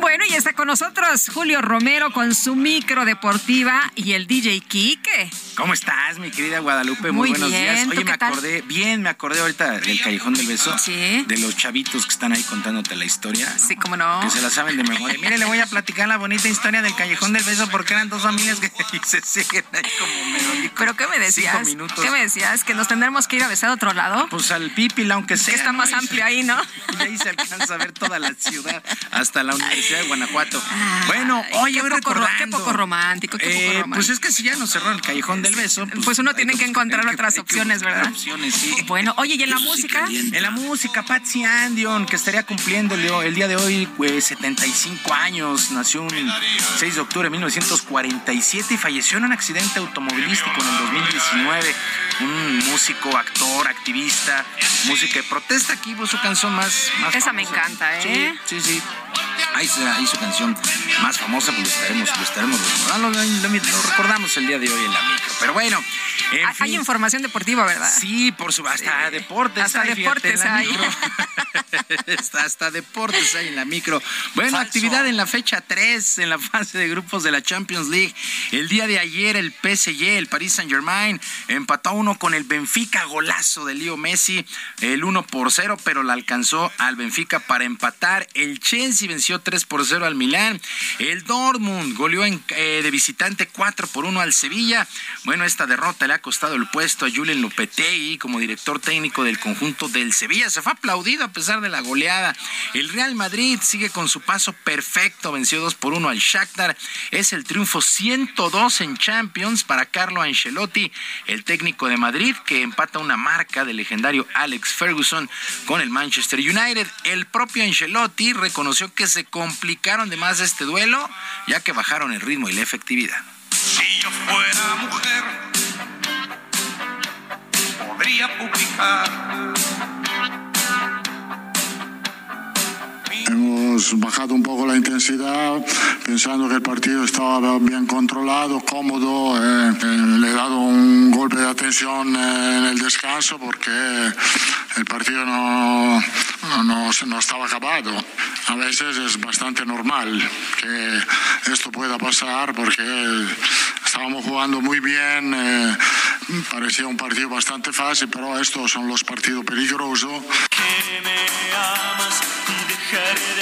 Bueno, y está con nosotros Julio Romero con su micro deportiva y el DJ Kike. ¿Cómo estás, mi querida Guadalupe? Muy, Muy buenos bien, días. ¿tú Oye, me tal? acordé, bien, me acordé ahorita del Callejón del Beso. Sí. De los chavitos que están ahí contándote la historia. Sí, cómo no. Que se la saben de memoria. Mire, le voy a platicar la bonita historia del Callejón del Beso porque eran dos familias que se siguen ahí como merolicos. ¿Pero qué me decías? ¿Qué me decías? ¿Que nos tendremos que ir a besar a otro lado? Pues al Pipila, aunque sea. Que está ¿no? más Ahí amplio se- ahí, ¿no? Y ahí se alcanza a ver toda la ciudad, hasta la Universidad de Guanajuato. bueno, oye, qué hoy recordando. qué poco romántico, qué poco Eh, romántico. Pues es que si ya nos cerró el Callejón del Beso. Pues uno tiene que encontrar que- otras opciones, ¿verdad? Opciones, sí. Bueno, oye, ¿y en la música? En la música, Patsy Andion, que estaría cumpliendo el, el día de hoy pues, 75 años, nació un 6 de octubre de 1947 y falleció en un accidente automovilístico en el 2019. Un músico, actor, activista, música de protesta. Aquí pues, su canción más, más Esa me encanta, ¿eh? Sí, sí, sí. Ahí, su canción más famosa, pues lo estaremos, lo estaremos recordando. Lo, lo- lo recordamos el día de hoy en la micro. Pero bueno, en Hay- fin. información deportiva, ¿verdad? Sí, por su hasta deportes. Hasta hay, deportes hay. hasta, hasta deportes hay en la micro. Bueno, actividad en la fecha 3 en la fase de grupos de la Champions League. El día de ayer el PSG, el Paris Saint Germain, empató a uno con el Benfica, golazo de Leo Messi, el 1 por 0, pero la alcanzó al Benfica para empatar. El Chelsea venció 3 por 0 al Milán. El Dortmund goleó en, eh, de visitante 4 por 1 al Sevilla. Bueno, esta derrota le ha costado el puesto a Julen Lopetegui como director técnico del conjunto del Sevilla. Se fue aplaudido a pesar de la goleada. El Real Madrid sigue con su paso perfecto. Venció 2 por 1 al Shakhtar. Es el triunfo 102 en Champions para Carlo Ancelotti, el técnico de Madrid, que empata una marca del legendario Alex Ferguson con el Manchester United. El propio Ancelotti reconoció que se complicaron de más este duelo, ya que bajaron el ritmo y la efectividad. Si yo fuera mujer, podría publicar. Hemos bajado un poco la intensidad pensando que el partido estaba bien controlado, cómodo. eh, eh, le he dado un golpe de atención en el descanso porque el partido no, no, no- no estaba acabado. A veces es bastante normal que esto pueda pasar porque estábamos jugando muy bien, eh, parecía un partido bastante fácil, pero estos son los partidos peligrosos. Que me amas dejaré de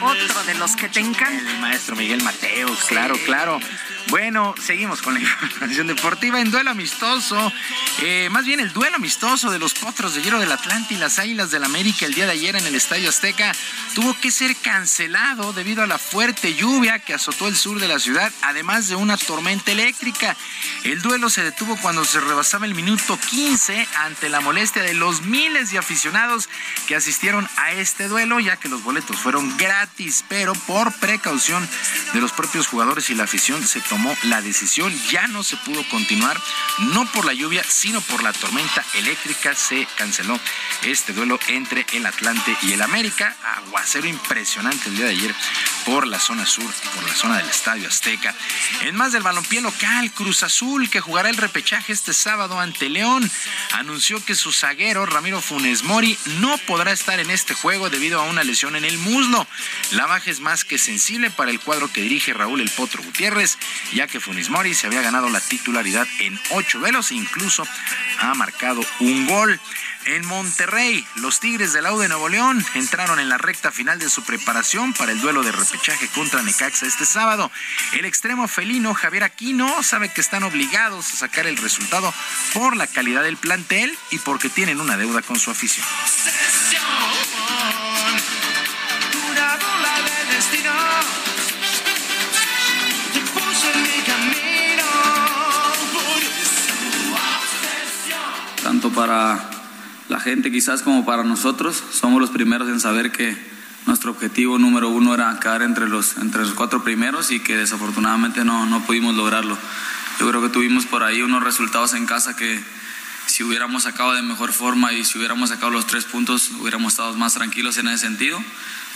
Otro de los que te encanta. El maestro Miguel Mateos, claro, claro. Bueno, seguimos con la información deportiva en duelo amistoso. eh, más bien el duelo amistoso de los potros de hierro del Atlante y las Águilas del América el día de ayer en el Estadio Azteca tuvo que ser cancelado debido a la fuerte lluvia que azotó el sur de la ciudad, además de una tormenta eléctrica. El duelo se detuvo cuando se rebasaba el minuto 15 ante la molestia de los miles de aficionados que asistieron a este duelo, ya que los boletos fueron gratis, pero por precaución de los propios jugadores y la afición se tomó la decisión, ya no se pudo continuar, no por la lluvia, sino por la tormenta eléctrica, se canceló este duelo entre el Atlante y el América, aguacero impresionante el día de ayer por la zona sur por la zona del Estadio Azteca. En más del balompié local, Cruz Azul, que jugará el repechaje este sábado ante León, anunció que su zaguero Ramiro Funes Mori no podrá estar en este juego debido a una lesión en el muslo. La baja es más que sensible para el cuadro que dirige Raúl El Potro Gutiérrez, ya que Funes Mori se había ganado la titularidad en ocho duelos e incluso ha marcado un gol. En Monterrey, los Tigres del Aude de Nuevo León entraron en la recta final de su preparación para el duelo de repechaje contra Necaxa este sábado. El extremo felino Javier Aquino sabe que están obligados a sacar el resultado por la calidad del plantel y porque tienen una deuda con su afición. Para la gente quizás como para nosotros. Somos los primeros en saber que nuestro objetivo número uno era quedar entre los, entre los cuatro primeros y que desafortunadamente no, no pudimos lograrlo. Yo creo que tuvimos por ahí unos resultados en casa que si hubiéramos sacado de mejor forma y si hubiéramos sacado los tres puntos hubiéramos estado más tranquilos en ese sentido,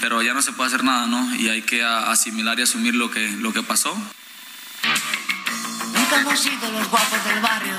pero ya no se puede hacer nada, ¿no? Y hay que asimilar y asumir lo que, lo que pasó. Nunca hemos sido los guapos del barrio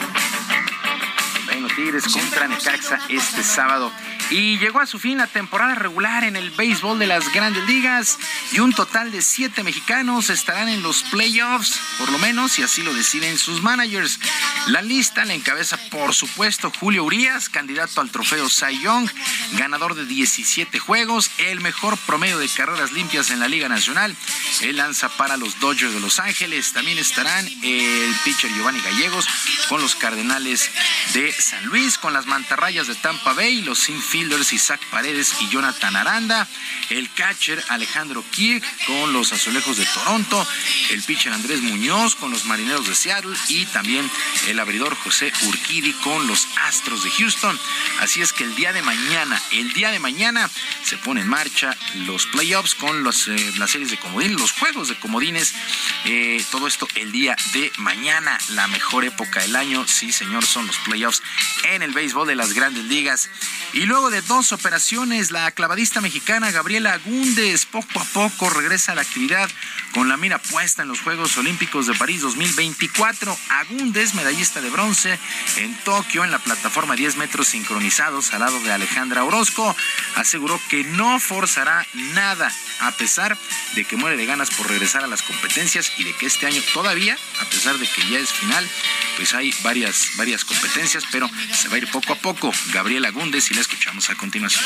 Tigres contra Necaxa este sábado. Y llegó a su fin la temporada regular en el béisbol de las grandes ligas y un total de siete mexicanos estarán en los playoffs, por lo menos, y así lo deciden sus managers. La lista la encabeza, por supuesto, Julio Urias, candidato al trofeo Cy Young, ganador de 17 juegos, el mejor promedio de carreras limpias en la Liga Nacional. Él lanza para los Dodgers de Los Ángeles. También estarán el pitcher Giovanni Gallegos con los Cardenales de San Luis, con las mantarrayas de Tampa Bay, los infielders Isaac Paredes y Jonathan Aranda, el catcher Alejandro Kirk con los Azulejos de Toronto, el pitcher Andrés Muñoz con los Marineros de Seattle y también el abridor José Urquidi con los Astros de Houston. Así es que el día de mañana, el día de mañana se pone en marcha los playoffs con eh, las series de comodines, los juegos de comodines, eh, todo esto el día de mañana, la mejor época del año, sí señor, son los playoffs en el béisbol de las grandes ligas. Y luego de dos operaciones, la clavadista mexicana Gabriela Agúndez poco a poco regresa a la actividad con la mira puesta en los Juegos Olímpicos de París 2024. Agúndez, medallista de bronce en Tokio en la plataforma 10 metros sincronizados al lado de Alejandra Orozco, aseguró que no forzará nada a pesar de que muere de ganas por regresar a las competencias y de que este año todavía, a pesar de que ya es final, pues hay varias, varias competencias, pero se va a ir poco a poco. Gabriela Agúndez y la escuchamos a continuación.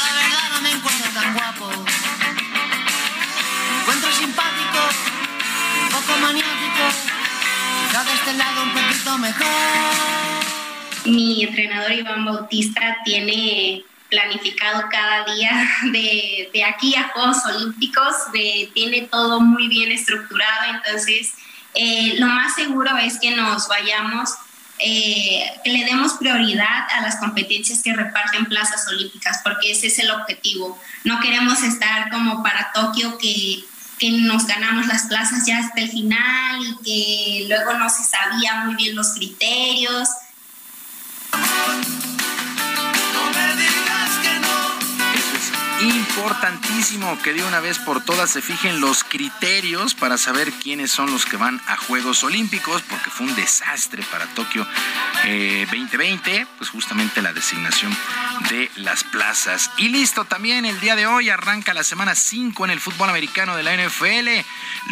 encuentro simpático, un poco maniático, de este lado un poquito mejor. Mi entrenador Iván Bautista tiene planificado cada día de, de aquí a Juegos Olímpicos, de, tiene todo muy bien estructurado, entonces eh, lo más seguro es que nos vayamos, eh, que le demos prioridad a las competencias que reparten plazas olímpicas, porque ese es el objetivo. No queremos estar como para Tokio que que nos ganamos las plazas ya hasta el final y que luego no se sabía muy bien los criterios. Importantísimo que de una vez por todas se fijen los criterios para saber quiénes son los que van a Juegos Olímpicos, porque fue un desastre para Tokio 2020, eh, pues justamente la designación de las plazas. Y listo, también el día de hoy arranca la semana 5 en el fútbol americano de la NFL.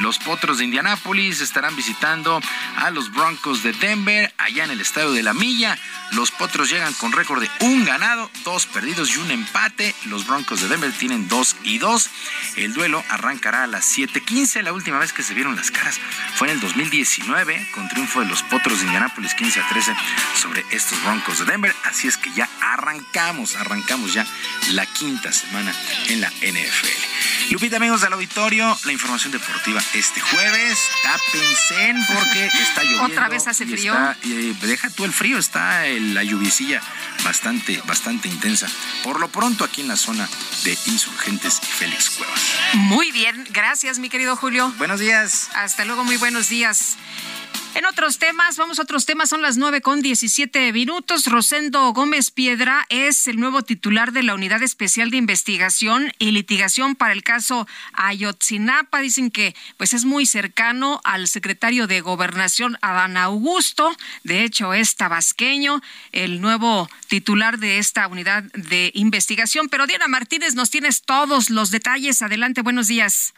Los Potros de Indianápolis estarán visitando a los Broncos de Denver, allá en el estadio de la Milla. Los Potros llegan con récord de un ganado, dos perdidos y un empate. Los Broncos de Denver tienen 2 y 2. El duelo arrancará a las 7:15. La última vez que se vieron las caras fue en el 2019 con triunfo de los Potros de Indianápolis 15 a 13 sobre estos Broncos de Denver. Así es que ya arrancamos, arrancamos ya la quinta semana en la NFL. Lupita, amigos del auditorio, la información deportiva este jueves. Tápense porque está lloviendo. Otra vez hace frío. Eh, deja tú el frío, está la lluviecilla bastante, bastante intensa. Por lo pronto aquí en la zona de Insurgentes y Félix Cuevas. Muy bien, gracias mi querido Julio. Buenos días. Hasta luego, muy buenos días. En otros temas, vamos a otros temas, son las nueve con diecisiete minutos. Rosendo Gómez Piedra es el nuevo titular de la Unidad Especial de Investigación y Litigación para el caso Ayotzinapa. Dicen que pues es muy cercano al secretario de Gobernación, Adán Augusto. De hecho, es tabasqueño, el nuevo titular de esta unidad de investigación. Pero Diana Martínez, nos tienes todos los detalles. Adelante, buenos días.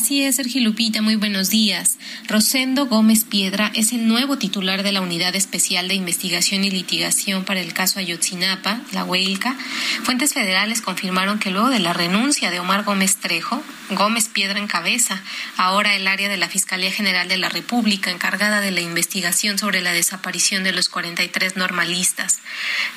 Así es, Sergio Lupita, muy buenos días. Rosendo Gómez Piedra es el nuevo titular de la Unidad Especial de Investigación y Litigación para el caso Ayotzinapa, la Huelca. Fuentes federales confirmaron que luego de la renuncia de Omar Gómez Trejo, Gómez Piedra encabeza ahora el área de la Fiscalía General de la República encargada de la investigación sobre la desaparición de los 43 normalistas.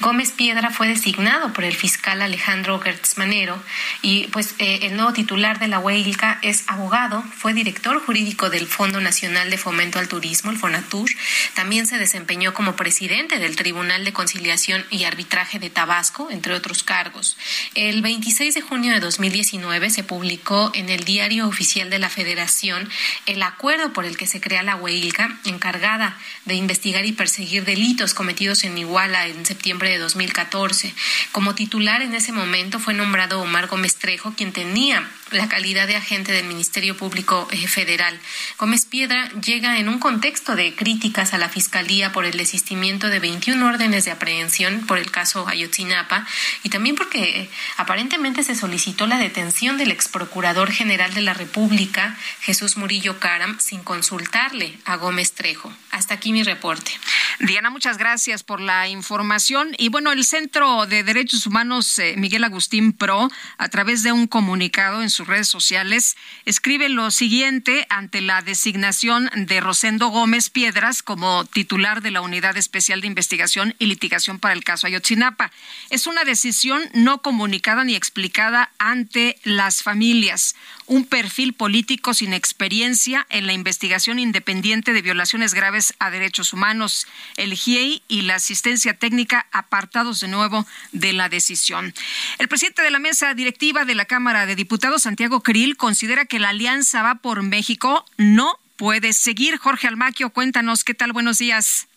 Gómez Piedra fue designado por el fiscal Alejandro Gertz Manero y pues eh, el nuevo titular de la Huelca es abogado fue director jurídico del Fondo Nacional de Fomento al Turismo, el FONATUR. También se desempeñó como presidente del Tribunal de Conciliación y Arbitraje de Tabasco, entre otros cargos. El 26 de junio de 2019 se publicó en el Diario Oficial de la Federación el acuerdo por el que se crea la huelga encargada de investigar y perseguir delitos cometidos en Iguala en septiembre de 2014. Como titular en ese momento fue nombrado Omar Gómez Trejo, quien tenía la calidad de agente del Ministerio Público Federal. Gómez Piedra llega en un contexto de críticas a la Fiscalía por el desistimiento de 21 órdenes de aprehensión por el caso Ayotzinapa y también porque eh, aparentemente se solicitó la detención del ex procurador general de la República, Jesús Murillo Caram, sin consultarle a Gómez Trejo. Hasta aquí mi reporte. Diana, muchas gracias por la información. Y bueno, el Centro de Derechos Humanos eh, Miguel Agustín Pro, a través de un comunicado en su redes sociales, escribe lo siguiente ante la designación de Rosendo Gómez Piedras como titular de la Unidad Especial de Investigación y Litigación para el caso Ayotzinapa. Es una decisión no comunicada ni explicada ante las familias un perfil político sin experiencia en la investigación independiente de violaciones graves a derechos humanos. El GIEI y la asistencia técnica apartados de nuevo de la decisión. El presidente de la mesa directiva de la Cámara de Diputados, Santiago Krill, considera que la alianza va por México no puede seguir. Jorge Almaquio, cuéntanos qué tal. Buenos días.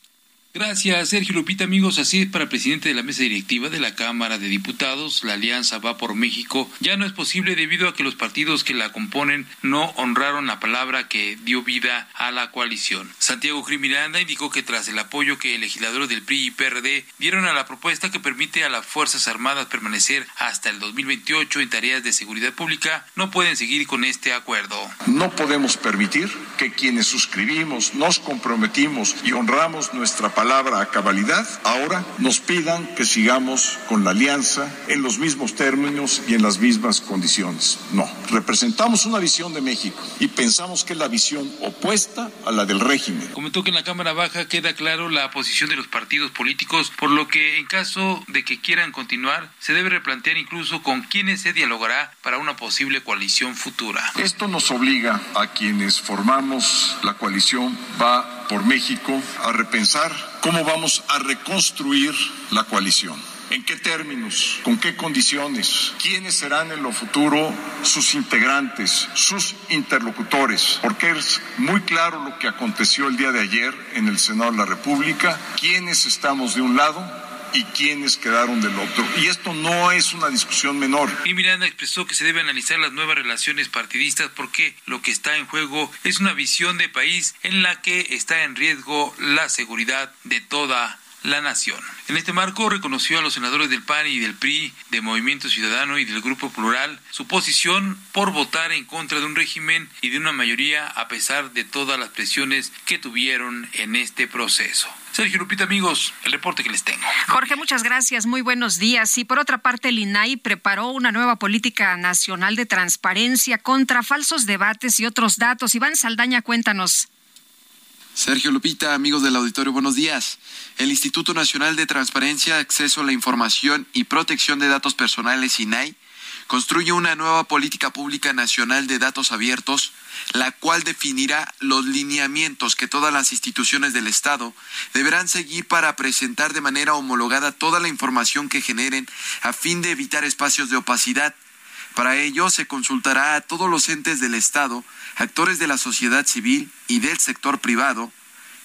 Gracias, Sergio Lupita. Amigos, así es para el presidente de la mesa directiva de la Cámara de Diputados. La alianza va por México. Ya no es posible debido a que los partidos que la componen no honraron la palabra que dio vida a la coalición. Santiago Miranda indicó que tras el apoyo que legisladores del PRI y PRD dieron a la propuesta que permite a las Fuerzas Armadas permanecer hasta el 2028 en tareas de seguridad pública, no pueden seguir con este acuerdo. No podemos permitir que quienes suscribimos, nos comprometimos y honramos nuestra palabra a cabalidad, ahora nos pidan que sigamos con la alianza en los mismos términos y en las mismas condiciones. No, representamos una visión de México y pensamos que es la visión opuesta a la del régimen. Comentó que en la Cámara Baja queda claro la posición de los partidos políticos, por lo que en caso de que quieran continuar, se debe replantear incluso con quiénes se dialogará para una posible coalición futura. Esto nos obliga a quienes formamos la coalición va por México a repensar cómo vamos a reconstruir la coalición. ¿En qué términos? ¿Con qué condiciones? ¿Quiénes serán en lo futuro sus integrantes, sus interlocutores? Porque es muy claro lo que aconteció el día de ayer en el Senado de la República. ¿Quiénes estamos de un lado y quiénes quedaron del otro. Y esto no es una discusión menor. Y Miranda expresó que se debe analizar las nuevas relaciones partidistas porque lo que está en juego es una visión de país en la que está en riesgo la seguridad de toda la nación. En este marco reconoció a los senadores del PAN y del PRI, de Movimiento Ciudadano y del Grupo Plural su posición por votar en contra de un régimen y de una mayoría a pesar de todas las presiones que tuvieron en este proceso. Sergio Lupita, amigos, el reporte que les tengo. Jorge, muchas gracias. Muy buenos días. Y por otra parte, el INAI preparó una nueva política nacional de transparencia contra falsos debates y otros datos. Iván Saldaña, cuéntanos. Sergio Lupita, amigos del auditorio, buenos días. El Instituto Nacional de Transparencia, Acceso a la Información y Protección de Datos Personales, INAI, construye una nueva política pública nacional de datos abiertos, la cual definirá los lineamientos que todas las instituciones del Estado deberán seguir para presentar de manera homologada toda la información que generen a fin de evitar espacios de opacidad. Para ello se consultará a todos los entes del Estado, actores de la sociedad civil y del sector privado,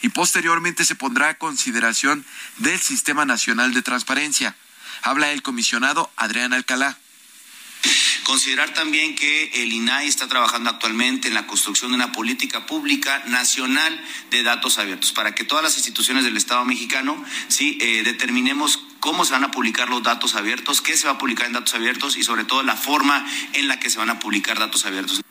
y posteriormente se pondrá a consideración del Sistema Nacional de Transparencia. Habla el comisionado Adrián Alcalá. Considerar también que el INAI está trabajando actualmente en la construcción de una política pública nacional de datos abiertos, para que todas las instituciones del Estado mexicano sí eh, determinemos cómo se van a publicar los datos abiertos, qué se va a publicar en datos abiertos y sobre todo la forma en la que se van a publicar datos abiertos.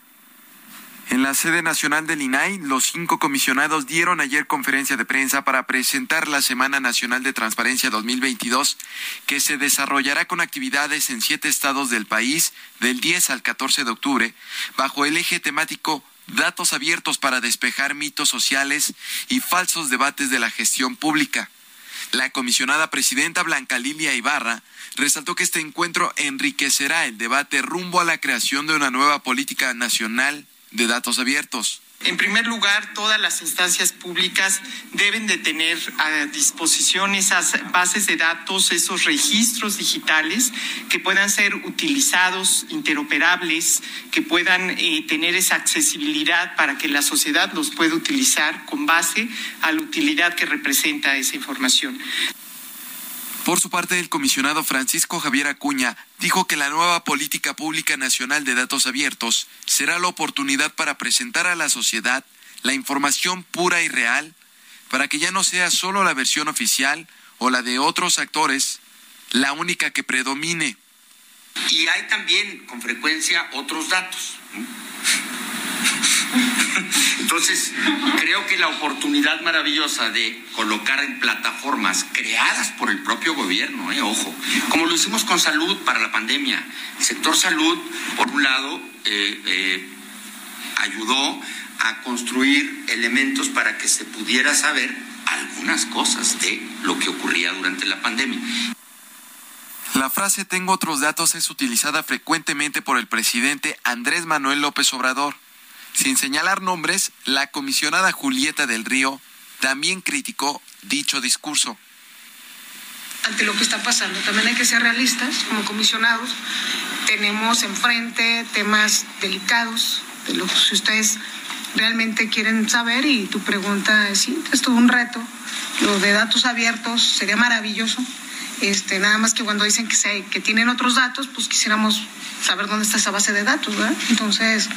En la sede nacional del INAI, los cinco comisionados dieron ayer conferencia de prensa para presentar la Semana Nacional de Transparencia 2022, que se desarrollará con actividades en siete estados del país del 10 al 14 de octubre, bajo el eje temático Datos abiertos para despejar mitos sociales y falsos debates de la gestión pública. La comisionada presidenta Blanca Lilia Ibarra resaltó que este encuentro enriquecerá el debate rumbo a la creación de una nueva política nacional de datos abiertos. En primer lugar, todas las instancias públicas deben de tener a disposición esas bases de datos, esos registros digitales que puedan ser utilizados, interoperables, que puedan eh, tener esa accesibilidad para que la sociedad los pueda utilizar con base a la utilidad que representa esa información. Por su parte, el comisionado Francisco Javier Acuña dijo que la nueva política pública nacional de datos abiertos será la oportunidad para presentar a la sociedad la información pura y real, para que ya no sea solo la versión oficial o la de otros actores la única que predomine. Y hay también con frecuencia otros datos. Entonces, creo que la oportunidad maravillosa de colocar en plataformas creadas por el propio gobierno, eh, ojo, como lo hicimos con salud para la pandemia. El sector salud, por un lado, eh, eh, ayudó a construir elementos para que se pudiera saber algunas cosas de lo que ocurría durante la pandemia. La frase tengo otros datos es utilizada frecuentemente por el presidente Andrés Manuel López Obrador. Sin señalar nombres, la comisionada Julieta del Río también criticó dicho discurso. Ante lo que está pasando, también hay que ser realistas como comisionados. Tenemos enfrente temas delicados de lo que ustedes realmente quieren saber y tu pregunta es, sí, es todo un reto. Lo de datos abiertos sería maravilloso. Este, nada más que cuando dicen que, se, que tienen otros datos, pues quisiéramos saber dónde está esa base de datos, ¿verdad? Entonces,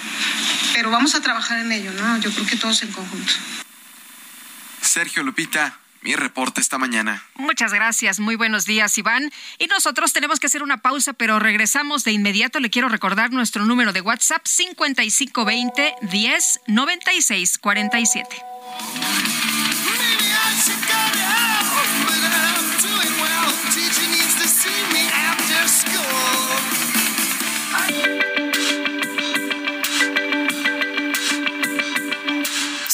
pero vamos a trabajar en ello, ¿no? Yo creo que todos en conjunto. Sergio Lupita, mi reporte esta mañana. Muchas gracias, muy buenos días, Iván. Y nosotros tenemos que hacer una pausa, pero regresamos de inmediato. Le quiero recordar nuestro número de WhatsApp 5520 10 96 47.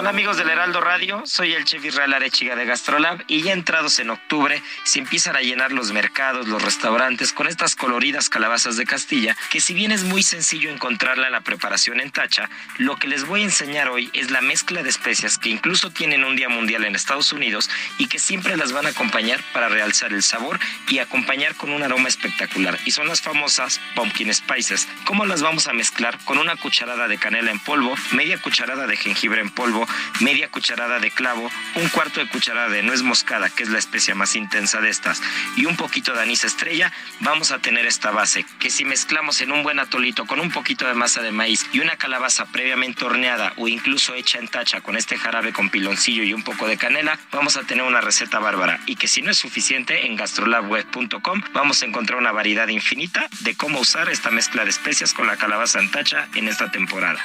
Hola amigos del Heraldo Radio, soy el chef Israel Arechiga de Gastrolab y ya entrados en octubre se empiezan a llenar los mercados, los restaurantes con estas coloridas calabazas de Castilla que si bien es muy sencillo encontrarla en la preparación en tacha, lo que les voy a enseñar hoy es la mezcla de especias que incluso tienen un día mundial en Estados Unidos y que siempre las van a acompañar para realzar el sabor y acompañar con un aroma espectacular y son las famosas pumpkin spices. ¿Cómo las vamos a mezclar? Con una cucharada de canela en polvo, media cucharada de jengibre en polvo, media cucharada de clavo, un cuarto de cucharada de nuez moscada, que es la especia más intensa de estas, y un poquito de anís estrella, vamos a tener esta base, que si mezclamos en un buen atolito con un poquito de masa de maíz y una calabaza previamente horneada o incluso hecha en tacha con este jarabe con piloncillo y un poco de canela, vamos a tener una receta bárbara. Y que si no es suficiente, en gastrolabweb.com vamos a encontrar una variedad infinita de cómo usar esta mezcla de especias con la calabaza en tacha en esta temporada.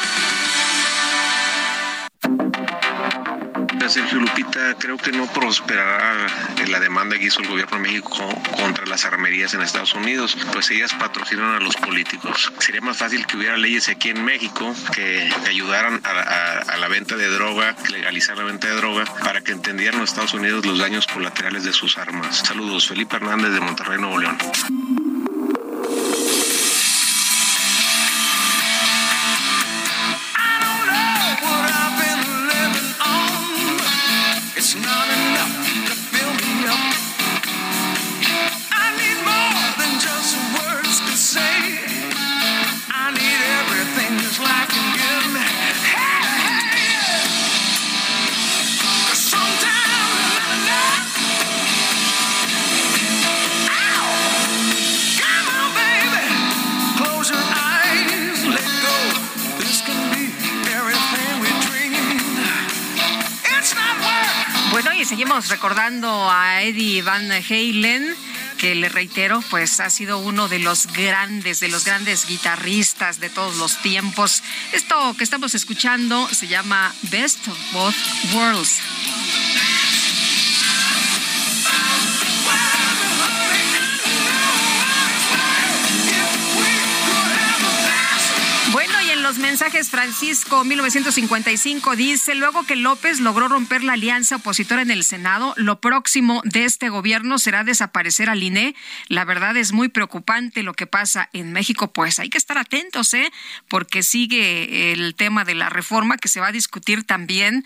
Sergio Lupita. Creo que no prosperará la demanda que hizo el gobierno de México contra las armerías en Estados Unidos, pues ellas patrocinan a los políticos. Sería más fácil que hubiera leyes aquí en México que ayudaran a, la venta de droga, legalizar la venta de droga, para que entendieran los Estados Unidos los daños colaterales de sus armas. Saludos, Felipe Hernández de Monterrey, Nuevo León. Recordando a Eddie Van Halen que le reitero, pues ha sido uno de los grandes, de los grandes guitarristas de todos los tiempos. Esto que estamos escuchando se llama Best of Both Worlds. Los mensajes, Francisco 1955 dice, luego que López logró romper la alianza opositora en el Senado, lo próximo de este gobierno será desaparecer al INE. La verdad es muy preocupante lo que pasa en México, pues hay que estar atentos, ¿eh? Porque sigue el tema de la reforma que se va a discutir también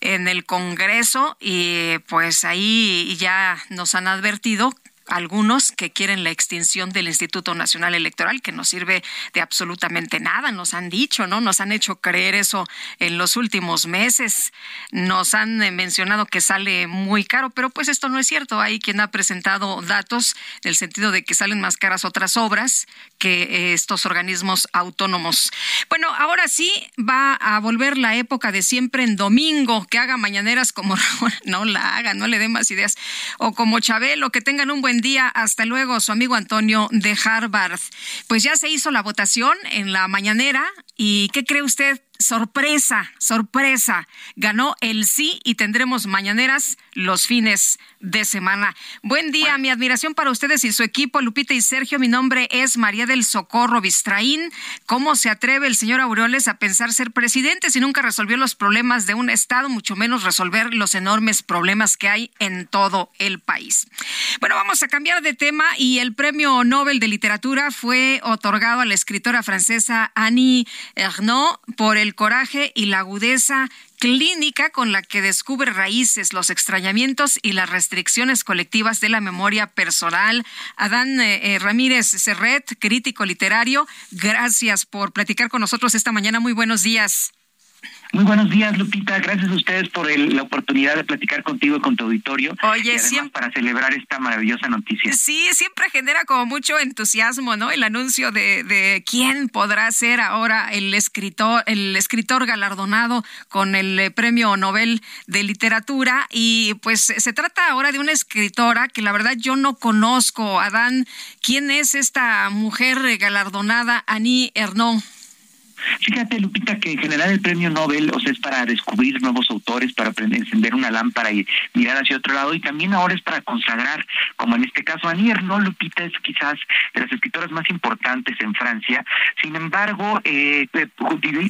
en el Congreso y pues ahí ya nos han advertido algunos que quieren la extinción del Instituto Nacional Electoral, que no sirve de absolutamente nada, nos han dicho, ¿no? Nos han hecho creer eso en los últimos meses, nos han eh, mencionado que sale muy caro, pero pues esto no es cierto. Hay quien ha presentado datos en el sentido de que salen más caras otras obras que eh, estos organismos autónomos. Bueno, ahora sí va a volver la época de siempre en domingo, que haga mañaneras como no la haga, no le dé más ideas, o como Chabelo, que tengan un buen día. Hasta luego, su amigo Antonio de Harvard. Pues ya se hizo la votación en la mañanera. ¿Y qué cree usted? sorpresa, sorpresa, ganó el sí y tendremos mañaneras los fines de semana. Buen día, mi admiración para ustedes y su equipo, Lupita y Sergio. Mi nombre es María del Socorro Bistraín. ¿Cómo se atreve el señor Aureoles a pensar ser presidente si nunca resolvió los problemas de un Estado, mucho menos resolver los enormes problemas que hay en todo el país? Bueno, vamos a cambiar de tema y el premio Nobel de Literatura fue otorgado a la escritora francesa Annie Ernaux por el coraje y la agudeza clínica con la que descubre raíces, los extrañamientos y las restricciones colectivas de la memoria personal. Adán eh, eh, Ramírez Serret, crítico literario, gracias por platicar con nosotros esta mañana. Muy buenos días. Muy buenos días, Lupita. Gracias a ustedes por la oportunidad de platicar contigo y con tu auditorio. Oye, siempre para celebrar esta maravillosa noticia. Sí, siempre genera como mucho entusiasmo, ¿no? El anuncio de, de quién podrá ser ahora el escritor, el escritor galardonado con el eh, Premio Nobel de Literatura. Y pues se trata ahora de una escritora que la verdad yo no conozco. Adán, ¿quién es esta mujer galardonada, Annie Ernaux? Fíjate, Lupita, que en general el premio Nobel o sea, es para descubrir nuevos autores, para encender una lámpara y mirar hacia otro lado, y también ahora es para consagrar, como en este caso, Annie no Lupita es quizás de las escritoras más importantes en Francia. Sin embargo, eh,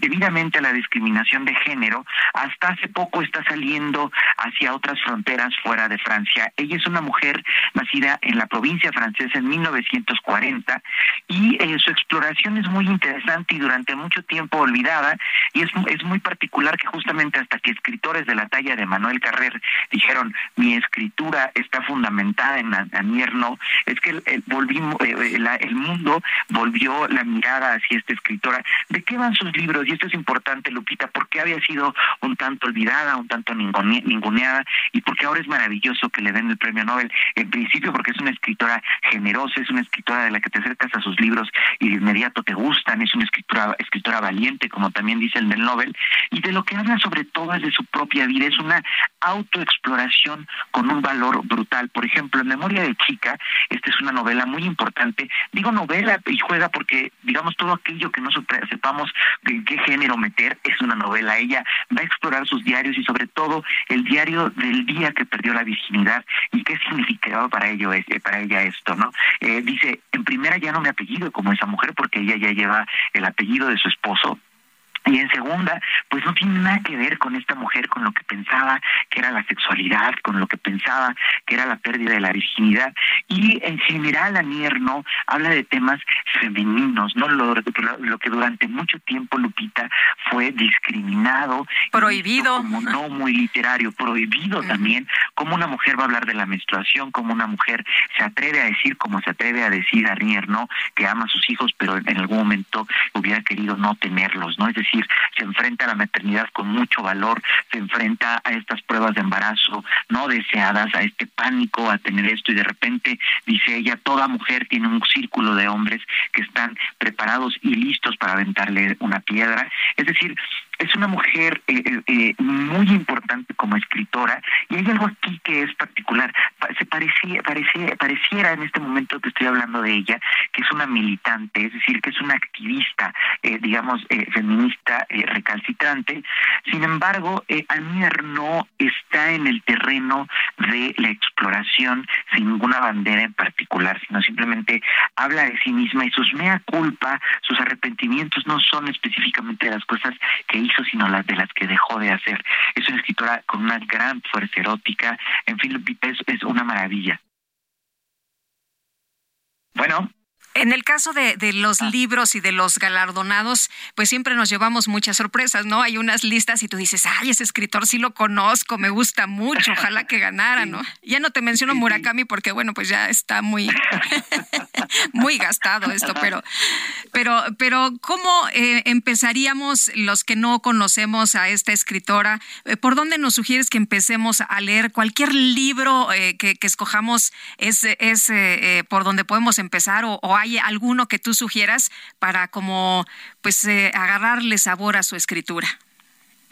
debidamente a la discriminación de género, hasta hace poco está saliendo hacia otras fronteras fuera de Francia. Ella es una mujer nacida en la provincia francesa en 1940 y eh, su exploración es muy interesante y durante mucho tiempo olvidada y es, es muy particular que justamente hasta que escritores de la talla de Manuel Carrer dijeron mi escritura está fundamentada en Anierno, es que el, volvimos, eh, eh, el mundo volvió la mirada hacia esta escritora. ¿De qué van sus libros? Y esto es importante, Lupita, porque había sido un tanto olvidada, un tanto ninguneada y porque ahora es maravilloso que le den el premio Nobel. En principio porque es una escritora generosa, es una escritora de la que te acercas a sus libros y de inmediato te gustan, es una escritora, escritora valiente, como también dice el del Nobel, y de lo que habla sobre todo es de su propia vida, es una autoexploración con un valor brutal. Por ejemplo, en Memoria de Chica, esta es una novela muy importante, digo novela y juega porque, digamos, todo aquello que no sepamos de qué género meter es una novela. Ella va a explorar sus diarios y sobre todo el diario del día que perdió la virginidad y qué significaba para ello es, para ella esto, ¿no? Eh, dice, en primera ya no me apellido como esa mujer porque ella ya lleva el apellido de su esposo esposo y en segunda, pues no tiene nada que ver con esta mujer, con lo que pensaba que era la sexualidad, con lo que pensaba que era la pérdida de la virginidad. Y en general, Anier no habla de temas femeninos, no lo, lo que durante mucho tiempo, Lupita, fue discriminado. Prohibido. Como no muy literario, prohibido también, como una mujer va a hablar de la menstruación, como una mujer se atreve a decir, como se atreve a decir Anier, ¿no? Que ama a sus hijos, pero en algún momento hubiera querido no tenerlos, ¿no? Es decir, se enfrenta a la maternidad con mucho valor, se enfrenta a estas pruebas de embarazo no deseadas, a este pánico, a tener esto y de repente, dice ella, toda mujer tiene un círculo de hombres que están preparados y listos para aventarle una piedra. Es decir, es una mujer eh, eh, eh, muy importante como escritora y hay algo aquí que es particular. Se parecía, parecía, pareciera en este momento que estoy hablando de ella que es una militante, es decir, que es una activista, digamos, feminista recalcitrante. Sin embargo, Anier no está en el terreno de la exploración sin ninguna bandera en particular, sino simplemente habla de sí misma y sus mea culpa, sus arrepentimientos no son específicamente las cosas que hizo sino las de las que dejó de hacer. Es una escritora con una gran fuerza erótica. En fin, es, es una maravilla. Bueno. En el caso de, de los ah. libros y de los galardonados, pues siempre nos llevamos muchas sorpresas, ¿no? Hay unas listas y tú dices, ay, ese escritor sí lo conozco, me gusta mucho, ojalá que ganara, ¿no? Ya no te menciono Murakami porque, bueno, pues ya está muy, muy gastado esto, pero, pero, pero ¿cómo eh, empezaríamos los que no conocemos a esta escritora? Eh, ¿Por dónde nos sugieres que empecemos a leer? Cualquier libro eh, que, que, escojamos es, es por donde podemos empezar o, o ¿Hay alguno que tú sugieras para como pues eh, agarrarle sabor a su escritura?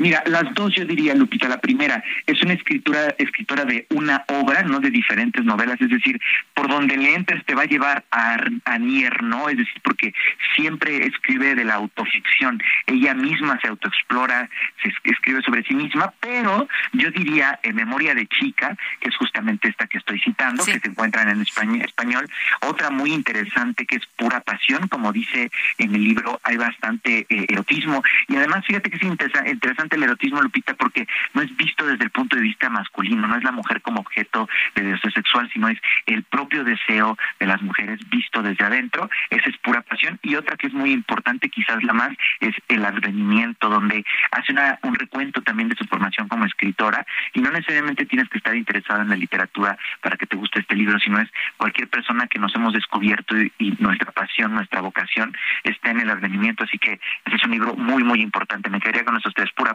Mira, las dos yo diría, Lupita. La primera es una escritura, escritora de una obra, no de diferentes novelas. Es decir, por donde le entres te va a llevar a, a Nier, ¿no? Es decir, porque siempre escribe de la autoficción. Ella misma se autoexplora, se escribe sobre sí misma, pero yo diría en Memoria de Chica, que es justamente esta que estoy citando, que se encuentran en español, español, otra muy interesante que es Pura Pasión, como dice en el libro, hay bastante eh, erotismo. Y además, fíjate que es interesante el erotismo, Lupita, porque no es visto desde el punto de vista masculino, no es la mujer como objeto de deseo sexual, sino es el propio deseo de las mujeres visto desde adentro. Esa es pura pasión. Y otra que es muy importante, quizás la más, es el advenimiento, donde hace una, un recuento también de su formación como escritora. Y no necesariamente tienes que estar interesada en la literatura para que te guste este libro, sino es cualquier persona que nos hemos descubierto y, y nuestra pasión, nuestra vocación está en el advenimiento. Así que ese es un libro muy, muy importante. Me quedaría con esos tres, pura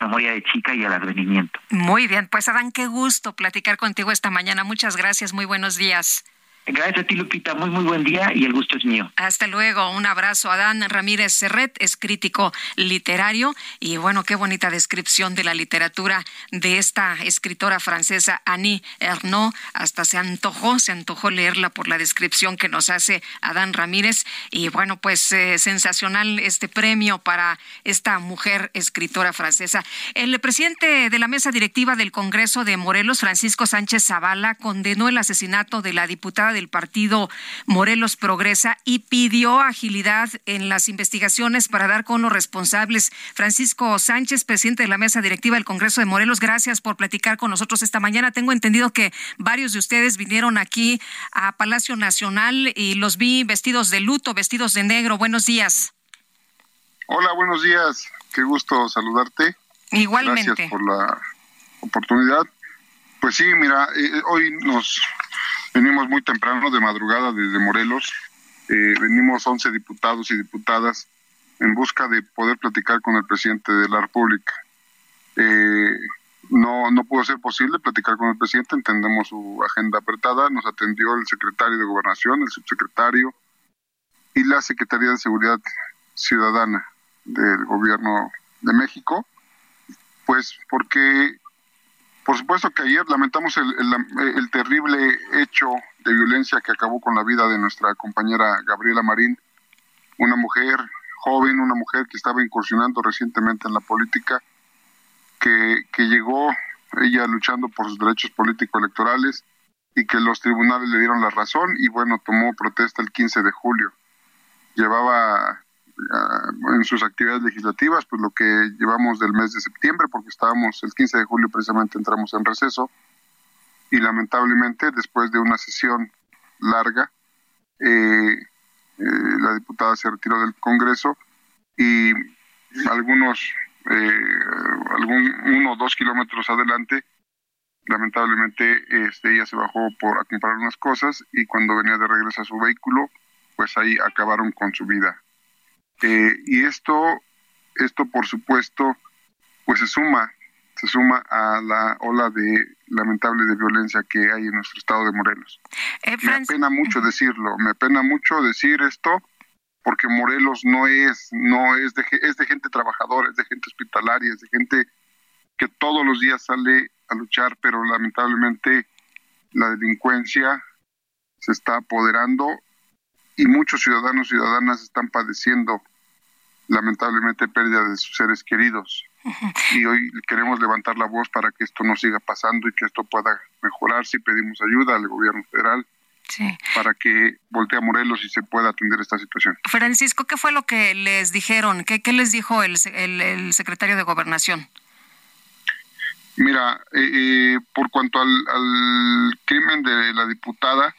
memoria de chica y el advenimiento. Muy bien, pues Adán, qué gusto platicar contigo esta mañana. Muchas gracias, muy buenos días. Gracias a ti, Lupita. Muy, muy buen día y el gusto es mío. Hasta luego. Un abrazo. Adán Ramírez Serret es crítico literario y bueno, qué bonita descripción de la literatura de esta escritora francesa Annie Ernaux. Hasta se antojó, se antojó leerla por la descripción que nos hace Adán Ramírez. Y bueno, pues eh, sensacional este premio para esta mujer escritora francesa. El presidente de la mesa directiva del Congreso de Morelos, Francisco Sánchez Zavala, condenó el asesinato de la diputada del partido Morelos Progresa y pidió agilidad en las investigaciones para dar con los responsables. Francisco Sánchez, presidente de la mesa directiva del Congreso de Morelos, gracias por platicar con nosotros esta mañana. Tengo entendido que varios de ustedes vinieron aquí a Palacio Nacional y los vi vestidos de luto, vestidos de negro. Buenos días. Hola, buenos días. Qué gusto saludarte. Igualmente. Gracias por la oportunidad. Pues sí, mira, eh, hoy nos Venimos muy temprano, de madrugada, desde Morelos. Eh, venimos 11 diputados y diputadas en busca de poder platicar con el presidente de la República. Eh, no, no pudo ser posible platicar con el presidente, entendemos su agenda apretada. Nos atendió el secretario de Gobernación, el subsecretario y la Secretaría de Seguridad Ciudadana. del gobierno de México, pues porque por supuesto que ayer lamentamos el, el, terrible hecho de violencia que acabó con la vida de nuestra compañera Gabriela Marín, una mujer joven, una mujer que estaba incursionando recientemente en la política, que, que llegó ella luchando por sus derechos políticos electorales y que los tribunales le dieron la razón y bueno, tomó protesta el 15 de julio. Llevaba en sus actividades legislativas, pues lo que llevamos del mes de septiembre, porque estábamos el 15 de julio precisamente entramos en receso y lamentablemente después de una sesión larga, eh, eh, la diputada se retiró del Congreso y algunos, eh, algún uno o dos kilómetros adelante, lamentablemente este, ella se bajó por a comprar unas cosas y cuando venía de regreso a su vehículo, pues ahí acabaron con su vida. Eh, y esto, esto por supuesto, pues se suma, se suma a la ola de lamentable de violencia que hay en nuestro estado de Morelos. Eh, me apena mucho decirlo, me apena mucho decir esto porque Morelos no es, no es de, es de gente trabajadora, es de gente hospitalaria, es de gente que todos los días sale a luchar, pero lamentablemente la delincuencia se está apoderando y muchos ciudadanos y ciudadanas están padeciendo lamentablemente pérdida de sus seres queridos. Y hoy queremos levantar la voz para que esto no siga pasando y que esto pueda mejorar. Si pedimos ayuda al gobierno federal para que voltee a Morelos y se pueda atender esta situación. Francisco, ¿qué fue lo que les dijeron? ¿Qué, qué les dijo el, el, secretario de Gobernación? Mira, eh, eh, por cuanto al, al, crimen de la diputada,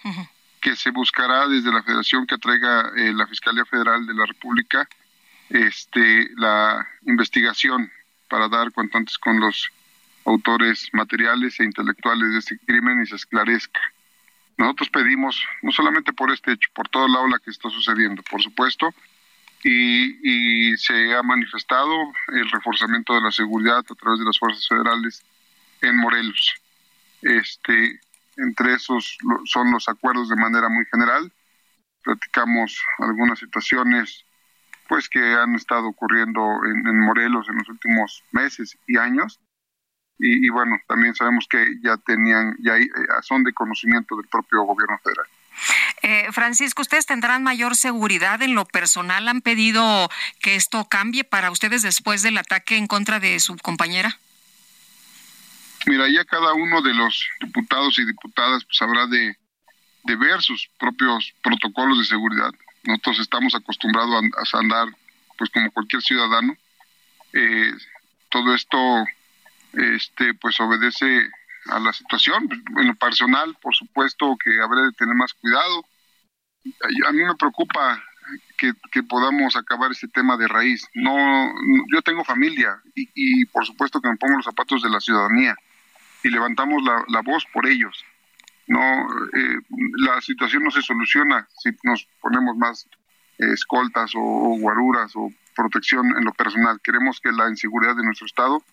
que se buscará desde la federación que traiga eh, la Fiscalía Federal de la República este, la investigación para dar cuanto antes con los autores materiales e intelectuales de este crimen y se esclarezca. Nosotros pedimos, no solamente por este hecho, por toda la ola que está sucediendo, por supuesto, y, y se ha manifestado el reforzamiento de la seguridad a través de las fuerzas federales en Morelos. Este, entre esos son los acuerdos de manera muy general. Platicamos algunas situaciones pues que han estado ocurriendo en, Morelos en los últimos meses y años. Y, bueno, también sabemos que ya tenían, ya eh, son de conocimiento del propio gobierno federal. Eh, Francisco, ¿ustedes tendrán mayor seguridad en lo personal? ¿Han pedido que esto cambie para ustedes después del ataque en contra de su compañera? Mira, ya cada uno de los diputados y diputadas pues habrá de, ver sus propios protocolos de seguridad. Nosotros estamos acostumbrados a, andar pues como cualquier ciudadano. Eh, todo esto este pues obedece a la situación. En lo personal, por supuesto que habrá de tener más cuidado. A mí me preocupa que, que, podamos acabar este tema de raíz. No, yo tengo familia y, y, por supuesto que me pongo los zapatos de la ciudadanía y levantamos la, voz por ellos. No, eh, la situación no se soluciona si nos ponemos más eh, escoltas o, guaruras o protección en lo personal. Queremos que la inseguridad de nuestro estado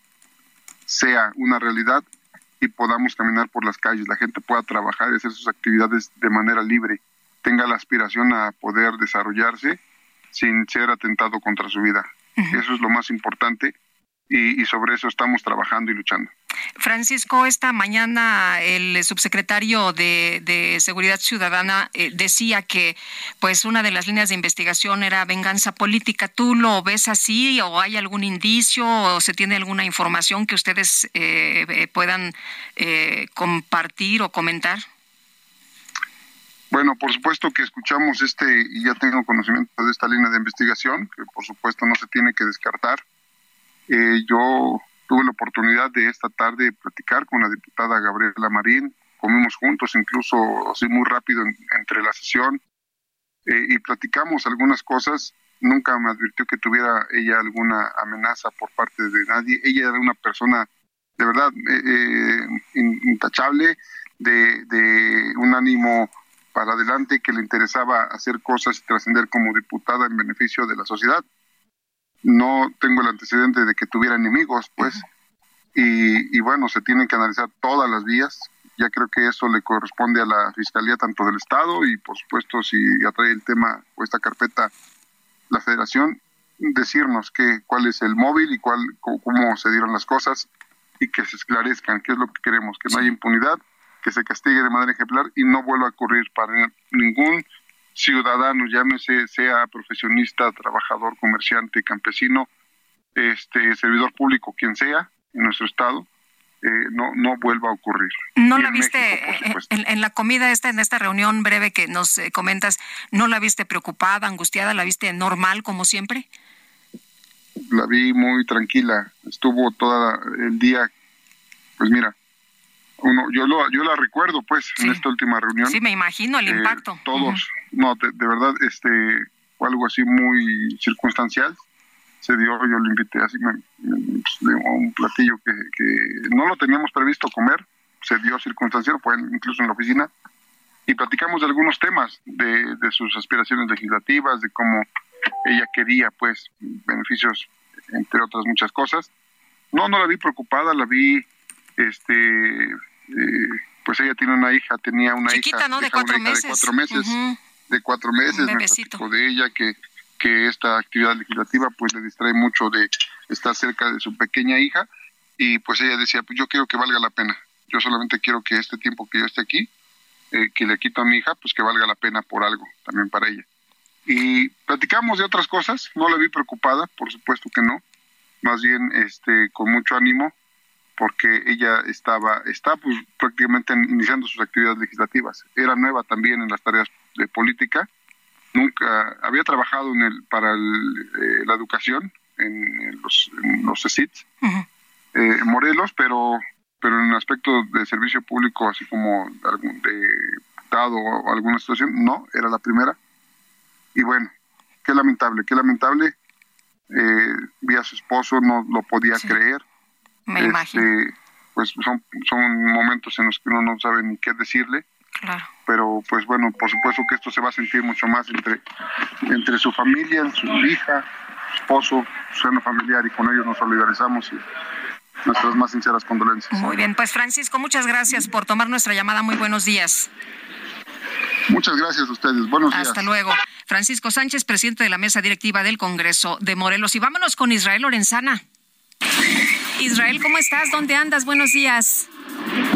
sea una realidad y podamos caminar por las calles, la gente pueda trabajar y hacer sus actividades de manera libre, tenga la aspiración a poder desarrollarse sin ser atentado contra su vida. Eso es lo más importante y, sobre eso estamos trabajando y luchando. Francisco, esta mañana el subsecretario de, Seguridad Ciudadana eh, decía que pues una de las líneas de investigación era venganza política. ¿Tú lo ves así o hay algún indicio o se tiene alguna información que ustedes eh, eh, puedan compartir o comentar? Bueno, por supuesto que escuchamos este y ya tengo conocimiento de esta línea de investigación, que por supuesto no se tiene que descartar eh, yo tuve la oportunidad de esta tarde platicar con la diputada Gabriela Marín, comimos juntos incluso así muy rápido entre la sesión eh, y platicamos algunas cosas. Nunca me advirtió que tuviera ella alguna amenaza por parte de nadie. Ella era una persona de verdad eh, intachable, de, de un ánimo para adelante que le interesaba hacer cosas y trascender como diputada en beneficio de la sociedad no tengo el antecedente de que tuviera enemigos, pues, y, bueno, se tienen que analizar todas las vías. Ya creo que eso le corresponde a la Fiscalía tanto del Estado y, por supuesto, si atrae el tema o esta carpeta la Federación, decirnos que, cuál es el móvil y cuál, cómo se dieron las cosas y que se esclarezcan qué es lo que queremos, que no haya impunidad, que se castigue de manera ejemplar y no vuelva a ocurrir para ningún ciudadano, llámese sea profesionista, trabajador, comerciante, campesino, este servidor público, quien sea en nuestro estado, eh, no no vuelva a ocurrir. ¿No la viste en, la comida esta, en esta reunión breve que nos eh, comentas, no la viste preocupada, angustiada, la viste normal como siempre? La vi muy tranquila, estuvo todo el día, pues mira, uno, yo lo, yo la recuerdo pues en esta última reunión. Sí, me imagino el eh, impacto. Todos, no, de, verdad, este, fue algo así muy circunstancial. Se dio, yo lo invité así, me, pues, un platillo que, no lo teníamos previsto comer, se dio circunstancial, fue incluso en la oficina, y platicamos de algunos temas, de, de sus aspiraciones legislativas, de cómo ella quería, pues, beneficios, entre otras muchas cosas. No, no la vi preocupada, la vi, este, eh, pues ella tiene una hija, tenía una hija, ¿no? De cuatro, meses. de cuatro meses. De cuatro meses. de ella que, que esta actividad legislativa pues le distrae mucho de estar cerca de su pequeña hija y pues ella decía, pues yo quiero que valga la pena. Yo solamente quiero que este tiempo que yo esté aquí, eh, que le quito a mi hija, pues que valga la pena por algo también para ella. Y platicamos de otras cosas, no la vi preocupada, por supuesto que no, más bien este con mucho ánimo porque ella estaba, está pues prácticamente iniciando sus actividades legislativas. Era nueva también en las tareas de política. Nunca había trabajado en el, para eh, la educación en los, en los CECITs, eh, Morelos, pero, pero en el aspecto de servicio público, así como de diputado o alguna situación, no, era la primera. Y bueno, qué lamentable, qué lamentable. Eh, vi a su esposo, no lo podía creer me este, imagino. Pues son, son momentos en los que uno no sabe ni qué decirle. Claro. Pero pues bueno, por supuesto que esto se va a sentir mucho más entre, entre su familia, su hija, su esposo, su seno familiar y con ellos nos solidarizamos y nuestras más sinceras condolencias. Muy bien, pues Francisco, muchas gracias por tomar nuestra llamada. Muy buenos días. Muchas gracias a ustedes. Buenos días. Hasta luego. Francisco Sánchez, presidente de la mesa directiva del Congreso de Morelos. Y vámonos con Israel Lorenzana. Israel, ¿cómo estás? ¿Dónde andas? Buenos días.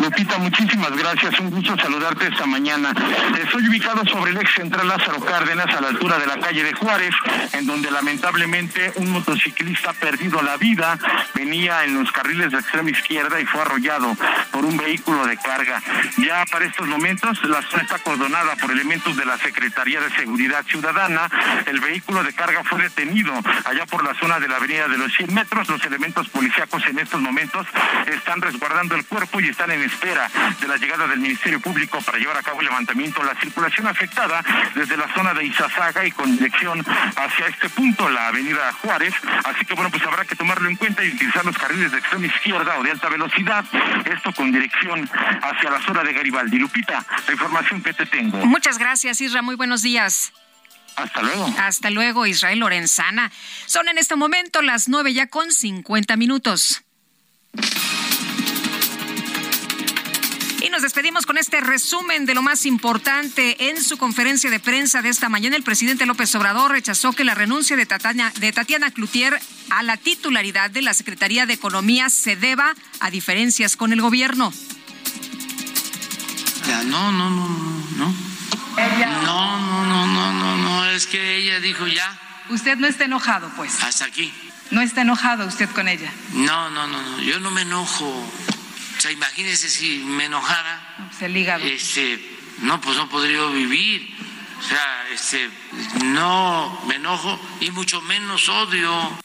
Lupita, muchísimas gracias. Un gusto saludarte esta mañana. Estoy ubicado sobre el ex central Lázaro Cárdenas, a la altura de la calle de Juárez, en donde lamentablemente un motociclista perdido la vida. Venía en los carriles de extrema izquierda y fue arrollado por un vehículo de carga. Ya para estos momentos, la zona está cordonada por elementos de la Secretaría de Seguridad Ciudadana. El vehículo de carga fue detenido allá por la zona de la avenida de los 100 metros. Los elementos policíacos en estos momentos están resguardando el cuerpo y están en espera de la llegada del Ministerio Público para llevar a cabo el levantamiento. La circulación afectada desde la zona de Izazaga y con dirección hacia este punto, la avenida Juárez. Así que bueno, pues habrá que tomarlo en cuenta y utilizar los carriles de extrema izquierda o de alta velocidad. Esto con dirección hacia la zona de Garibaldi. Lupita, la información que te tengo. Muchas gracias, Isra. Muy buenos días. Hasta luego. Hasta luego, Israel Lorenzana. Son en este momento las nueve ya con cincuenta minutos. Y nos despedimos con este resumen de lo más importante. En su conferencia de prensa de esta mañana, el presidente López Obrador rechazó que la renuncia de Tatiana, de Tatiana Cloutier a la titularidad de la Secretaría de Economía se deba a diferencias con el gobierno. No, no, no, no, no. No, no, no, no, no, no, es que ella dijo ya. Usted no está enojado, pues. Hasta aquí. ¿No está enojado usted con ella? No, no, no, no, yo no me enojo. O sea, imagínese si me enojara. Se liga. Este, no, pues no podría vivir. O sea, este, no me enojo y mucho menos odio.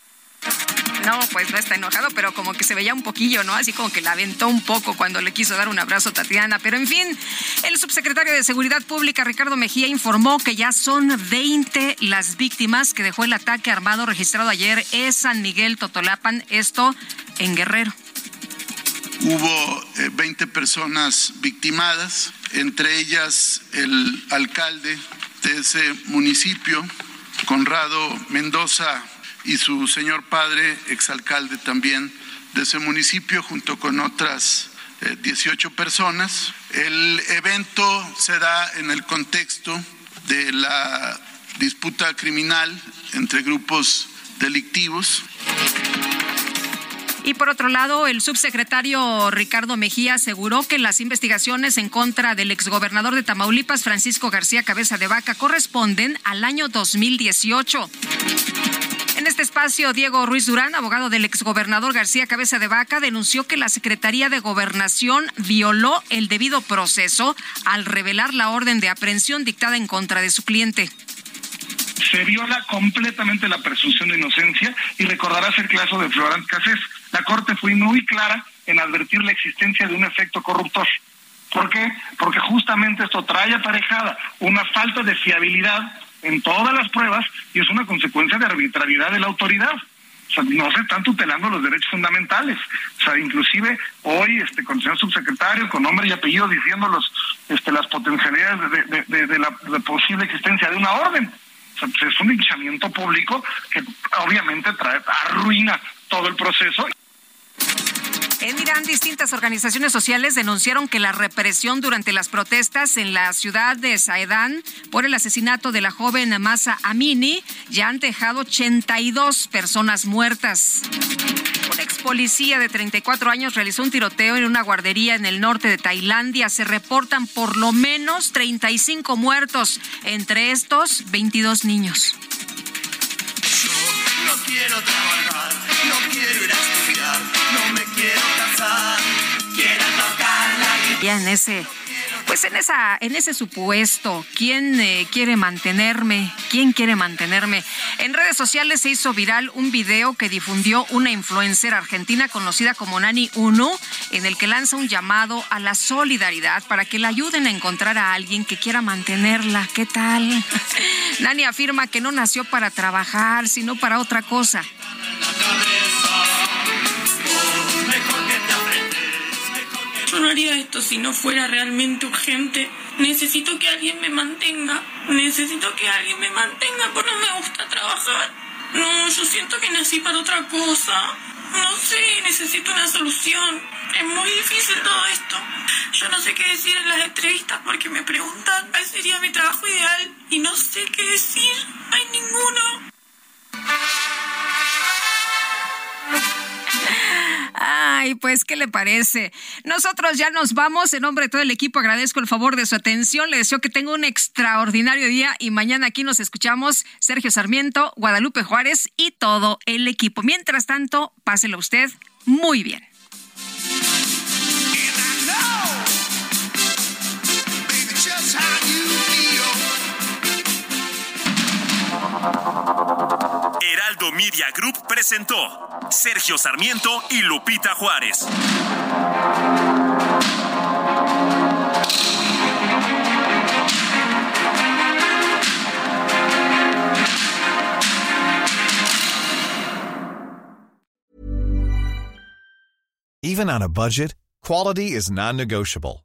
No, pues no está enojado, pero como que se veía un poquillo, ¿no? Así como que la aventó un poco cuando le quiso dar un abrazo a Tatiana. Pero en fin, el subsecretario de Seguridad Pública, Ricardo Mejía, informó que ya son 20 las víctimas que dejó el ataque armado registrado ayer en San Miguel Totolapan, esto en Guerrero. Hubo 20 eh, personas victimadas, entre ellas el alcalde de ese municipio, Conrado Mendoza, y su señor padre, exalcalde también de ese municipio, junto con otras 18 eh, personas. El evento se da en el contexto de la disputa criminal entre grupos delictivos. Y por otro lado, el subsecretario Ricardo Mejía aseguró que las investigaciones en contra del exgobernador de Tamaulipas, Francisco García Cabeza de Vaca, corresponden al año 2018. En este espacio, Diego Ruiz Durán, abogado del exgobernador García Cabeza de Vaca, denunció que la Secretaría de Gobernación violó el debido proceso al revelar la orden de aprehensión dictada en contra de su cliente se viola completamente la presunción de inocencia y recordarás el caso de Florent Cassés. La Corte fue muy clara en advertir la existencia de un efecto corruptor. ¿Por qué? Porque justamente esto trae aparejada una falta de fiabilidad en todas las pruebas y es una consecuencia de arbitrariedad de la autoridad. O sea, no se están tutelando los derechos fundamentales. O sea, inclusive hoy, este, con el señor subsecretario, con nombre y apellido, diciendo los, este, las potencialidades de, la posible existencia de una orden. Es un hinchamiento público que obviamente trae, arruina todo el proceso. En Irán, distintas organizaciones sociales denunciaron que la represión durante las protestas en la ciudad de Saedán por el asesinato de la joven Masa Amini ya han dejado 82 personas muertas. Policía de 34 años realizó un tiroteo en una guardería en el norte de Tailandia. Se reportan por lo menos 35 muertos, entre estos 22 niños. no quiero trabajar, no quiero ir a estudiar, no me quiero casar, quiero tocar la guitarra. en ese pues en esa, en ese supuesto, ¿quién eh, quiere mantenerme? ¿Quién quiere mantenerme? En redes sociales se hizo viral un video que difundió una influencer argentina conocida como Nani Uno, en el que lanza un llamado a la solidaridad para que la ayuden a encontrar a alguien que quiera mantenerla. ¿Qué tal? Nani afirma que no nació para trabajar, sino para otra cosa. No haría esto si no fuera realmente urgente. Necesito que alguien me mantenga. Necesito que alguien me mantenga porque no me gusta trabajar. No, yo siento que nací para otra cosa. No sé, necesito una solución. Es muy difícil todo esto. Yo no sé qué decir en las entrevistas porque me preguntan cuál sería mi trabajo ideal y no sé qué decir. Hay ninguno. Ay, pues, ¿qué le parece? Nosotros ya nos vamos. En nombre de todo el equipo, agradezco el favor de su atención. Le deseo que tenga un extraordinario día y mañana aquí nos escuchamos Sergio Sarmiento, Guadalupe Juárez y todo el equipo. Mientras tanto, páselo usted muy bien. Heraldo Media Group presentó Sergio Sarmiento y Lupita Juárez. Even on a budget, quality is non-negotiable.